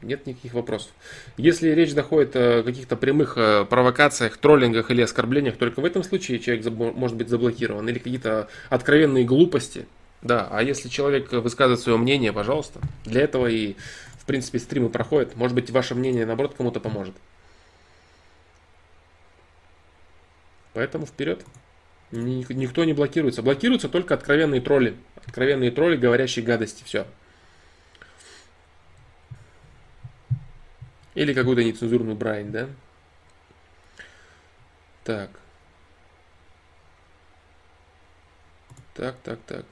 Нет никаких вопросов. Если речь доходит о каких-то прямых э, провокациях, троллингах или оскорблениях, только в этом случае человек может быть заблокирован. Или какие-то откровенные глупости. Да, а если человек высказывает свое мнение, пожалуйста. Для этого и, в принципе, стримы проходят. Может быть, ваше мнение, наоборот, кому-то поможет. Поэтому вперед. Никто не блокируется. Блокируются только откровенные тролли. Откровенные тролли, говорящие гадости. Все. Или какую-то нецензурную брань, да? Так. Так, так, так.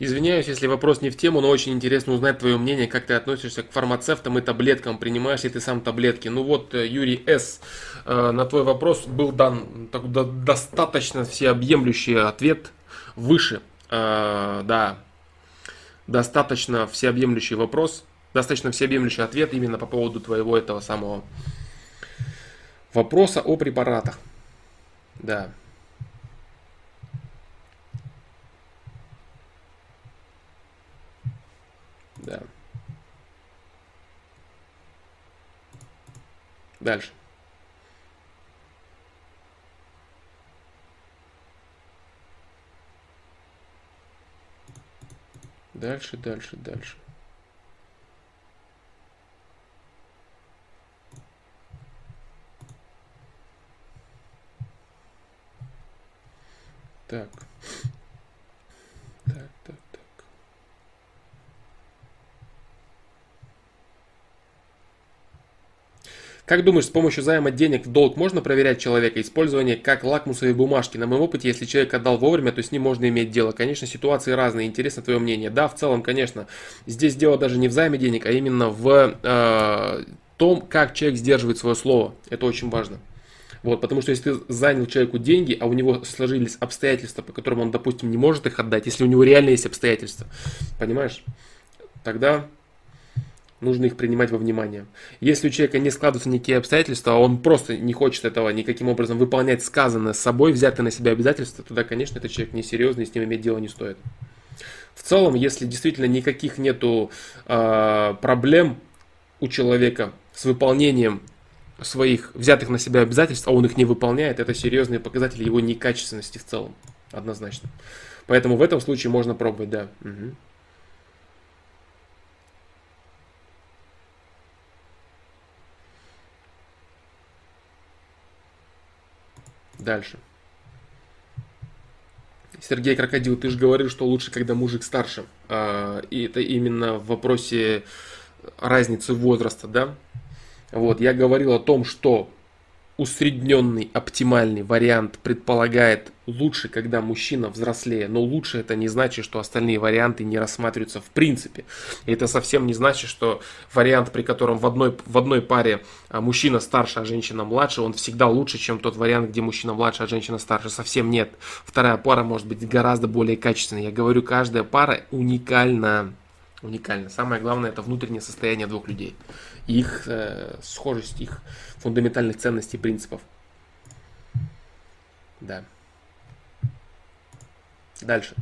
Извиняюсь, если вопрос не в тему, но очень интересно узнать твое мнение, как ты относишься к фармацевтам и таблеткам, принимаешь ли ты сам таблетки. Ну вот, э, Юрий С., э, на твой вопрос был дан так, достаточно всеобъемлющий ответ выше. Э, да, достаточно всеобъемлющий вопрос, достаточно всеобъемлющий ответ именно по поводу твоего этого самого вопроса о препаратах. Да. Да. Дальше. Дальше, дальше, дальше. Так так. Как думаешь, с помощью займа денег в долг можно проверять человека? Использование как лакмусовой бумажки. На моем опыте, если человек отдал вовремя, то с ним можно иметь дело. Конечно, ситуации разные. Интересно твое мнение. Да, в целом, конечно. Здесь дело даже не в займе денег, а именно в э, том, как человек сдерживает свое слово. Это очень важно. Вот, потому что если ты занял человеку деньги, а у него сложились обстоятельства, по которым он, допустим, не может их отдать, если у него реально есть обстоятельства, понимаешь, тогда нужно их принимать во внимание. Если у человека не складываются никакие обстоятельства, а он просто не хочет этого никаким образом выполнять сказанное с собой, взятое на себя обязательства, тогда, конечно, этот человек несерьезный, с ним иметь дело не стоит. В целом, если действительно никаких нету э, проблем у человека с выполнением своих взятых на себя обязательств, а он их не выполняет, это серьезные показатели его некачественности в целом. Однозначно. Поэтому в этом случае можно пробовать, да. Угу. Дальше. Сергей Крокодил, ты же говорил, что лучше, когда мужик старше. А, и это именно в вопросе разницы возраста, да? Вот, я говорил о том, что усредненный оптимальный вариант предполагает лучше, когда мужчина взрослее, но лучше это не значит, что остальные варианты не рассматриваются в принципе. И это совсем не значит, что вариант, при котором в одной, в одной паре а, мужчина старше, а женщина младше, он всегда лучше, чем тот вариант, где мужчина младше, а женщина старше. Совсем нет. Вторая пара может быть гораздо более качественной. Я говорю, каждая пара уникальна. Уникальна. Самое главное это внутреннее состояние двух людей их э, схожесть, их фундаментальных ценностей принципов. Да. Дальше.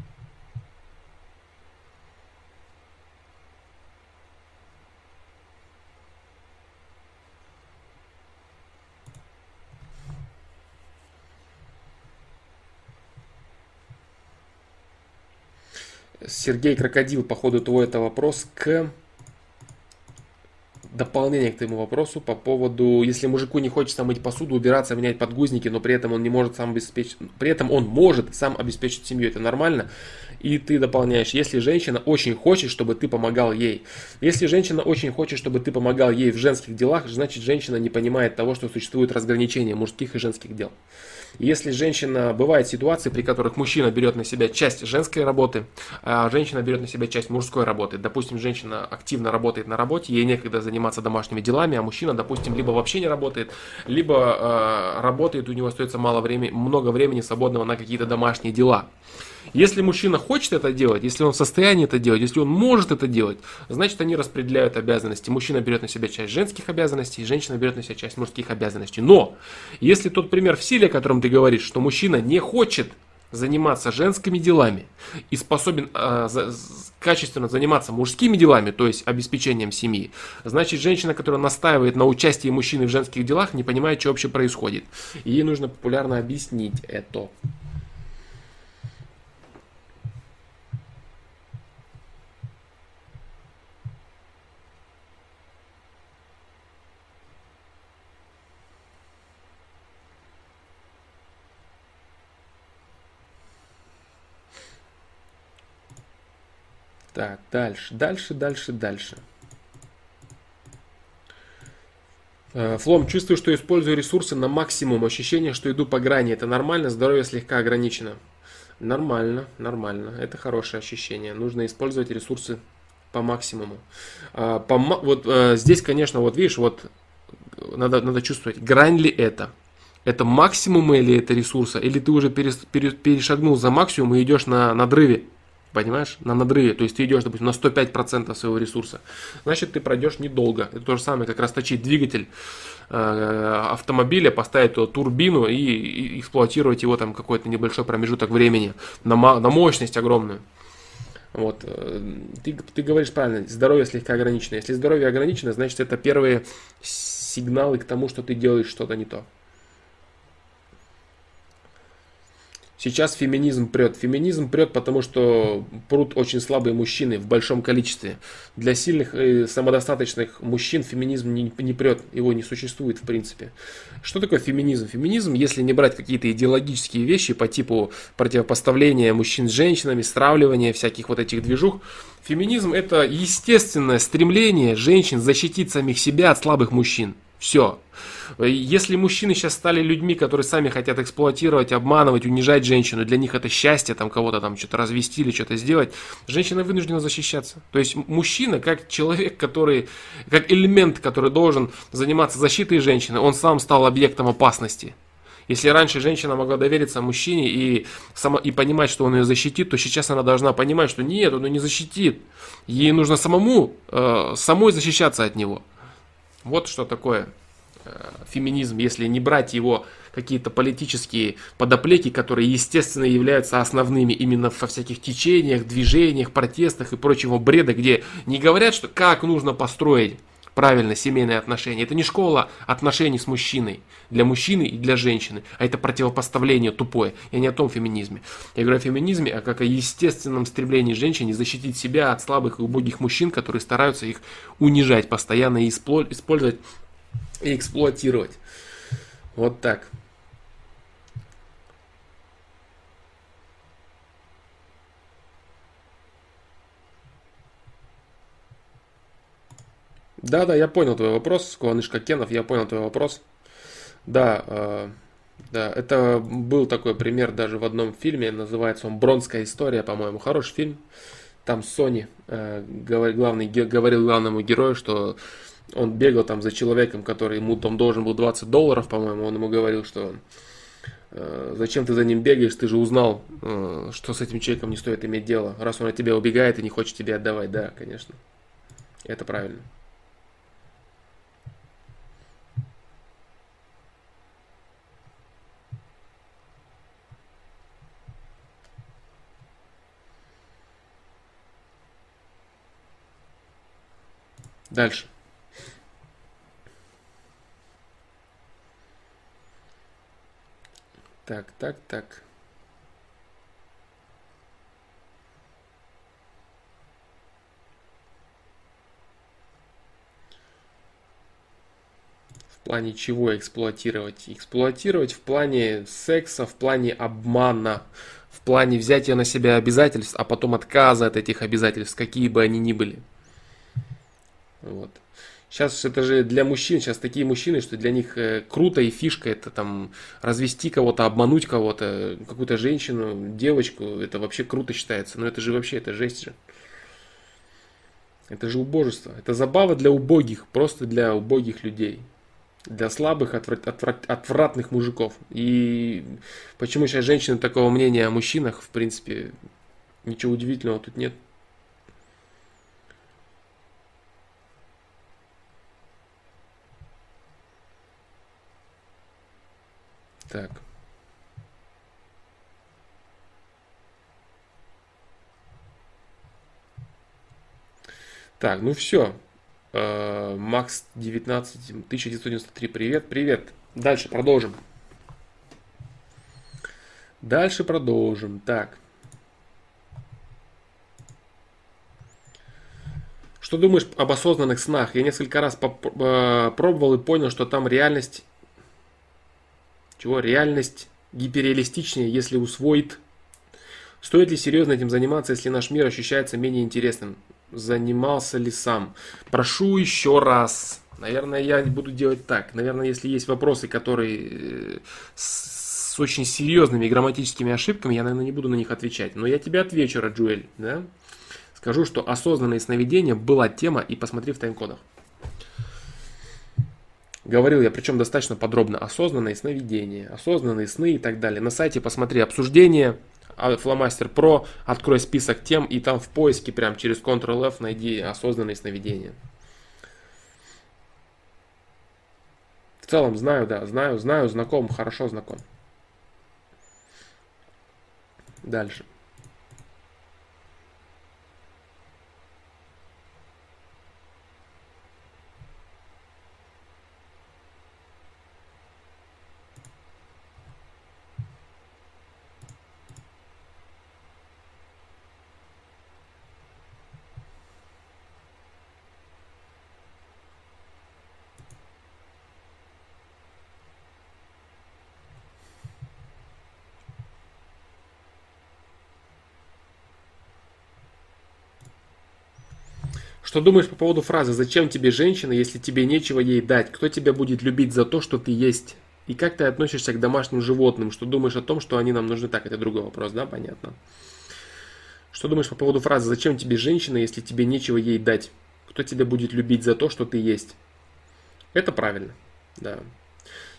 Сергей Крокодил, по ходу твой это вопрос к дополнение к твоему вопросу по поводу, если мужику не хочется мыть посуду, убираться, менять подгузники, но при этом он не может сам обеспечить, при этом он может сам обеспечить семью, это нормально. И ты дополняешь, если женщина очень хочет, чтобы ты помогал ей. Если женщина очень хочет, чтобы ты помогал ей в женских делах, значит женщина не понимает того, что существует разграничение мужских и женских дел. Если женщина, бывают ситуации, при которых мужчина берет на себя часть женской работы, а женщина берет на себя часть мужской работы. Допустим, женщина активно работает на работе, ей некогда заниматься домашними делами, а мужчина, допустим, либо вообще не работает, либо э, работает, у него остается мало времени, много времени свободного на какие-то домашние дела. Если мужчина хочет это делать, если он в состоянии это делать, если он может это делать, значит они распределяют обязанности. Мужчина берет на себя часть женских обязанностей, женщина берет на себя часть мужских обязанностей. Но если тот пример в силе, о котором ты говоришь, что мужчина не хочет заниматься женскими делами и способен э, за, качественно заниматься мужскими делами, то есть обеспечением семьи, значит женщина, которая настаивает на участии мужчины в женских делах, не понимает, что вообще происходит. Ей нужно популярно объяснить это. Так, дальше, дальше, дальше, дальше. Э, Флом, чувствую, что использую ресурсы на максимум. Ощущение, что иду по грани. Это нормально? Здоровье слегка ограничено. Нормально, нормально. Это хорошее ощущение. Нужно использовать ресурсы по максимуму. А, по, вот э, здесь, конечно, вот видишь, вот надо, надо чувствовать, грань ли это. Это максимум или это ресурса, или ты уже перешагнул за максимум и идешь на надрыве понимаешь, на надрыве, то есть ты идешь, допустим, на 105% своего ресурса, значит, ты пройдешь недолго. Это то же самое, как расточить двигатель э, автомобиля, поставить туда турбину и, и эксплуатировать его там какой-то небольшой промежуток времени на, на мощность огромную. Вот. Э, ты, ты говоришь правильно, здоровье слегка ограничено. Если здоровье ограничено, значит это первые сигналы к тому, что ты делаешь что-то не то. Сейчас феминизм прет. Феминизм прет, потому что прут очень слабые мужчины в большом количестве. Для сильных и самодостаточных мужчин феминизм не, не прет, его не существует в принципе. Что такое феминизм? Феминизм, если не брать какие-то идеологические вещи по типу противопоставления мужчин с женщинами, стравливания всяких вот этих движух, феминизм это естественное стремление женщин защитить самих себя от слабых мужчин. Все. Если мужчины сейчас стали людьми, которые сами хотят эксплуатировать, обманывать, унижать женщину, для них это счастье, там кого-то там что-то развести или что-то сделать, женщина вынуждена защищаться. То есть мужчина, как человек, который, как элемент, который должен заниматься защитой женщины, он сам стал объектом опасности. Если раньше женщина могла довериться мужчине и, сама, и понимать, что он ее защитит, то сейчас она должна понимать, что нет, он ее не защитит. Ей нужно самому, э, самой защищаться от него. Вот что такое э, феминизм, если не брать его какие-то политические подоплеки, которые, естественно, являются основными именно во всяких течениях, движениях, протестах и прочего бреда, где не говорят, что как нужно построить правильно семейные отношения. Это не школа отношений с мужчиной. Для мужчины и для женщины. А это противопоставление тупое. Я не о том феминизме. Я говорю о феминизме, а как о естественном стремлении женщины защитить себя от слабых и убогих мужчин, которые стараются их унижать постоянно и использовать и эксплуатировать. Вот так. Да, да, я понял твой вопрос, Куанышка Кенов, я понял твой вопрос. Да, э, да, это был такой пример даже в одном фильме, называется он «Бронская история», по-моему, хороший фильм. Там Сони э, говор, главный, говорил главному герою, что он бегал там за человеком, который ему там должен был 20 долларов, по-моему, он ему говорил, что э, зачем ты за ним бегаешь, ты же узнал, э, что с этим человеком не стоит иметь дело, раз он от тебя убегает и не хочет тебе отдавать, да, конечно, это правильно. Дальше. Так, так, так. В плане чего эксплуатировать? Эксплуатировать в плане секса, в плане обмана, в плане взятия на себя обязательств, а потом отказа от этих обязательств, какие бы они ни были. Вот. Сейчас это же для мужчин, сейчас такие мужчины, что для них э, круто и фишка это там развести кого-то, обмануть кого-то, какую-то женщину, девочку, это вообще круто считается. Но это же вообще, это жесть же. Это же убожество. Это забава для убогих, просто для убогих людей. Для слабых, отврат, отврат, отвратных мужиков. И почему сейчас женщины такого мнения о мужчинах, в принципе, ничего удивительного тут нет. Так. Так, ну все. Э, Макс 19 1993. Привет, привет. Дальше продолжим. Дальше продолжим. Так. Что думаешь об осознанных снах? Я несколько раз э, пробовал и понял, что там реальность чего реальность гиперреалистичнее, если усвоит. Стоит ли серьезно этим заниматься, если наш мир ощущается менее интересным? Занимался ли сам? Прошу еще раз. Наверное, я буду делать так. Наверное, если есть вопросы, которые э, с очень серьезными грамматическими ошибками, я, наверное, не буду на них отвечать. Но я тебе отвечу, Раджуэль. Да? Скажу, что осознанное сновидение была тема, и посмотри в тайм-кодах. Говорил я, причем достаточно подробно, осознанные сновидения, осознанные сны и так далее. На сайте посмотри обсуждение, а, Фломастер Pro, открой список тем и там в поиске прям через Ctrl-F найди осознанные сновидения. В целом знаю, да, знаю, знаю, знаком, хорошо знаком. Дальше. Что думаешь по поводу фразы «Зачем тебе женщина, если тебе нечего ей дать? Кто тебя будет любить за то, что ты есть?» И как ты относишься к домашним животным? Что думаешь о том, что они нам нужны? Так, это другой вопрос, да, понятно. Что думаешь по поводу фразы «Зачем тебе женщина, если тебе нечего ей дать? Кто тебя будет любить за то, что ты есть?» Это правильно, да.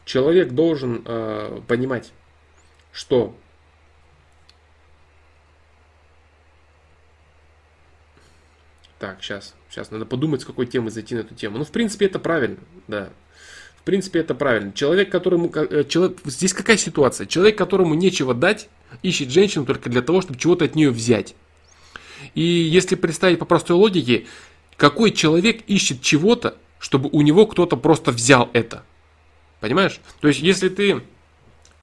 Человек должен э, понимать, что Так, сейчас, сейчас надо подумать, с какой темы зайти на эту тему. Ну, в принципе, это правильно, да. В принципе, это правильно. Человек, которому... Э, человек, здесь какая ситуация? Человек, которому нечего дать, ищет женщину только для того, чтобы чего-то от нее взять. И если представить по простой логике, какой человек ищет чего-то, чтобы у него кто-то просто взял это. Понимаешь? То есть, если ты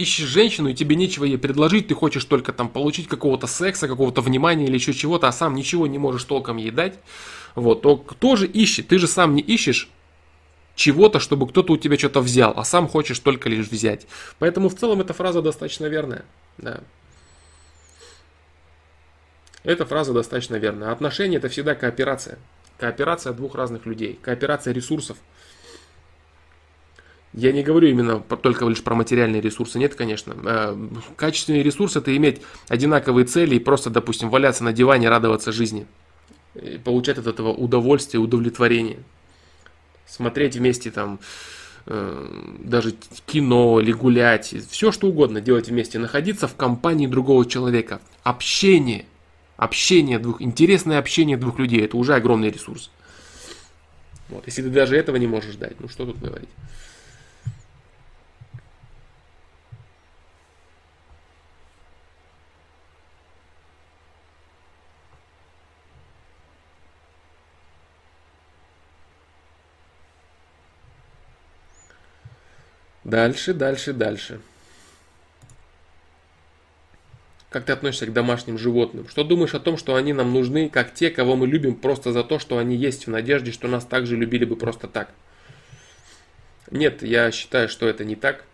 ищешь женщину, и тебе нечего ей предложить, ты хочешь только там получить какого-то секса, какого-то внимания или еще чего-то, а сам ничего не можешь толком ей дать, вот, то кто же ищет? Ты же сам не ищешь чего-то, чтобы кто-то у тебя что-то взял, а сам хочешь только лишь взять. Поэтому в целом эта фраза достаточно верная. Да. Эта фраза достаточно верная. Отношения это всегда кооперация. Кооперация двух разных людей. Кооперация ресурсов. Я не говорю именно только лишь про материальные ресурсы, нет, конечно. Э, качественные ресурсы это иметь одинаковые цели и просто, допустим, валяться на диване, радоваться жизни. И получать от этого удовольствие, удовлетворение. Смотреть вместе там э, даже кино или гулять, все что угодно делать вместе, находиться в компании другого человека. Общение, общение двух, интересное общение двух людей, это уже огромный ресурс. Вот, если ты даже этого не можешь дать, ну что тут говорить. Дальше, дальше, дальше. Как ты относишься к домашним животным? Что думаешь о том, что они нам нужны, как те, кого мы любим просто за то, что они есть, в надежде, что нас также любили бы просто так? Нет, я считаю, что это не так.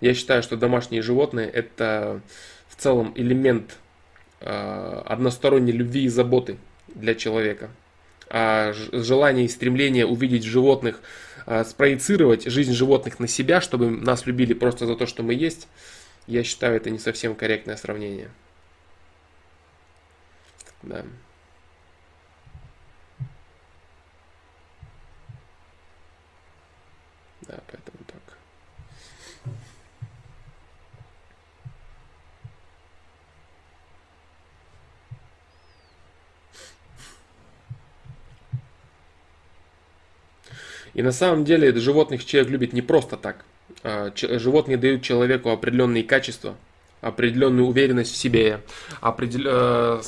Я считаю, что домашние животные это в целом элемент э, односторонней любви и заботы для человека. А желание и стремление увидеть в животных спроецировать жизнь животных на себя, чтобы нас любили просто за то, что мы есть, я считаю, это не совсем корректное сравнение. Да. Да, поэтому так. И на самом деле животных человек любит не просто так. А, животные дают человеку определенные качества, определенную уверенность в себе, определ... Э,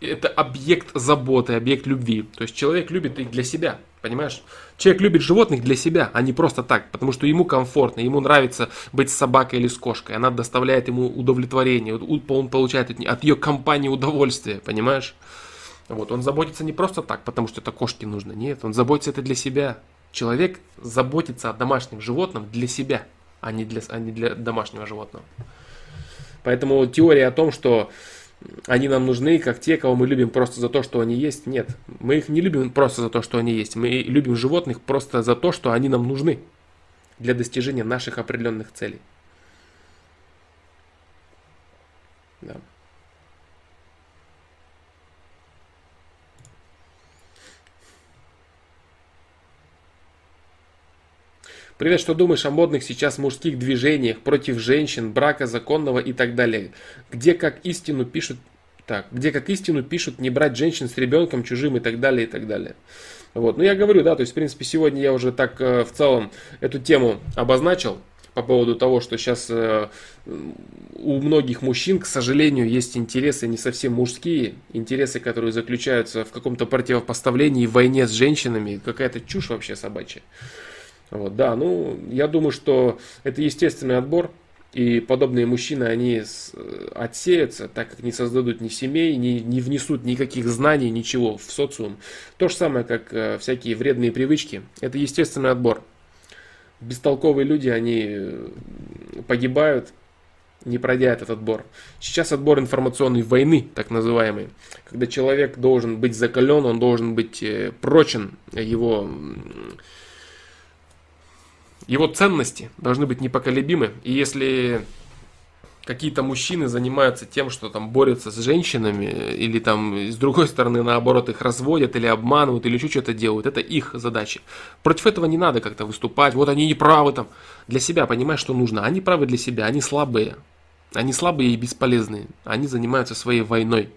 это объект заботы, объект любви. То есть человек любит их для себя, понимаешь? Человек любит животных для себя, а не просто так, потому что ему комфортно, ему нравится быть с собакой или с кошкой, она доставляет ему удовлетворение, он получает от ее компании удовольствие, понимаешь? Вот, он заботится не просто так, потому что это кошке нужно, нет, он заботится это для себя, Человек заботится о домашнем животном для себя, а не для, а не для домашнего животного. Поэтому теория о том, что они нам нужны, как те, кого мы любим просто за то, что они есть, нет. Мы их не любим просто за то, что они есть. Мы любим животных просто за то, что они нам нужны для достижения наших определенных целей. Да. Привет, что думаешь о модных сейчас мужских движениях против женщин, брака законного и так далее? Где как истину пишут так, где как истину пишут не брать женщин с ребенком чужим и так далее, и так далее. Вот. Ну, я говорю, да, то есть, в принципе, сегодня я уже так э, в целом эту тему обозначил по поводу того, что сейчас э, у многих мужчин, к сожалению, есть интересы не совсем мужские, интересы, которые заключаются в каком-то противопоставлении, войне с женщинами, какая-то чушь вообще собачья. Вот, да, ну, я думаю, что это естественный отбор, и подобные мужчины, они отсеются, так как не создадут ни семей, не, не внесут никаких знаний, ничего в социум. То же самое, как э, всякие вредные привычки. Это естественный отбор. Бестолковые люди, они э, погибают, не пройдя этот отбор. Сейчас отбор информационной войны, так называемый, когда человек должен быть закален, он должен быть э, прочен, его его ценности должны быть непоколебимы. И если какие-то мужчины занимаются тем, что там борются с женщинами, или там с другой стороны, наоборот, их разводят, или обманывают, или еще что-то делают, это их задача. Против этого не надо как-то выступать, вот они не правы там. Для себя понимаешь, что нужно. Они правы для себя, они слабые. Они слабые и бесполезные. Они занимаются своей войной,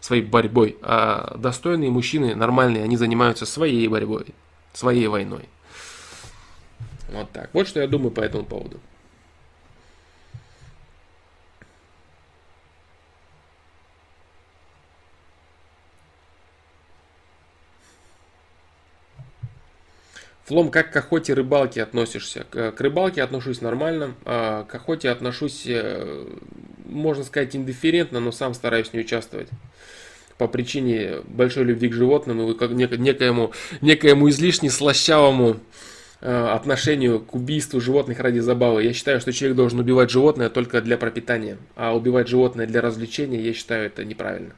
своей борьбой. А достойные мужчины, нормальные, они занимаются своей борьбой, своей войной. Вот так. Вот что я думаю по этому поводу. Флом, как к охоте рыбалке относишься? К рыбалке отношусь нормально, а к охоте отношусь, э, можно сказать, индифферентно, но сам стараюсь не участвовать по причине большой любви к животным и как некоему, некоему излишне слащавому э, отношению к убийству животных ради забавы. Я считаю, что человек должен убивать животное только для пропитания, а убивать животное для развлечения, я считаю, это неправильно.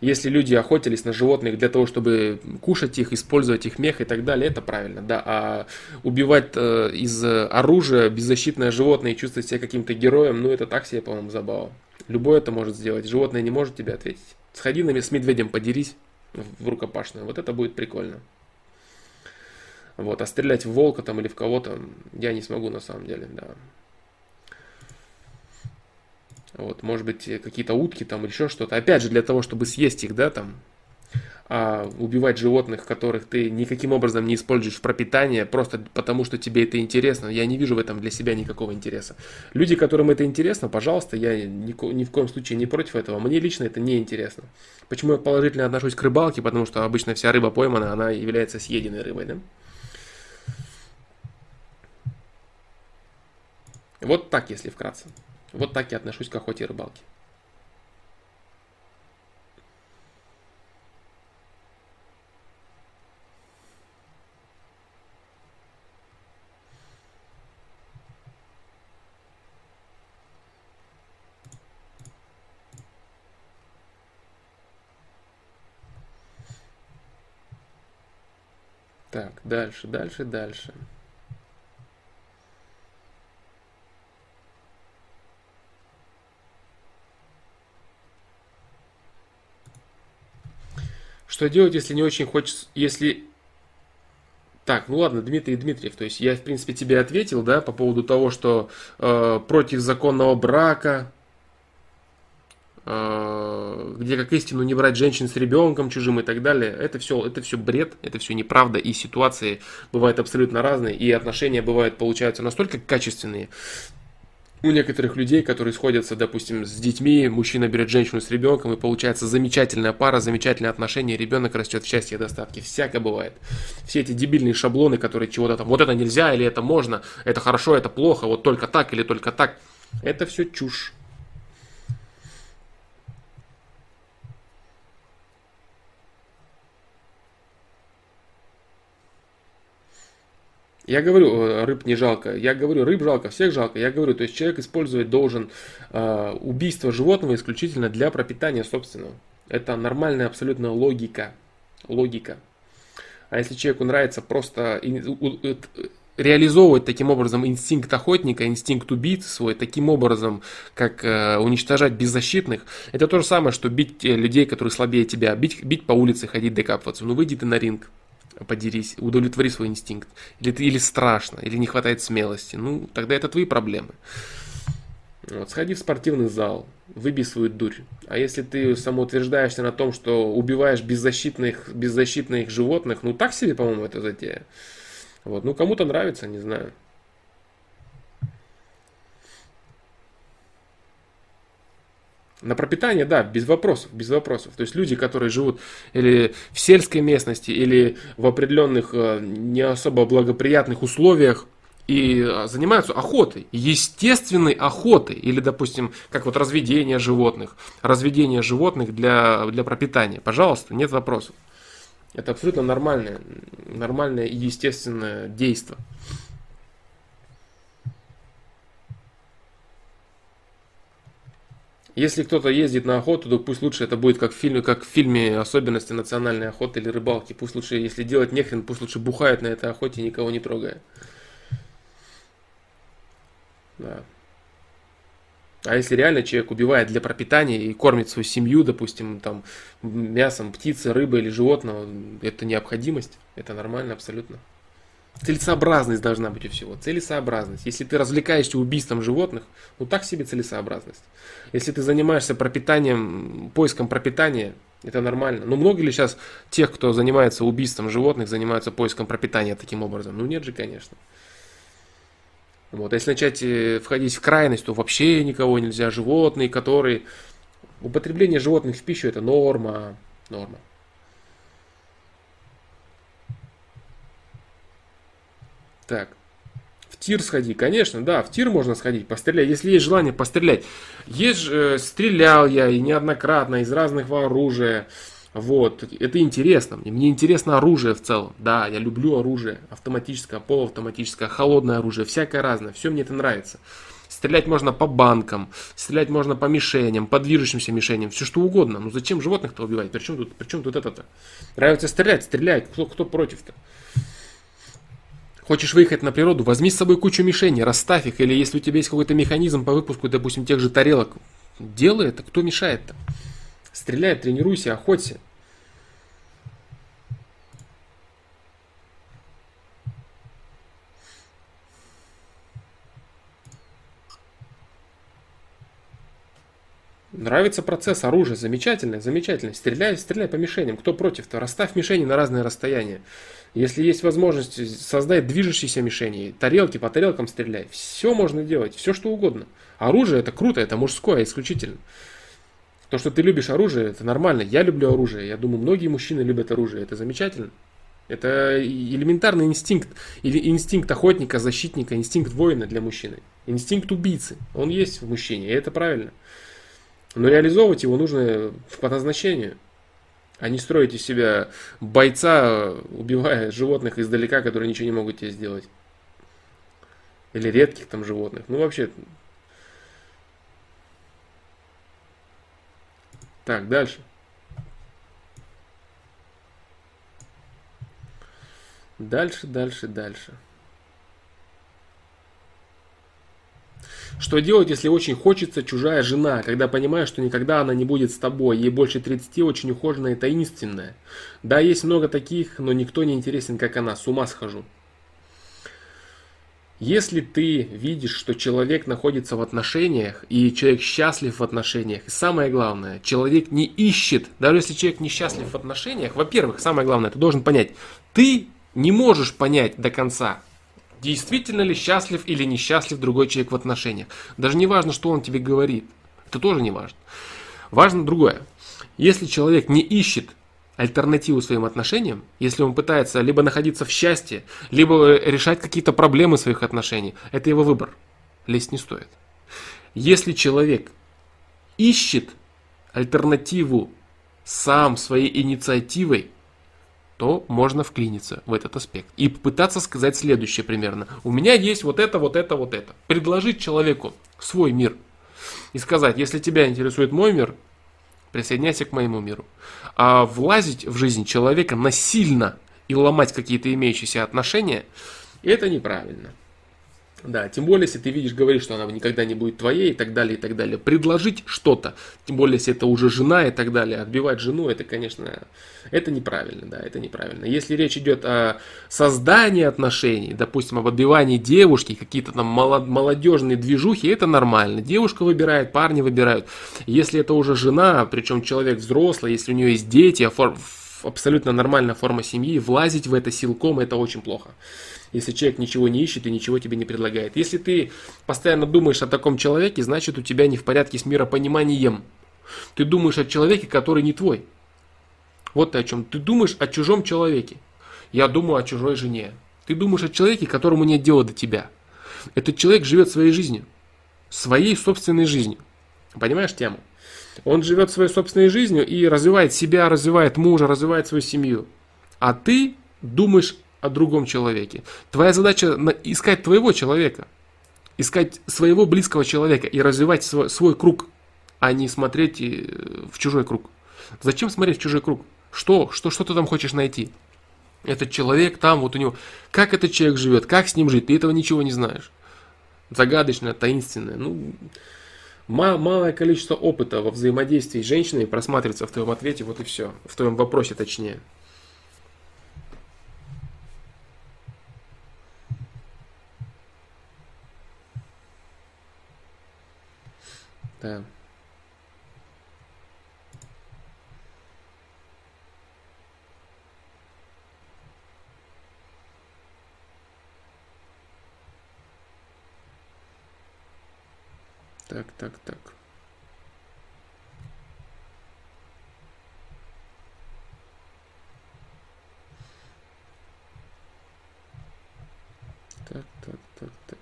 Если люди охотились на животных для того, чтобы кушать их, использовать их мех и так далее, это правильно, да. А убивать э, из оружия беззащитное животное и чувствовать себя каким-то героем, ну это так себе, по-моему, забава. Любой это может сделать. Животное не может тебе ответить. Сходи на, с медведем, подерись в рукопашную. Вот это будет прикольно. Вот, а стрелять в волка там или в кого-то я не смогу на самом деле, да. Вот, может быть, какие-то утки там или еще что-то. Опять же, для того, чтобы съесть их, да, там, а убивать животных, которых ты никаким образом не используешь в пропитание, просто потому что тебе это интересно, я не вижу в этом для себя никакого интереса. Люди, которым это интересно, пожалуйста, я ни, ни в коем случае не против этого. Мне лично это не интересно. Почему я положительно отношусь к рыбалке? Потому что обычно вся рыба поймана, она является съеденной рыбой, да? Вот так, если вкратце. Вот так я отношусь к охоте и рыбалке. Так, дальше, дальше, дальше. Что делать, если не очень хочется, если... Так, ну ладно, Дмитрий Дмитриев, то есть я, в принципе, тебе ответил, да, по поводу того, что э, против законного брака, э, где как истину не брать женщин с ребенком чужим и так далее, это все, это все бред, это все неправда, и ситуации бывают абсолютно разные, и отношения бывают, получаются настолько качественные, у некоторых людей, которые сходятся, допустим, с детьми, мужчина берет женщину с ребенком, и получается замечательная пара, замечательные отношения, ребенок растет в счастье и достатке. Всякое бывает. Все эти дебильные шаблоны, которые чего-то там, вот это нельзя или это можно, это хорошо, это плохо, вот только так или только так, это все чушь. Я говорю, э, рыб не жалко. Я говорю, рыб жалко, всех жалко. Я говорю, то есть человек использовать должен э, убийство животного исключительно для пропитания собственного. Это нормальная абсолютно логика. Логика. А если человеку нравится просто реализовывать таким образом инстинкт охотника, инстинкт убийцы свой, таким образом, как э, уничтожать беззащитных, это то же самое, что бить э, людей, которые слабее тебя, бить, бить по улице, ходить докапываться. Ну выйди ты на ринг подерись, удовлетвори свой инстинкт. Или, или страшно, или не хватает смелости. Ну, тогда это твои проблемы. Вот, сходи в спортивный зал, выбей свою дурь. А если ты самоутверждаешься на том, что убиваешь беззащитных, беззащитных животных, ну так себе, по-моему, это затея. Вот, ну кому-то нравится, не знаю. На пропитание, да, без вопросов, без вопросов. То есть люди, которые живут или в сельской местности, или в определенных э, не особо благоприятных условиях, и э, занимаются охотой, естественной охотой, или, допустим, как вот разведение животных, разведение животных для, для пропитания. Пожалуйста, нет вопросов. Это абсолютно нормальное, нормальное и естественное действие. Если кто-то ездит на охоту, то пусть лучше это будет как в фильме, как в фильме особенности национальной охоты или рыбалки. Пусть лучше, если делать нехрен, пусть лучше бухает на этой охоте, никого не трогая. Да. А если реально человек убивает для пропитания и кормит свою семью, допустим, там мясом птицы, рыбы или животного, это необходимость, это нормально абсолютно. Целесообразность должна быть у всего. Целесообразность. Если ты развлекаешься убийством животных, ну так себе целесообразность. Если ты занимаешься пропитанием, поиском пропитания, это нормально. Но много ли сейчас тех, кто занимается убийством животных, занимаются поиском пропитания таким образом? Ну нет же, конечно. Вот. А если начать э, входить в крайность, то вообще никого нельзя. Животные, которые... Употребление животных в пищу это норма. Норма. Так. В тир сходи, конечно, да, в тир можно сходить, пострелять, если есть желание пострелять. Есть, э, стрелял я и неоднократно из разных оружия. Вот, это интересно мне. Мне интересно оружие в целом. Да, я люблю оружие. Автоматическое, полуавтоматическое, холодное оружие, всякое разное. Все мне это нравится. Стрелять можно по банкам, стрелять можно по мишеням, по движущимся мишеням, все что угодно. Ну зачем животных-то убивать? Причем тут, причем тут это-то? Нравится стрелять, стреляй. Кто, кто против-то? Хочешь выехать на природу, возьми с собой кучу мишеней, расставь их, или если у тебя есть какой-то механизм по выпуску, допустим, тех же тарелок, делай это, кто мешает-то? Стреляй, тренируйся, охоться. Нравится процесс оружия, замечательно, замечательно. Стреляй, стреляй по мишеням. Кто против-то? Расставь мишени на разные расстояния. Если есть возможность создать движущиеся мишени, тарелки по тарелкам стреляй. Все можно делать, все что угодно. Оружие это круто, это мужское исключительно. То, что ты любишь оружие, это нормально. Я люблю оружие. Я думаю, многие мужчины любят оружие. Это замечательно. Это элементарный инстинкт. Или инстинкт охотника, защитника, инстинкт воина для мужчины. Инстинкт убийцы. Он есть в мужчине, и это правильно. Но реализовывать его нужно по назначению. А не строить из себя бойца, убивая животных издалека, которые ничего не могут тебе сделать. Или редких там животных. Ну вообще, Так, дальше. Дальше, дальше, дальше. Что делать, если очень хочется чужая жена, когда понимаешь, что никогда она не будет с тобой, ей больше 30, очень ухоженная и таинственная? Да, есть много таких, но никто не интересен, как она, с ума схожу. Если ты видишь, что человек находится в отношениях, и человек счастлив в отношениях, и самое главное, человек не ищет, даже если человек несчастлив в отношениях, во-первых, самое главное, ты должен понять, ты не можешь понять до конца, действительно ли счастлив или несчастлив другой человек в отношениях. Даже не важно, что он тебе говорит, это тоже не важно. Важно другое. Если человек не ищет альтернативу своим отношениям, если он пытается либо находиться в счастье, либо решать какие-то проблемы своих отношений, это его выбор. Лезть не стоит. Если человек ищет альтернативу сам своей инициативой, то можно вклиниться в этот аспект. И попытаться сказать следующее примерно. У меня есть вот это, вот это, вот это. Предложить человеку свой мир. И сказать, если тебя интересует мой мир, присоединяйся к моему миру. А влазить в жизнь человека насильно и ломать какие-то имеющиеся отношения, это неправильно. Да, тем более, если ты видишь, говоришь, что она никогда не будет твоей и так далее, и так далее. Предложить что-то, тем более, если это уже жена и так далее, отбивать жену, это, конечно, это неправильно, да, это неправильно. Если речь идет о создании отношений, допустим, об отбивании девушки, какие-то там молодежные движухи, это нормально. Девушка выбирает, парни выбирают. Если это уже жена, причем человек взрослый, если у нее есть дети, абсолютно нормальная форма семьи, влазить в это силком, это очень плохо если человек ничего не ищет и ничего тебе не предлагает. Если ты постоянно думаешь о таком человеке, значит у тебя не в порядке с миропониманием. Ты думаешь о человеке, который не твой. Вот ты о чем. Ты думаешь о чужом человеке. Я думаю о чужой жене. Ты думаешь о человеке, которому нет дела до тебя. Этот человек живет своей жизнью. Своей собственной жизнью. Понимаешь тему? Он живет своей собственной жизнью и развивает себя, развивает мужа, развивает свою семью. А ты думаешь о другом человеке. Твоя задача искать твоего человека, искать своего близкого человека и развивать свой, свой круг, а не смотреть э, в чужой круг. Зачем смотреть в чужой круг? Что? Что, что ты там хочешь найти? Этот человек там, вот у него... Как этот человек живет? Как с ним жить? Ты этого ничего не знаешь. Загадочное, таинственное. Ну, малое количество опыта во взаимодействии с женщиной просматривается в твоем ответе, вот и все. В твоем вопросе точнее. Да. Так, так, так. Так, так, так, так.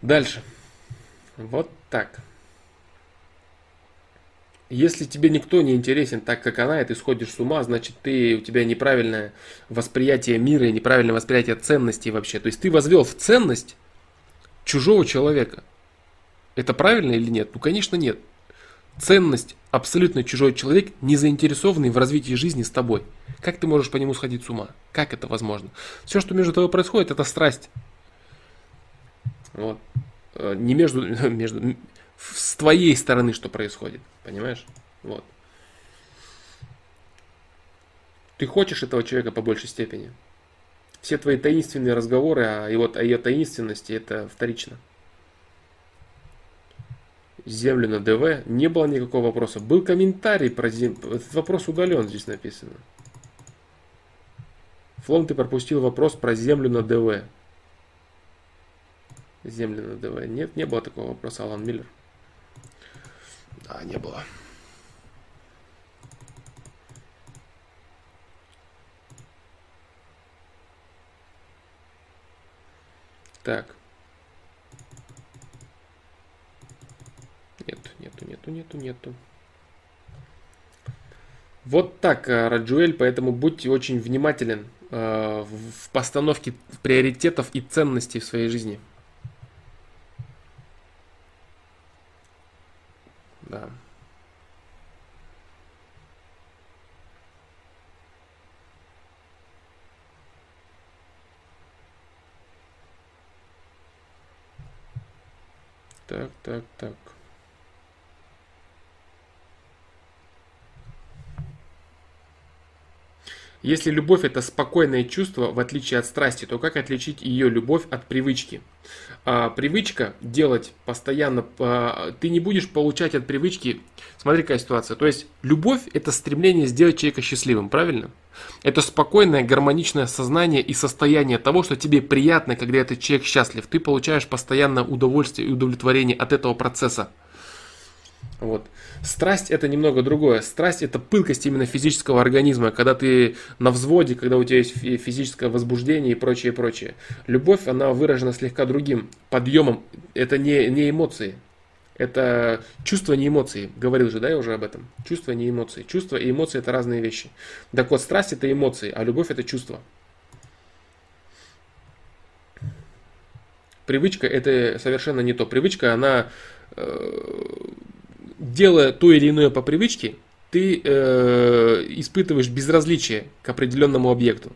Дальше. Вот так. Если тебе никто не интересен так, как она, и ты сходишь с ума, значит ты, у тебя неправильное восприятие мира и неправильное восприятие ценностей вообще. То есть ты возвел в ценность чужого человека. Это правильно или нет? Ну, конечно, нет. Ценность абсолютно чужой человек, не заинтересованный в развитии жизни с тобой. Как ты можешь по нему сходить с ума? Как это возможно? Все, что между тобой происходит, это страсть. Вот. Э, не между, между, с твоей стороны, что происходит. Понимаешь? Вот. Ты хочешь этого человека по большей степени. Все твои таинственные разговоры о, его, о ее таинственности, это вторично. Землю на ДВ. Не было никакого вопроса. Был комментарий про землю. Этот вопрос удален, здесь написано. Флом, ты пропустил вопрос про землю на ДВ. Землю на ДВ. Нет, не было такого вопроса, Алан Миллер. Да, не было. Так. Нет, нету, нету, нету, нету. Вот так, э, Раджуэль, поэтому будьте очень внимателен э, в постановке приоритетов и ценностей в своей жизни. Да. Так, так, так. Если любовь это спокойное чувство, в отличие от страсти, то как отличить ее любовь от привычки? А, привычка делать постоянно, а, ты не будешь получать от привычки, смотри какая ситуация, то есть любовь это стремление сделать человека счастливым, правильно? Это спокойное, гармоничное сознание и состояние того, что тебе приятно, когда этот человек счастлив. Ты получаешь постоянно удовольствие и удовлетворение от этого процесса. Вот. Страсть это немного другое. Страсть это пылкость именно физического организма, когда ты на взводе, когда у тебя есть физическое возбуждение и прочее, прочее. Любовь, она выражена слегка другим подъемом. Это не, не эмоции. Это чувство, не эмоции. Говорил же, да, я уже об этом. Чувство, не эмоции. Чувство и эмоции это разные вещи. Так вот, страсть это эмоции, а любовь это чувство. Привычка это совершенно не то. Привычка, она э, делая то или иное по привычке, ты э, испытываешь безразличие к определенному объекту.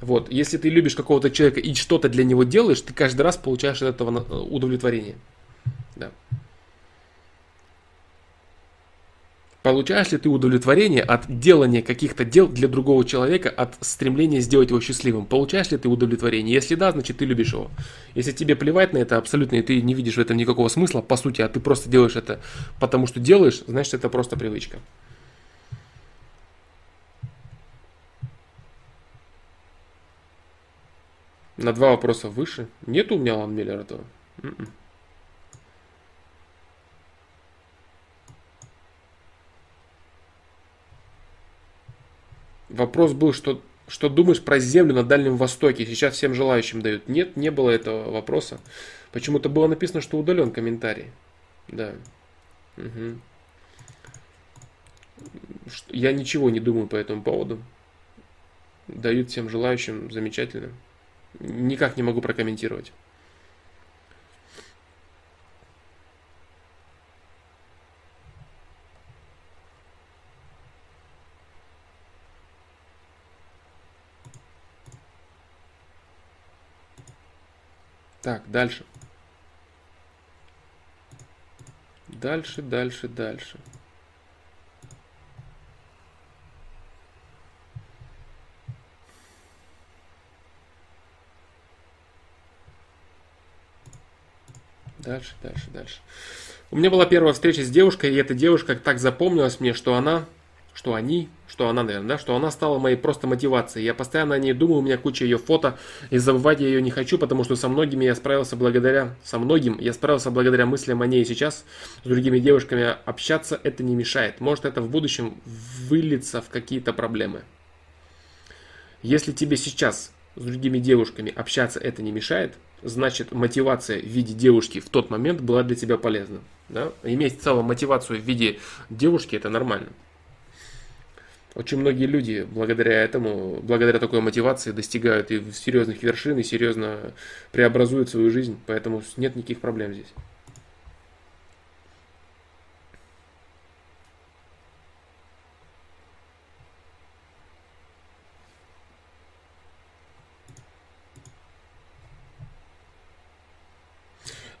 Вот. Если ты любишь какого-то человека и что-то для него делаешь, ты каждый раз получаешь от этого э, удовлетворение. Получаешь ли ты удовлетворение от делания каких-то дел для другого человека, от стремления сделать его счастливым? Получаешь ли ты удовлетворение? Если да, значит ты любишь его. Если тебе плевать на это абсолютно, и ты не видишь в этом никакого смысла, по сути, а ты просто делаешь это потому, что делаешь, значит это просто привычка. На два вопроса выше. Нет у меня Лан Миллера этого. Вопрос был, что, что думаешь про землю на Дальнем Востоке? Сейчас всем желающим дают. Нет, не было этого вопроса. Почему-то было написано, что удален комментарий. Да. Угу. Я ничего не думаю по этому поводу. Дают всем желающим замечательно. Никак не могу прокомментировать. Так, дальше. Дальше, дальше, дальше. Дальше, дальше, дальше. У меня была первая встреча с девушкой, и эта девушка так запомнилась мне, что она что они, что она, наверное, да, что она стала моей просто мотивацией. Я постоянно о ней думаю, у меня куча ее фото, и забывать я ее не хочу, потому что со многими я справился благодаря, со многим я справился благодаря мыслям о ней сейчас, с другими девушками общаться это не мешает. Может это в будущем выльется в какие-то проблемы. Если тебе сейчас с другими девушками общаться это не мешает, значит мотивация в виде девушки в тот момент была для тебя полезна. Да? Иметь в целом мотивацию в виде девушки это нормально. Очень многие люди благодаря этому, благодаря такой мотивации достигают и серьезных вершин, и серьезно преобразуют свою жизнь, поэтому нет никаких проблем здесь.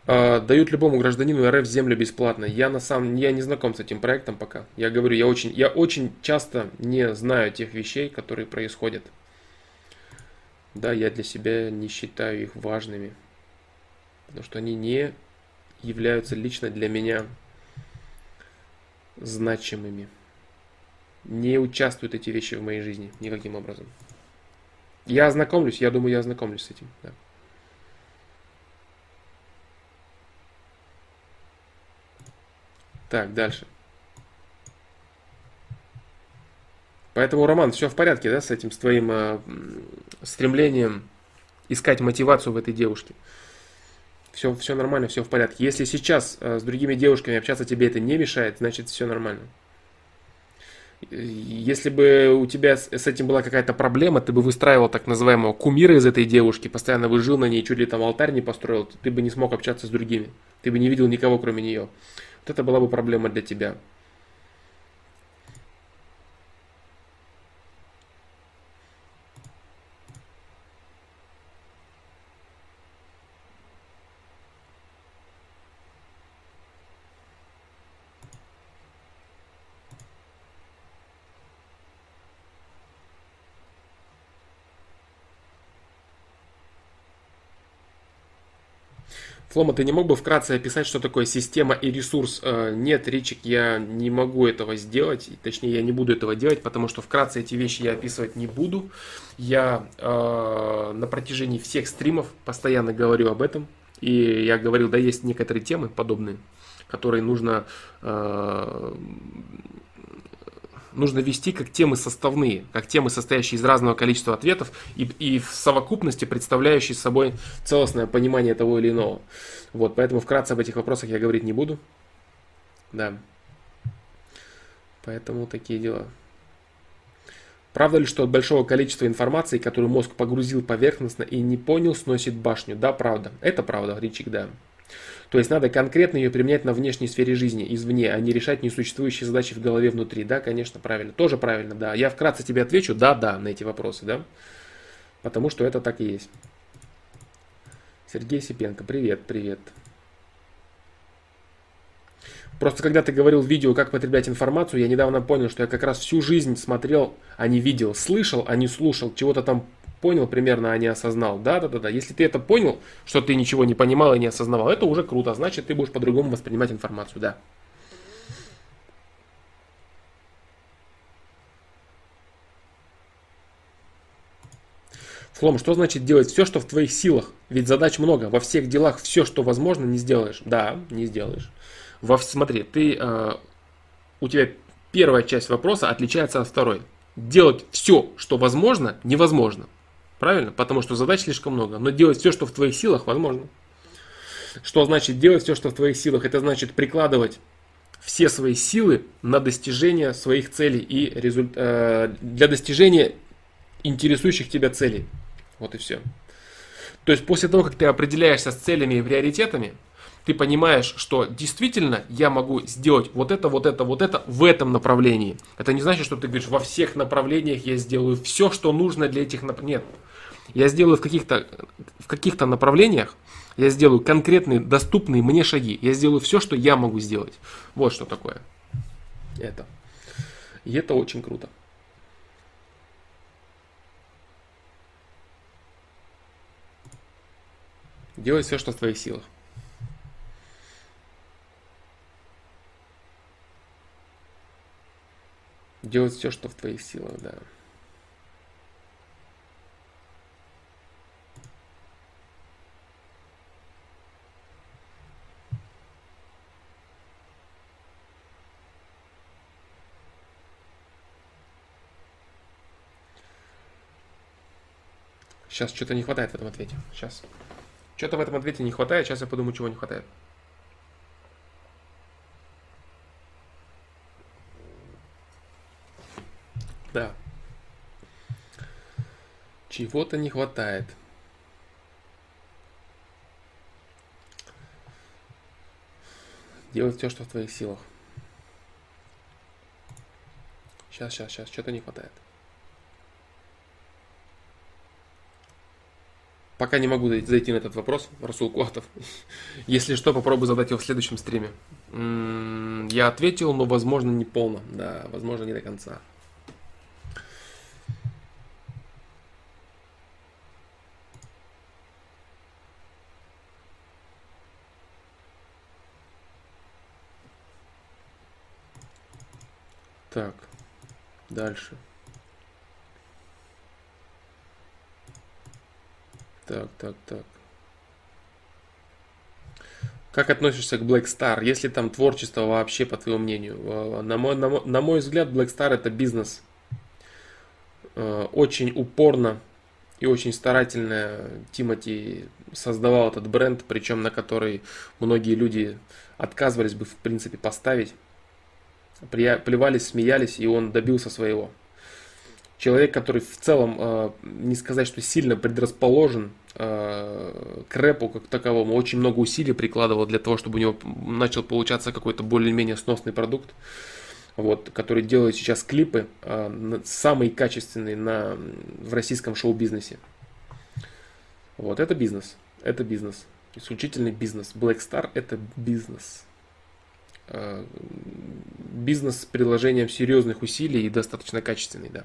Дают любому гражданину РФ землю бесплатно. Я на самом я не знаком с этим проектом пока. Я говорю, я очень, я очень часто не знаю тех вещей, которые происходят. Да, я для себя не считаю их важными. Потому что они не являются лично для меня значимыми. Не участвуют эти вещи в моей жизни никаким образом. Я ознакомлюсь, я думаю, я ознакомлюсь с этим. Да. Так, дальше. Поэтому, Роман, все в порядке, да, с этим, с твоим э, стремлением искать мотивацию в этой девушке. Все, все нормально, все в порядке. Если сейчас э, с другими девушками общаться тебе это не мешает, значит все нормально. Если бы у тебя с, с этим была какая-то проблема, ты бы выстраивал так называемого кумира из этой девушки, постоянно бы жил на ней, чуть ли там алтарь не построил, ты бы не смог общаться с другими. Ты бы не видел никого, кроме нее. Вот это была бы проблема для тебя. Флома, ты не мог бы вкратце описать, что такое система и ресурс? Э, нет, Ричик, я не могу этого сделать, точнее, я не буду этого делать, потому что вкратце эти вещи я описывать не буду. Я э, на протяжении всех стримов постоянно говорю об этом, и я говорил, да, есть некоторые темы подобные, которые нужно э, нужно вести как темы составные, как темы, состоящие из разного количества ответов и, и в совокупности представляющие собой целостное понимание того или иного. Вот, поэтому вкратце об этих вопросах я говорить не буду. Да. Поэтому такие дела. Правда ли, что от большого количества информации, которую мозг погрузил поверхностно и не понял, сносит башню? Да, правда. Это правда, Ричик, да. То есть надо конкретно ее применять на внешней сфере жизни, извне, а не решать несуществующие задачи в голове внутри. Да, конечно, правильно. Тоже правильно, да. Я вкратце тебе отвечу, да, да, на эти вопросы, да. Потому что это так и есть. Сергей Сипенко, привет, привет. Просто когда ты говорил в видео, как потреблять информацию, я недавно понял, что я как раз всю жизнь смотрел, а не видел, слышал, а не слушал, чего-то там понял примерно, а не осознал. Да, да, да, да. Если ты это понял, что ты ничего не понимал и не осознавал, это уже круто. Значит, ты будешь по-другому воспринимать информацию, да. Флом, что значит делать все, что в твоих силах? Ведь задач много. Во всех делах все, что возможно, не сделаешь. Да, не сделаешь. Во, смотри, ты, э, у тебя первая часть вопроса отличается от второй. Делать все, что возможно, невозможно. Правильно? Потому что задач слишком много. Но делать все, что в твоих силах, возможно. Что значит делать все, что в твоих силах? Это значит прикладывать все свои силы на достижение своих целей и результ... э, для достижения интересующих тебя целей. Вот и все. То есть после того, как ты определяешься с целями и приоритетами, ты понимаешь, что действительно я могу сделать вот это, вот это, вот это в этом направлении. Это не значит, что ты говоришь, во всех направлениях я сделаю все, что нужно для этих направлений. Нет. Я сделаю в каких-то в каких-то направлениях, я сделаю конкретные, доступные мне шаги. Я сделаю все, что я могу сделать. Вот что такое. Это. И это очень круто. Делай все, что в твоих силах. Делать все, что в твоих силах, да. Сейчас что-то не хватает в этом ответе. Сейчас. Что-то в этом ответе не хватает. Сейчас я подумаю, чего не хватает. Да. Чего-то не хватает. Делать все, что в твоих силах. Сейчас, сейчас, сейчас. Что-то не хватает. Пока не могу зайти на этот вопрос, Расул Куатов. Если что, попробую задать его в следующем стриме. Я ответил, но, возможно, не полно. Да, возможно, не до конца. Так, дальше. Так, так, так. Как относишься к Black Star? Есть ли там творчество вообще, по твоему мнению? Э, на мой, на мой, на мой взгляд, Black Star это бизнес. Э, очень упорно и очень старательно Тимати создавал этот бренд, причем на который многие люди отказывались бы в принципе поставить. Плевались, смеялись, и он добился своего человек, который в целом, э, не сказать, что сильно предрасположен э, к рэпу как таковому, очень много усилий прикладывал для того, чтобы у него начал получаться какой-то более-менее сносный продукт, вот, который делает сейчас клипы э, самые качественные на, в российском шоу-бизнесе. Вот, это бизнес, это бизнес, исключительный бизнес. Black Star это бизнес бизнес с приложением серьезных усилий и достаточно качественный, да.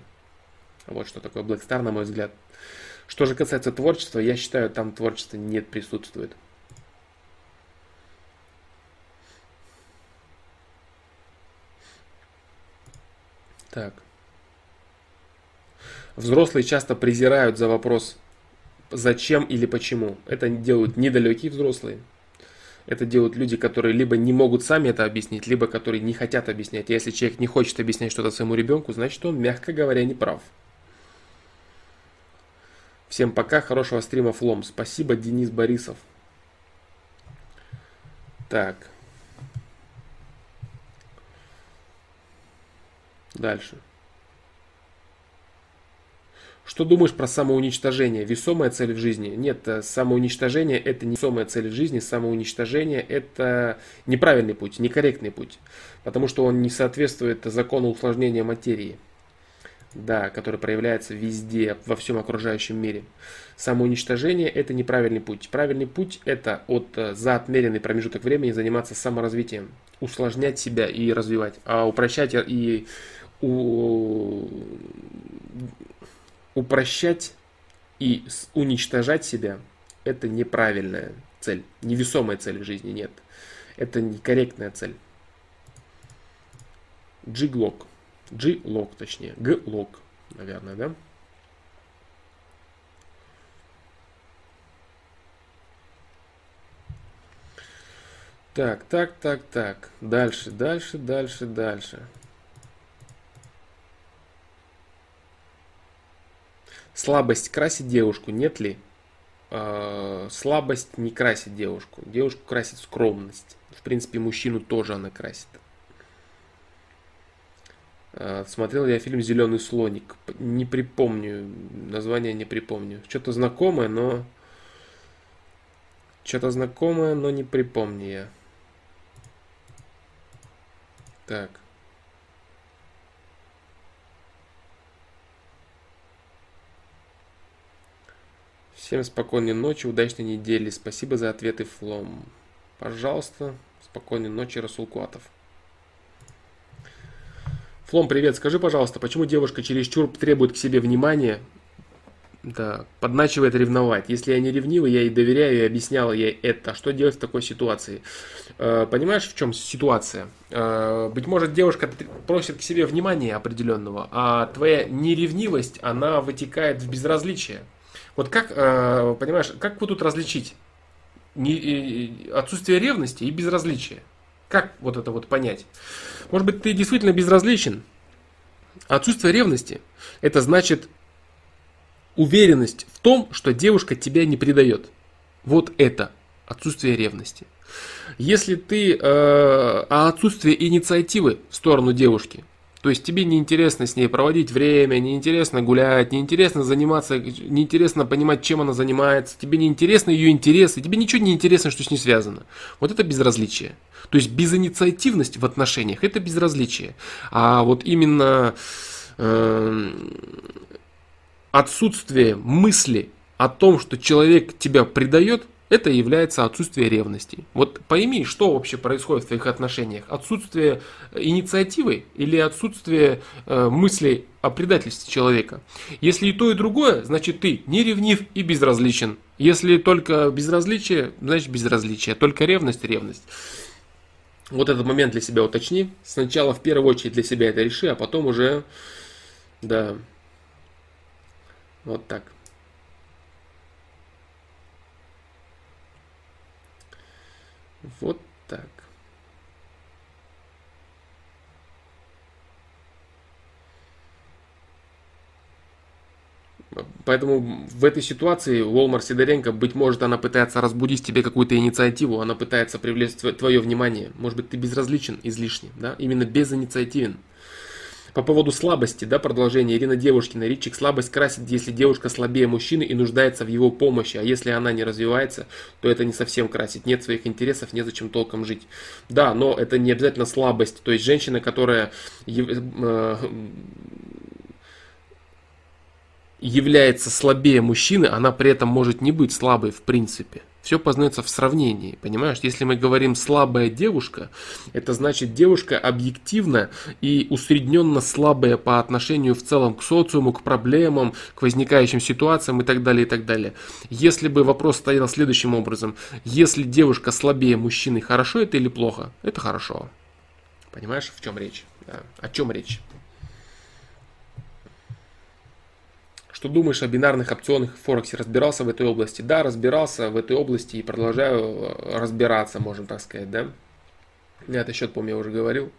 Вот что такое Black Star, на мой взгляд. Что же касается творчества, я считаю, там творчество нет присутствует. Так. Взрослые часто презирают за вопрос зачем или почему. Это делают недалекие взрослые. Это делают люди, которые либо не могут сами это объяснить, либо которые не хотят объяснять. если человек не хочет объяснять что-то своему ребенку, значит он, мягко говоря, не прав. Всем пока, хорошего стрима Флом. Спасибо, Денис Борисов. Так. Дальше. Что думаешь про самоуничтожение? Весомая цель в жизни? Нет, э, самоуничтожение это не весомая цель в жизни. Самоуничтожение это неправильный путь, некорректный путь. Потому что он не соответствует закону усложнения материи да, который проявляется везде, во всем окружающем мире. Самоуничтожение – это неправильный путь. Правильный путь – это от, э, за отмеренный промежуток времени заниматься саморазвитием, усложнять себя и развивать, а упрощать и у, упрощать и уничтожать себя – это неправильная цель, невесомая цель в жизни, нет. Это некорректная цель. Джиглок. G-лог, точнее. G-лог, наверное, да? Так, так, так, так. Дальше, дальше, дальше, дальше. Слабость красит девушку, нет ли? Э, слабость не красит девушку. Девушку красит скромность. В принципе, мужчину тоже она красит. Э, смотрел я фильм «Зеленый слоник». Не припомню, название не припомню. Что-то знакомое, но... Что-то знакомое, но не припомню я. Так. Всем спокойной ночи, удачной недели. Спасибо за ответы, Флом. Пожалуйста, спокойной ночи, Расул Куатов. Флом, привет. Скажи, пожалуйста, почему девушка чересчур требует к себе внимания, да, подначивает ревновать. Если я не ревнивый, я ей доверяю и объясняла ей это. Что делать в такой ситуации? Э, понимаешь, в чем ситуация? Э, быть может, девушка просит к себе внимания определенного, а твоя неревнивость, она вытекает в безразличие. Вот как, э, понимаешь, как вы тут различить отсутствие ревности и безразличие? Как вот это вот понять? Может быть, ты действительно безразличен? Отсутствие ревности – это значит уверенность в том, что девушка тебя не предает. Вот это отсутствие ревности. Если ты, э, а отсутствие инициативы в сторону девушки, то есть тебе неинтересно с ней проводить время, неинтересно гулять, неинтересно заниматься, неинтересно понимать, чем она занимается, тебе неинтересно ее интересы, тебе ничего не интересно, что с ней связано. Вот это безразличие. То есть безинициативность в отношениях – это безразличие. А вот именно э, отсутствие мысли о том, что человек тебя предает – это является отсутствие ревности. Вот пойми, что вообще происходит в твоих отношениях. Отсутствие инициативы или отсутствие э, мыслей о предательстве человека. Если и то, и другое, значит ты не ревнив и безразличен. Если только безразличие, значит безразличие. Только ревность, ревность. Вот этот момент для себя уточни. Сначала в первую очередь для себя это реши, а потом уже, да, вот так. Вот так. Поэтому в этой ситуации Волмар Сидоренко, быть может, она пытается разбудить тебе какую-то инициативу, она пытается привлечь твое внимание. Может быть, ты безразличен излишне, да? Именно безинициативен. По поводу слабости, да, продолжение Ирина Девушкина. Ричик слабость красит, если девушка слабее мужчины и нуждается в его помощи, а если она не развивается, то это не совсем красит. Нет своих интересов, незачем толком жить. Да, но это не обязательно слабость. То есть женщина, которая э, является слабее мужчины, она при этом может не быть слабой в принципе. Все познается в сравнении, понимаешь? Если мы говорим слабая девушка, это значит девушка объективно и усредненно слабая по отношению в целом к социуму, к проблемам, к возникающим ситуациям и так далее, и так далее. Если бы вопрос стоял следующим образом, если девушка слабее мужчины, хорошо это или плохо? Это хорошо. Понимаешь, в чем речь? Да. О чем речь? Что думаешь о бинарных опционах в Форексе? Разбирался в этой области? Да, разбирался в этой области и продолжаю э, разбираться, можно так сказать, да? Я это счет, помню, я уже говорил.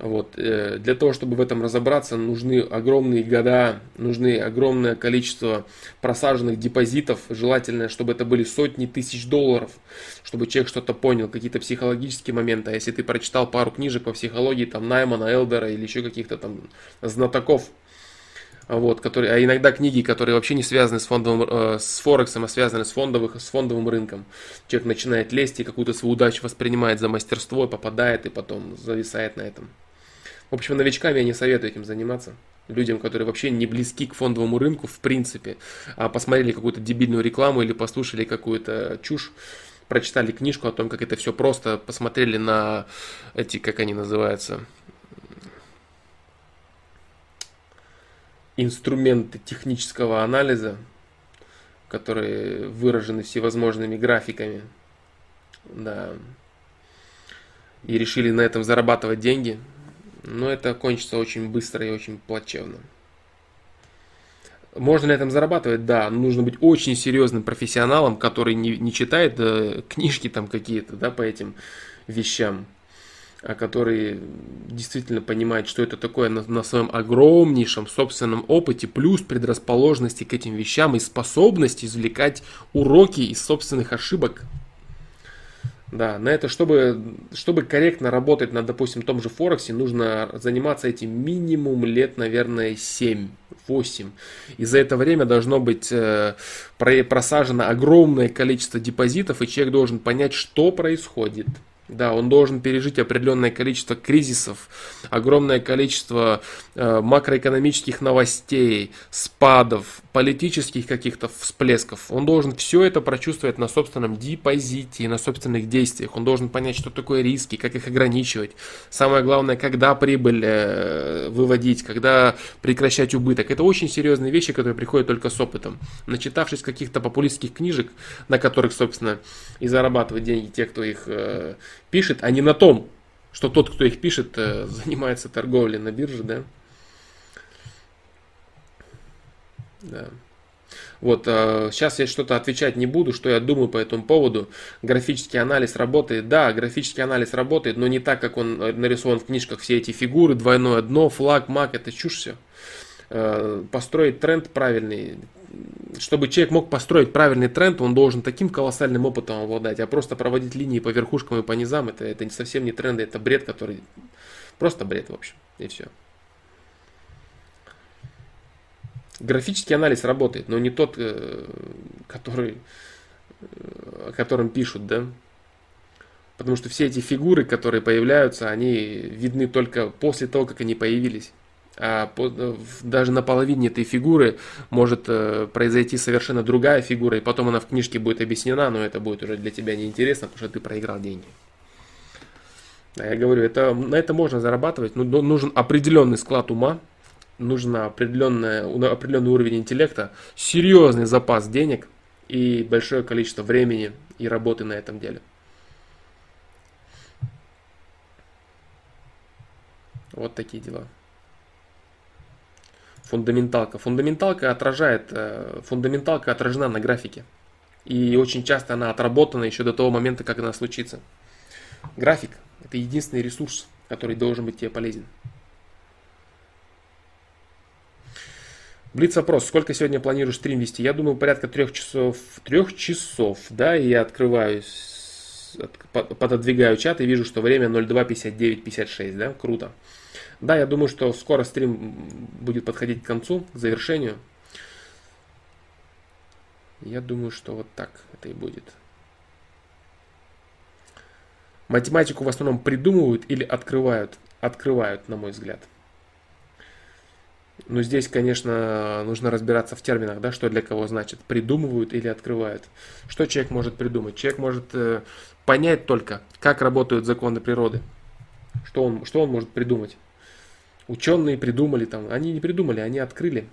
Вот. Э, для того, чтобы в этом разобраться, нужны огромные года, нужны огромное количество просаженных депозитов. Желательно, чтобы это были сотни тысяч долларов, чтобы человек что-то понял, какие-то психологические моменты. А если ты прочитал пару книжек по психологии, там Наймана, Элдера или еще каких-то там знатоков, вот, которые, а иногда книги, которые вообще не связаны с фондовым, э, с Форексом, а связаны с, фондовых, с фондовым рынком. Человек начинает лезть и какую-то свою удачу воспринимает за мастерство, попадает и потом зависает на этом. В общем, новичками я не советую этим заниматься. Людям, которые вообще не близки к фондовому рынку в принципе, а посмотрели какую-то дебильную рекламу или послушали какую-то чушь, прочитали книжку о том, как это все просто, посмотрели на эти, как они называются, инструменты технического анализа, которые выражены всевозможными графиками, да, и решили на этом зарабатывать деньги, но это кончится очень быстро и очень плачевно. Можно на этом зарабатывать, да, нужно быть очень серьезным профессионалом, который не, не читает э, книжки там какие-то, да, по этим вещам. А который действительно понимает, что это такое на, на своем огромнейшем собственном опыте, плюс предрасположенности к этим вещам и способность извлекать уроки из собственных ошибок. Да, на это, чтобы, чтобы корректно работать на, допустим, том же Форексе, нужно заниматься этим минимум лет, наверное, 7-8. И за это время должно быть э, просажено огромное количество депозитов, и человек должен понять, что происходит. Да, он должен пережить определенное количество кризисов, огромное количество э, макроэкономических новостей, спадов, политических каких-то всплесков. Он должен все это прочувствовать на собственном депозите, на собственных действиях. Он должен понять, что такое риски, как их ограничивать. Самое главное, когда прибыль э, выводить, когда прекращать убыток. Это очень серьезные вещи, которые приходят только с опытом. Начитавшись каких-то популистских книжек, на которых, собственно, и зарабатывают деньги те, кто их э, пишет, а не на том, что тот, кто их пишет, э, занимается торговлей на бирже, да. Да. Вот, э, сейчас я что-то отвечать не буду, что я думаю по этому поводу. Графический анализ работает, да, графический анализ работает, но не так, как он нарисован в книжках. Все эти фигуры, двойное дно, флаг, маг, это чушь все. Э, построить тренд правильный. Чтобы человек мог построить правильный тренд, он должен таким колоссальным опытом обладать, а просто проводить линии по верхушкам и по низам, это, это совсем не тренды, это бред, который... Просто бред, в общем, и все. Графический анализ работает, но не тот, э, который, э, о котором пишут, да. Потому что все эти фигуры, которые появляются, они видны только после того, как они появились. А даже на половине этой фигуры может э, произойти совершенно другая фигура, и потом она в книжке будет объяснена, но это будет уже для тебя неинтересно, потому что ты проиграл деньги. А я говорю, это, на это можно зарабатывать, но нужен определенный склад ума, нужен определенный, определенный уровень интеллекта, серьезный запас денег и большое количество времени и работы на этом деле. Вот такие дела. Фундаменталка. Фундаменталка отражает, э, фундаменталка отражена на графике. И очень часто она отработана еще до того момента, как она случится. График – это единственный ресурс, который должен быть тебе полезен. Блиц вопрос. Сколько сегодня планируешь стрим вести? Я думаю, порядка трех часов. Трех часов, да, и я открываюсь, пододвигаю чат и вижу, что время 02.59.56, да, круто. Да, я думаю, что скоро стрим будет подходить к концу, к завершению. Я думаю, что вот так это и будет. Математику в основном придумывают или открывают? Открывают, на мой взгляд. Но здесь, конечно, нужно разбираться в терминах, да, что для кого значит. Придумывают или открывают. Что человек может придумать? Человек может э, понять только, как работают законы природы. Что он, что он может придумать? Ученые придумали там, они не придумали, они открыли.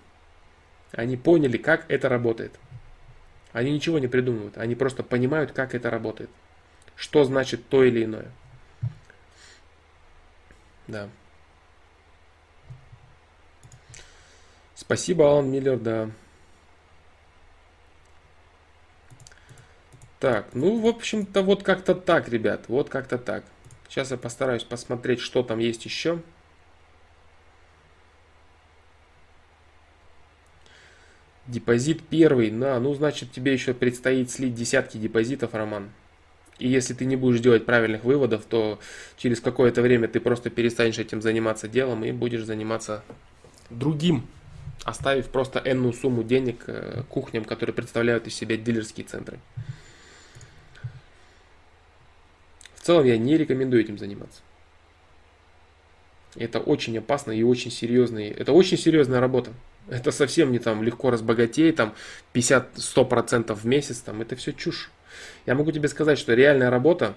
Они поняли, как это работает. Они ничего не придумывают, они просто понимают, как это работает. Что значит то или иное. Да. Спасибо, Алан Миллер, да. Так, ну, в общем-то, вот как-то так, ребят. Вот как-то так. Сейчас я постараюсь посмотреть, что там есть еще. Депозит первый, на, ну значит тебе еще предстоит слить десятки депозитов, Роман. И если ты не будешь делать правильных выводов, то через какое-то время ты просто перестанешь этим заниматься делом и будешь заниматься другим, оставив просто энную сумму денег э, кухням, которые представляют из себя дилерские центры. В целом я не рекомендую этим заниматься. Это очень опасно и очень серьезный, это очень серьезная работа. Это совсем не там легко разбогатеть, там 50-100% в месяц, там это все чушь. Я могу тебе сказать, что реальная работа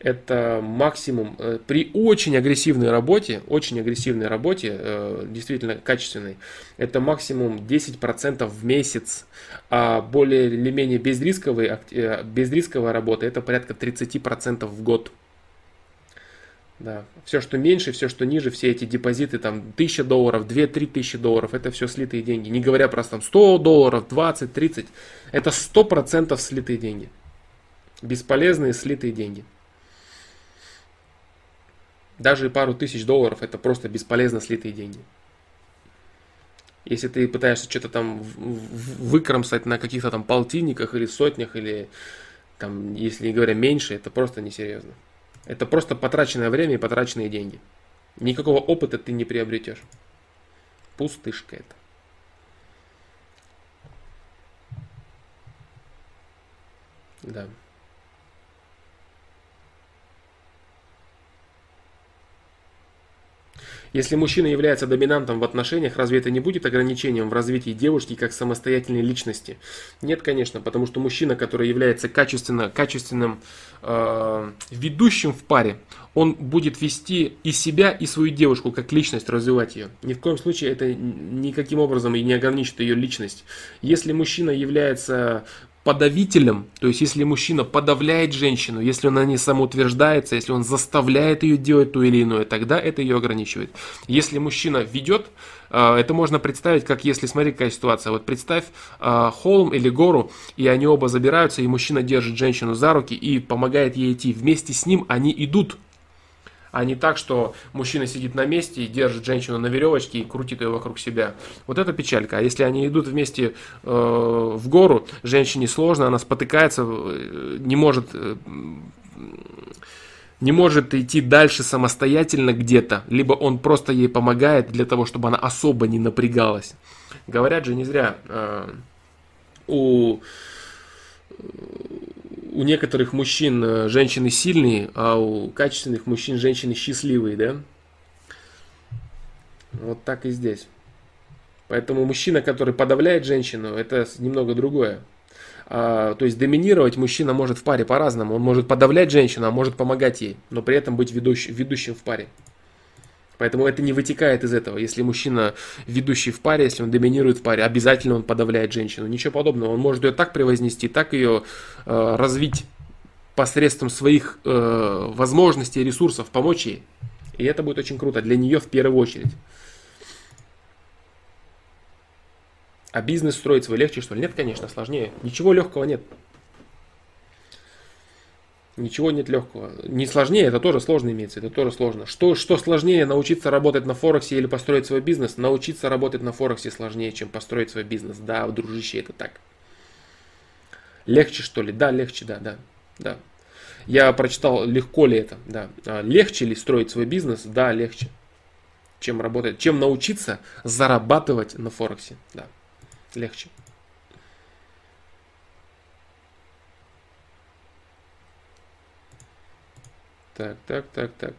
это максимум э, при очень агрессивной работе, очень агрессивной работе, э, действительно качественной, это максимум 10% в месяц, а более или менее безрисковая, э, безрисковая работа это порядка 30% в год. Да. Все, что меньше, все, что ниже, все эти депозиты, там, 1000 долларов, 2-3 тысячи долларов, это все слитые деньги. Не говоря про там 100 долларов, 20, 30. Это 100% слитые деньги. Бесполезные слитые деньги. Даже пару тысяч долларов это просто бесполезно слитые деньги. Если ты пытаешься что-то там выкромсать на каких-то там полтинниках или сотнях, или там, если не говоря меньше, это просто несерьезно. Это просто потраченное время и потраченные деньги. Никакого опыта ты не приобретешь. Пустышка это. Да. Если мужчина является доминантом в отношениях, разве это не будет ограничением в развитии девушки как самостоятельной личности? Нет, конечно, потому что мужчина, который является качественно, качественным э, ведущим в паре, он будет вести и себя, и свою девушку как личность, развивать ее. Ни в коем случае это никаким образом и не ограничит ее личность. Если мужчина является подавителем, то есть если мужчина подавляет женщину, если он на ней самоутверждается, если он заставляет ее делать то или иное, тогда это ее ограничивает. Если мужчина ведет, э, это можно представить, как если, смотри, какая ситуация. Вот представь э, холм или гору, и они оба забираются, и мужчина держит женщину за руки и помогает ей идти. Вместе с ним они идут. А не так, что мужчина сидит на месте и держит женщину на веревочке и крутит ее вокруг себя. Вот это печалька. А если они идут вместе э, в гору, женщине сложно, она спотыкается, э, не может э, не может идти дальше самостоятельно где-то, либо он просто ей помогает для того, чтобы она особо не напрягалась. Говорят же не зря, э, у, у некоторых мужчин э, женщины сильные, а у качественных мужчин женщины счастливые, да? Вот так и здесь. Поэтому мужчина, который подавляет женщину, это немного другое. А, то есть доминировать мужчина может в паре по-разному. Он может подавлять женщину, а может помогать ей, но при этом быть ведущим, ведущим в паре. Поэтому это не вытекает из этого. Если мужчина ведущий в паре, если он доминирует в паре, обязательно он подавляет женщину. Ничего подобного. Он может ее так превознести, так ее э, развить посредством своих э, возможностей ресурсов, помочь ей. И это будет очень круто для нее в первую очередь. А бизнес строить свой легче, что ли? Нет, конечно, сложнее. Ничего легкого нет. Ничего нет легкого. Не сложнее, это тоже сложно имеется, это тоже сложно. Что, что сложнее, научиться работать на Форексе или построить свой бизнес? Научиться работать на Форексе сложнее, чем построить свой бизнес. Да, дружище, это так. Легче, что ли? Да, легче, да, да, да. Я прочитал, легко ли это, да. А легче ли строить свой бизнес? Да, легче. Чем работать, чем научиться зарабатывать на Форексе, да легче. Так, так, так, так.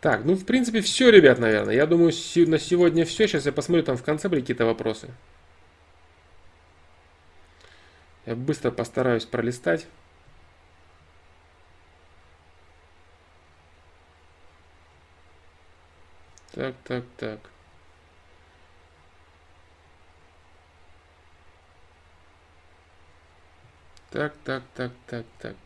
Так, ну в принципе все, ребят, наверное. Я думаю, на сегодня все. Сейчас я посмотрю, там в конце были какие-то вопросы. Я быстро постараюсь пролистать. Так, так, так. Так, так, так, так, так.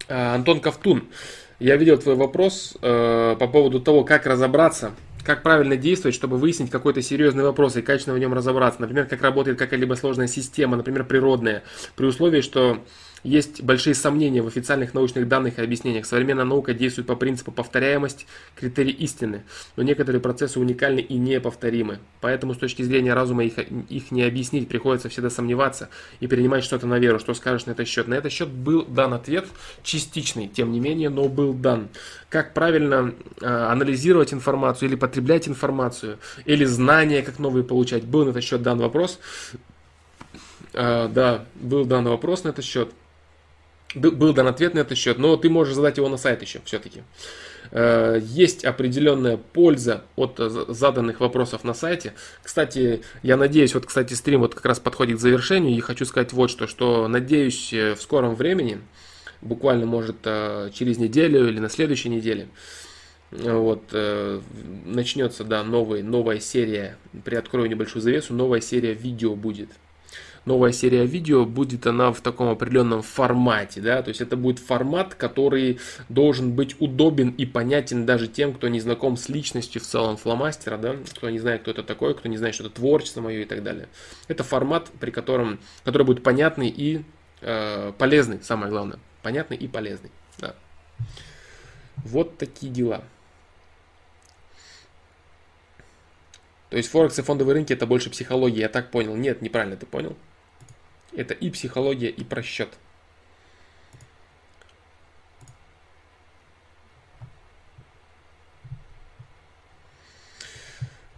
А, Антон Ковтун, я видел твой вопрос э, по поводу того, как разобраться, как правильно действовать, чтобы выяснить какой-то серьезный вопрос и качественно в нем разобраться. Например, как работает какая-либо сложная система, например, природная, при условии, что есть большие сомнения в официальных научных данных и объяснениях. Современная наука действует по принципу повторяемость, критерий истины, но некоторые процессы уникальны и неповторимы. Поэтому с точки зрения разума их, их не объяснить, приходится всегда сомневаться и принимать что-то на веру. Что скажешь на этот счет? На этот счет был дан ответ, частичный, тем не менее, но был дан. Как правильно э, анализировать информацию или потреблять информацию, или знания, как новые получать. Был на этот счет дан вопрос. Э, да, был дан вопрос на этот счет был дан ответ на этот счет, но ты можешь задать его на сайт еще все-таки. Э, есть определенная польза от заданных вопросов на сайте. Кстати, я надеюсь, вот, кстати, стрим вот как раз подходит к завершению, и хочу сказать вот что, что надеюсь э, в скором времени, буквально, может, э, через неделю или на следующей неделе, вот, начнется, да, новый, новая серия, приоткрою небольшую завесу, новая серия видео будет новая серия видео, будет она в таком определенном формате, да, то есть это будет формат, который должен быть удобен и понятен даже тем, кто не знаком с личностью в целом фломастера, да, кто не знает, кто это такой, кто не знает, что это творчество мое и так далее. Это формат, при котором, который будет понятный и э, полезный, самое главное, понятный и полезный, да. Вот такие дела. То есть Форекс и фондовые рынки это больше психология, я так понял. Нет, неправильно ты понял. Это и психология, и просчет.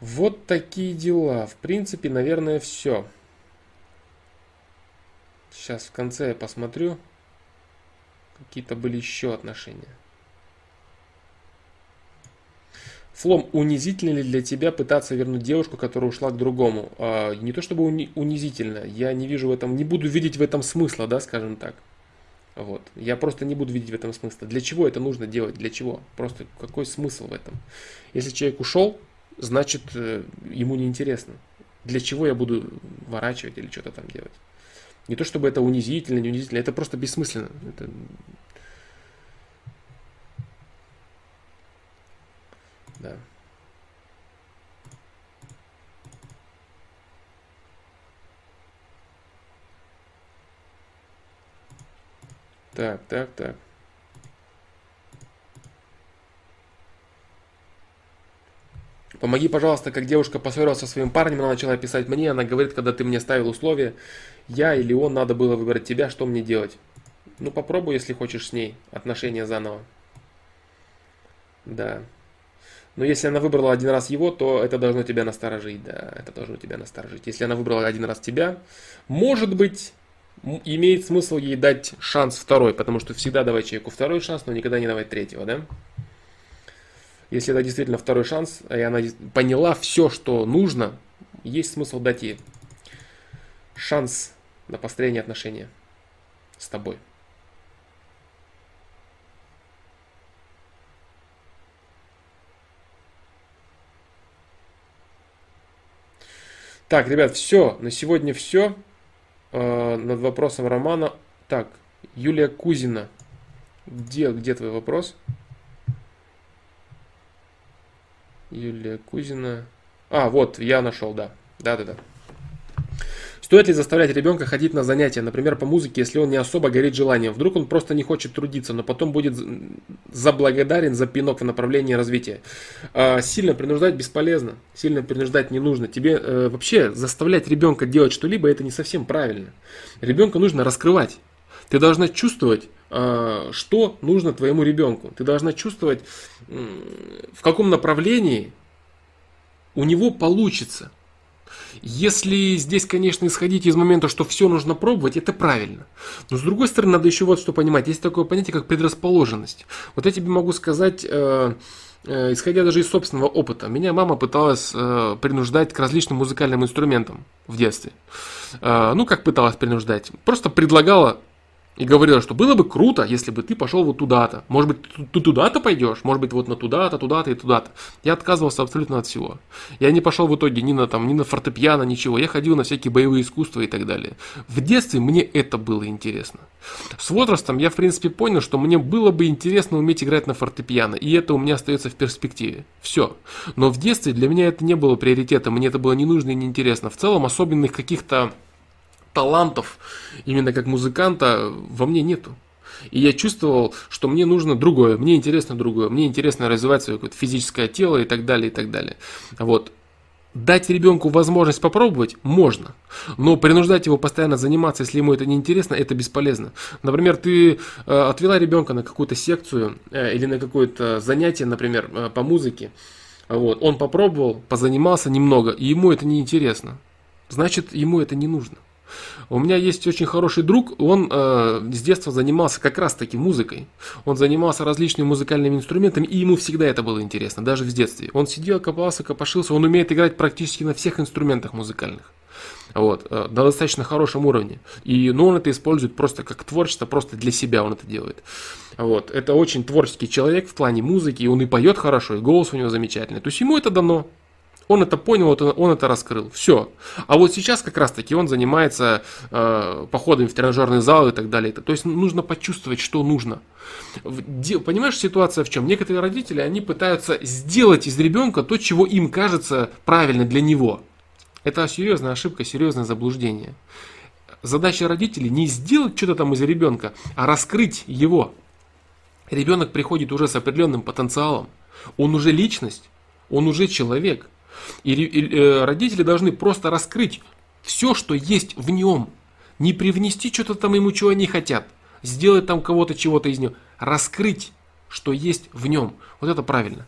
Вот такие дела. В принципе, наверное, все. Сейчас в конце я посмотрю. Какие-то были еще отношения. Флом, унизительно ли для тебя пытаться вернуть девушку, которая ушла к другому? А, не то чтобы уни- унизительно, я не вижу в этом, не буду видеть в этом смысла, да, скажем так. Вот. Я просто не буду видеть в этом смысла. Для чего это нужно делать? Для чего? Просто какой смысл в этом? Если человек ушел, значит э, ему неинтересно. Для чего я буду ворачивать или что-то там делать? Не то чтобы это унизительно, не унизительно, это просто бессмысленно. Это... Да. Так, так, так. Помоги, пожалуйста, как девушка поссорилась со своим парнем, она начала писать мне, она говорит, когда ты мне ставил условия, я или он, надо было выбрать тебя, что мне делать? Ну, попробуй, если хочешь с ней отношения заново. Да. Но если она выбрала один раз его, то это должно тебя насторожить, да, это должно тебя насторожить. Если она выбрала один раз тебя, может быть, имеет смысл ей дать шанс второй, потому что всегда давай человеку второй шанс, но никогда не давай третьего, да? Если это действительно второй шанс, и она поняла все, что нужно, есть смысл дать ей шанс на построение отношения с тобой. Так, ребят, все. На сегодня все. Э, над вопросом Романа. Так, Юлия Кузина. Где, где твой вопрос? Юлия Кузина. А, вот, я нашел, да. Да-да-да. Стоит ли заставлять ребенка ходить на занятия, например, по музыке, если он не особо горит желанием? Вдруг он просто не хочет трудиться, но потом будет заблагодарен за пинок в направлении развития. А, сильно принуждать бесполезно, сильно принуждать не нужно. Тебе э, вообще заставлять ребенка делать что-либо, это не совсем правильно. Ребенка нужно раскрывать. Ты должна чувствовать, э, что нужно твоему ребенку. Ты должна чувствовать, в каком направлении у него получится. Если здесь, конечно, исходить из момента, что все нужно пробовать, это правильно. Но с другой стороны, надо еще вот что понимать. Есть такое понятие, как предрасположенность. Вот я тебе могу сказать, э, э, исходя даже из собственного опыта. Меня мама пыталась э, принуждать к различным музыкальным инструментам в детстве. Э, ну, как пыталась принуждать? Просто предлагала и говорила, что было бы круто, если бы ты пошел вот туда-то. Может быть, ты туда-то пойдешь, может быть, вот на туда-то, туда-то и туда-то. Я отказывался абсолютно от всего. Я не пошел в итоге ни на, там, ни на фортепиано, ничего. Я ходил на всякие боевые искусства и так далее. В детстве мне это было интересно. С возрастом я, в принципе, понял, что мне было бы интересно уметь играть на фортепиано. И это у меня остается в перспективе. Все. Но в детстве для меня это не было приоритетом. Мне это было не нужно и не интересно. В целом, особенных каких-то талантов именно как музыканта во мне нету. И я чувствовал, что мне нужно другое, мне интересно другое, мне интересно развивать свое какое-то физическое тело и так далее, и так далее. Вот. Дать ребенку возможность попробовать можно, но принуждать его постоянно заниматься, если ему это не интересно, это бесполезно. Например, ты э, отвела ребенка на какую-то секцию э, или на какое-то занятие, например, э, по музыке, вот, он попробовал, позанимался немного, и ему это не интересно. Значит, ему это не нужно. У меня есть очень хороший друг, он э, с детства занимался как раз таки музыкой. Он занимался различными музыкальными инструментами, и ему всегда это было интересно, даже в детстве. Он сидел, копался, копошился, он умеет играть практически на всех инструментах музыкальных. Вот, э, на достаточно хорошем уровне. И, ну, он это использует просто как творчество, просто для себя он это делает. Вот, это очень творческий человек в плане музыки, и он и поет хорошо, и голос у него замечательный. То есть ему это дано. Он это понял, вот он, он это раскрыл. Все. А вот сейчас как раз таки он занимается э, походами в тренажерный зал и так далее. То есть нужно почувствовать, что нужно. Понимаешь, ситуация в чем? Некоторые родители, они пытаются сделать из ребенка то, чего им кажется правильно для него. Это серьезная ошибка, серьезное заблуждение. Задача родителей не сделать что-то там из ребенка, а раскрыть его. Ребенок приходит уже с определенным потенциалом. Он уже личность, он уже человек. И, э, родители должны просто раскрыть все, что есть в нем. Не привнести что-то там ему, чего они хотят. Сделать там кого-то, чего-то из него. Раскрыть, что есть в нем. Вот это правильно.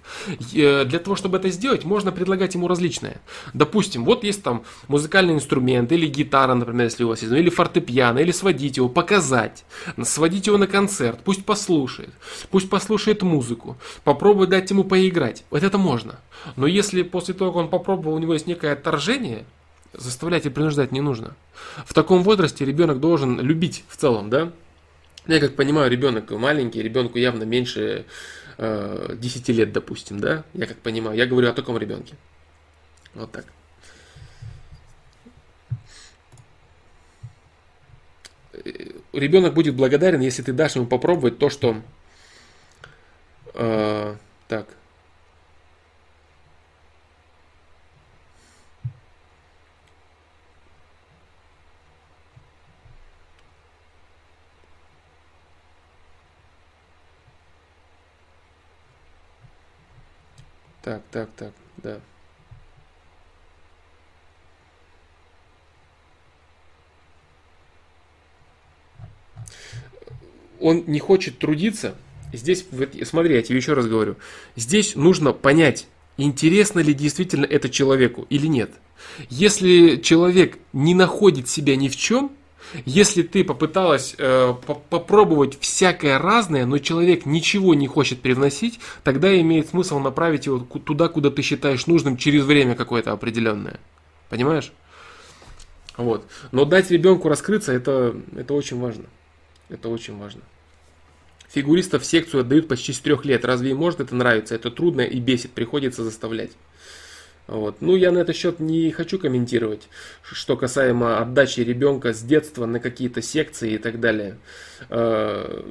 Для того, чтобы это сделать, можно предлагать ему различное. Допустим, вот есть там музыкальный инструмент, или гитара, например, если у вас есть, или фортепиано, или сводить его, показать, сводить его на концерт, пусть послушает, пусть послушает музыку, попробуй дать ему поиграть. Вот это можно. Но если после того, как он попробовал, у него есть некое отторжение, заставлять и принуждать не нужно. В таком возрасте ребенок должен любить в целом, да? Я как понимаю, ребенок маленький, ребенку явно меньше э, 10 лет, допустим, да? Я как понимаю, я говорю о таком ребенке. Вот так. Э, ребенок будет благодарен, если ты дашь ему попробовать то, что... Э, так. Так, так, да. Он не хочет трудиться. Здесь, смотри, я тебе еще раз говорю. Здесь нужно понять, интересно ли действительно это человеку или нет. Если человек не находит себя ни в чем, если ты попыталась э, попробовать всякое разное, но человек ничего не хочет привносить, тогда имеет смысл направить его туда, куда ты считаешь нужным через время какое-то определенное. Понимаешь? Вот. Но дать ребенку раскрыться, это, это очень важно. Это очень важно. Фигуристов в секцию отдают почти с трех лет. Разве им может это нравиться? Это трудно и бесит, приходится заставлять. Вот. Ну, я на этот счет не хочу комментировать, что касаемо отдачи ребенка с детства на какие-то секции и так далее. Э,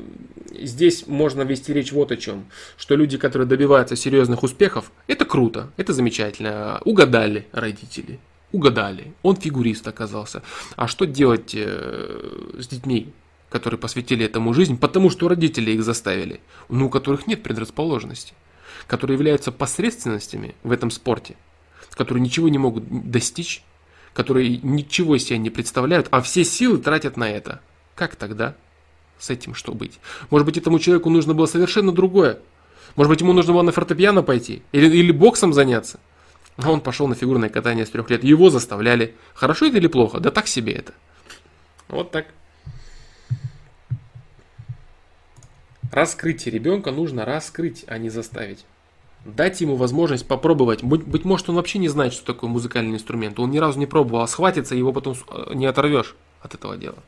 здесь можно вести речь вот о чем, что люди, которые добиваются серьезных успехов, это круто, это замечательно, угадали родители, угадали, он фигурист оказался. А что делать э, с детьми, которые посвятили этому жизнь, потому что родители их заставили, ну, у которых нет предрасположенности, которые являются посредственностями в этом спорте? Которые ничего не могут достичь, которые ничего из себя не представляют, а все силы тратят на это. Как тогда с этим что быть? Может быть, этому человеку нужно было совершенно другое. Может быть, ему нужно было на фортепиано пойти или, или боксом заняться. А он пошел на фигурное катание с трех лет. Его заставляли. Хорошо это или плохо? Да так себе это. Вот так. Раскрытие ребенка нужно раскрыть, а не заставить дать ему возможность попробовать. Быть, быть может, он вообще не знает, что такое музыкальный инструмент. Он ни разу не пробовал, а схватится, его потом э, не оторвешь от этого дела.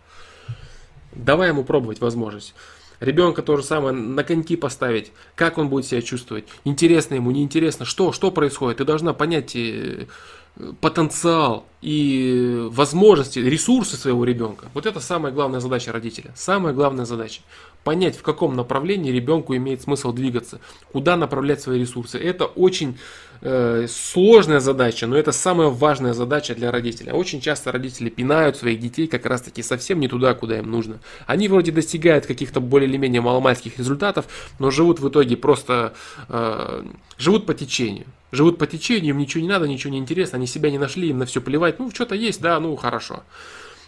Давай ему пробовать возможность. Ребенка то же самое на коньки поставить, как он будет себя чувствовать, интересно ему, неинтересно, что, что происходит. Ты должна понять э, потенциал и возможности, ресурсы своего ребенка. Вот это самая главная задача родителя. Самая главная задача понять, в каком направлении ребенку имеет смысл двигаться, куда направлять свои ресурсы. Это очень э, сложная задача, но это самая важная задача для родителя. Очень часто родители пинают своих детей как раз таки совсем не туда, куда им нужно. Они вроде достигают каких-то более или менее маломальских результатов, но живут в итоге просто, э, живут по течению. Живут по течению, им ничего не надо, ничего не интересно, они себя не нашли, им на все плевать. Ну, что-то есть, да, ну, хорошо.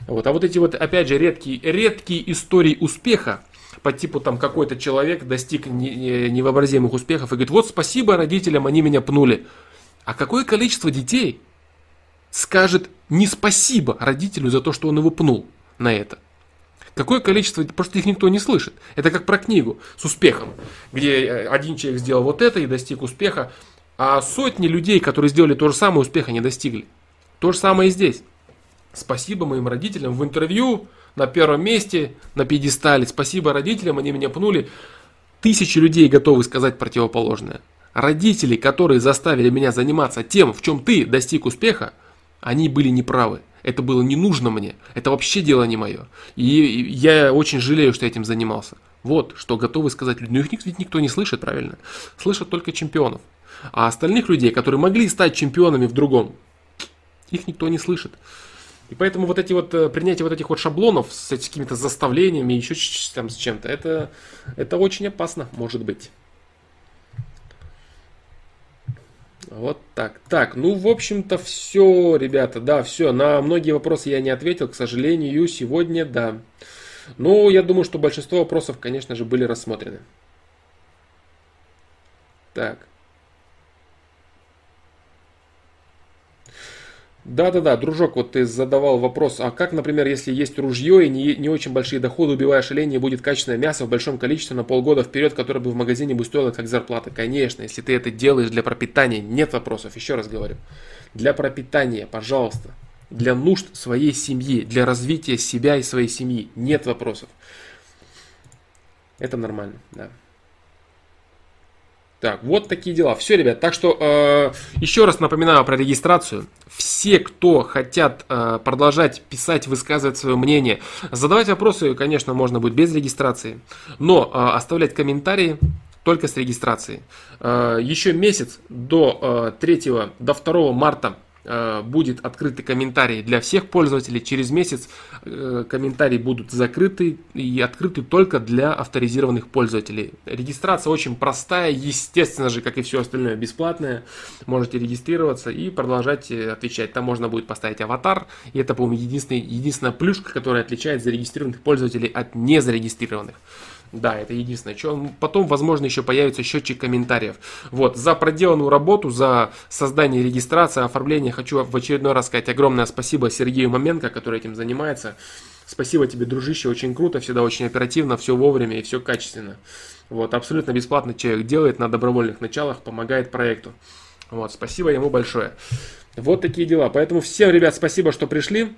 Вот. А вот эти вот, опять же, редкие, редкие истории успеха, по типу там какой-то человек достиг невообразимых успехов и говорит, вот спасибо родителям, они меня пнули. А какое количество детей скажет не спасибо родителю за то, что он его пнул на это? Какое количество, просто их никто не слышит. Это как про книгу с успехом, где э, один человек сделал вот это и достиг успеха, а сотни людей, которые сделали то же самое, успеха не достигли. То же самое и здесь. Спасибо моим родителям в интервью на первом месте, на пьедестале. Спасибо родителям, они меня пнули. Тысячи людей готовы сказать противоположное. Родители, которые заставили меня заниматься тем, в чем ты достиг успеха, они были неправы. Это было не нужно мне. Это вообще дело не мое. И я очень жалею, что этим занимался. Вот, что готовы сказать люди. Но их ведь никто не слышит, правильно? Слышат только чемпионов. А остальных людей, которые могли стать чемпионами в другом, их никто не слышит. И поэтому вот эти вот э, принятие вот этих вот шаблонов с какими-то заставлениями, еще там с чем-то, это, это очень опасно, может быть. Вот так. Так, ну, в общем-то, все, ребята, да, все. На многие вопросы я не ответил, к сожалению, сегодня, да. Но я думаю, что большинство вопросов, конечно же, были рассмотрены. Так. Да-да-да, дружок, вот ты задавал вопрос, а как, например, если есть ружье и не, не очень большие доходы, убиваешь оленя будет качественное мясо в большом количестве на полгода вперед, которое бы в магазине бы стоило как зарплата? Конечно, если ты это делаешь для пропитания, нет вопросов, еще раз говорю. Для пропитания, пожалуйста, для нужд своей семьи, для развития себя и своей семьи, нет вопросов. Это нормально, да. Так, вот такие дела. Все, ребят. Так что э, еще раз напоминаю про регистрацию. Все, кто хотят э, продолжать писать, высказывать свое мнение, задавать вопросы, конечно, можно будет без регистрации, но э, оставлять комментарии только с регистрацией. Э, еще месяц до э, 3, до 2 марта будет открытый комментарий для всех пользователей. Через месяц э, комментарии будут закрыты и открыты только для авторизированных пользователей. Регистрация очень простая, естественно же, как и все остальное, бесплатная. Можете регистрироваться и продолжать э, отвечать. Там можно будет поставить аватар. И это, по-моему, единственная плюшка, которая отличает зарегистрированных пользователей от незарегистрированных. Да, это единственное. Что, потом, возможно, еще появится счетчик комментариев. Вот, за проделанную работу, за создание регистрации, оформление хочу в очередной раз сказать огромное спасибо Сергею Маменко, который этим занимается. Спасибо тебе, дружище, очень круто, всегда очень оперативно, все вовремя и все качественно. Вот, абсолютно бесплатно человек делает на добровольных началах, помогает проекту. Вот, спасибо ему большое. Вот такие дела. Поэтому всем, ребят, спасибо, что пришли.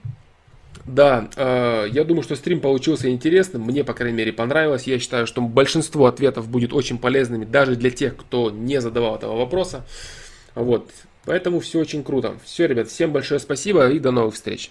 Да, э, я думаю, что стрим получился интересным. Мне, по крайней мере, понравилось. Я считаю, что большинство ответов будет очень полезными даже для тех, кто не задавал этого вопроса. Вот. Поэтому все очень круто. Все, ребят, всем большое спасибо и до новых встреч.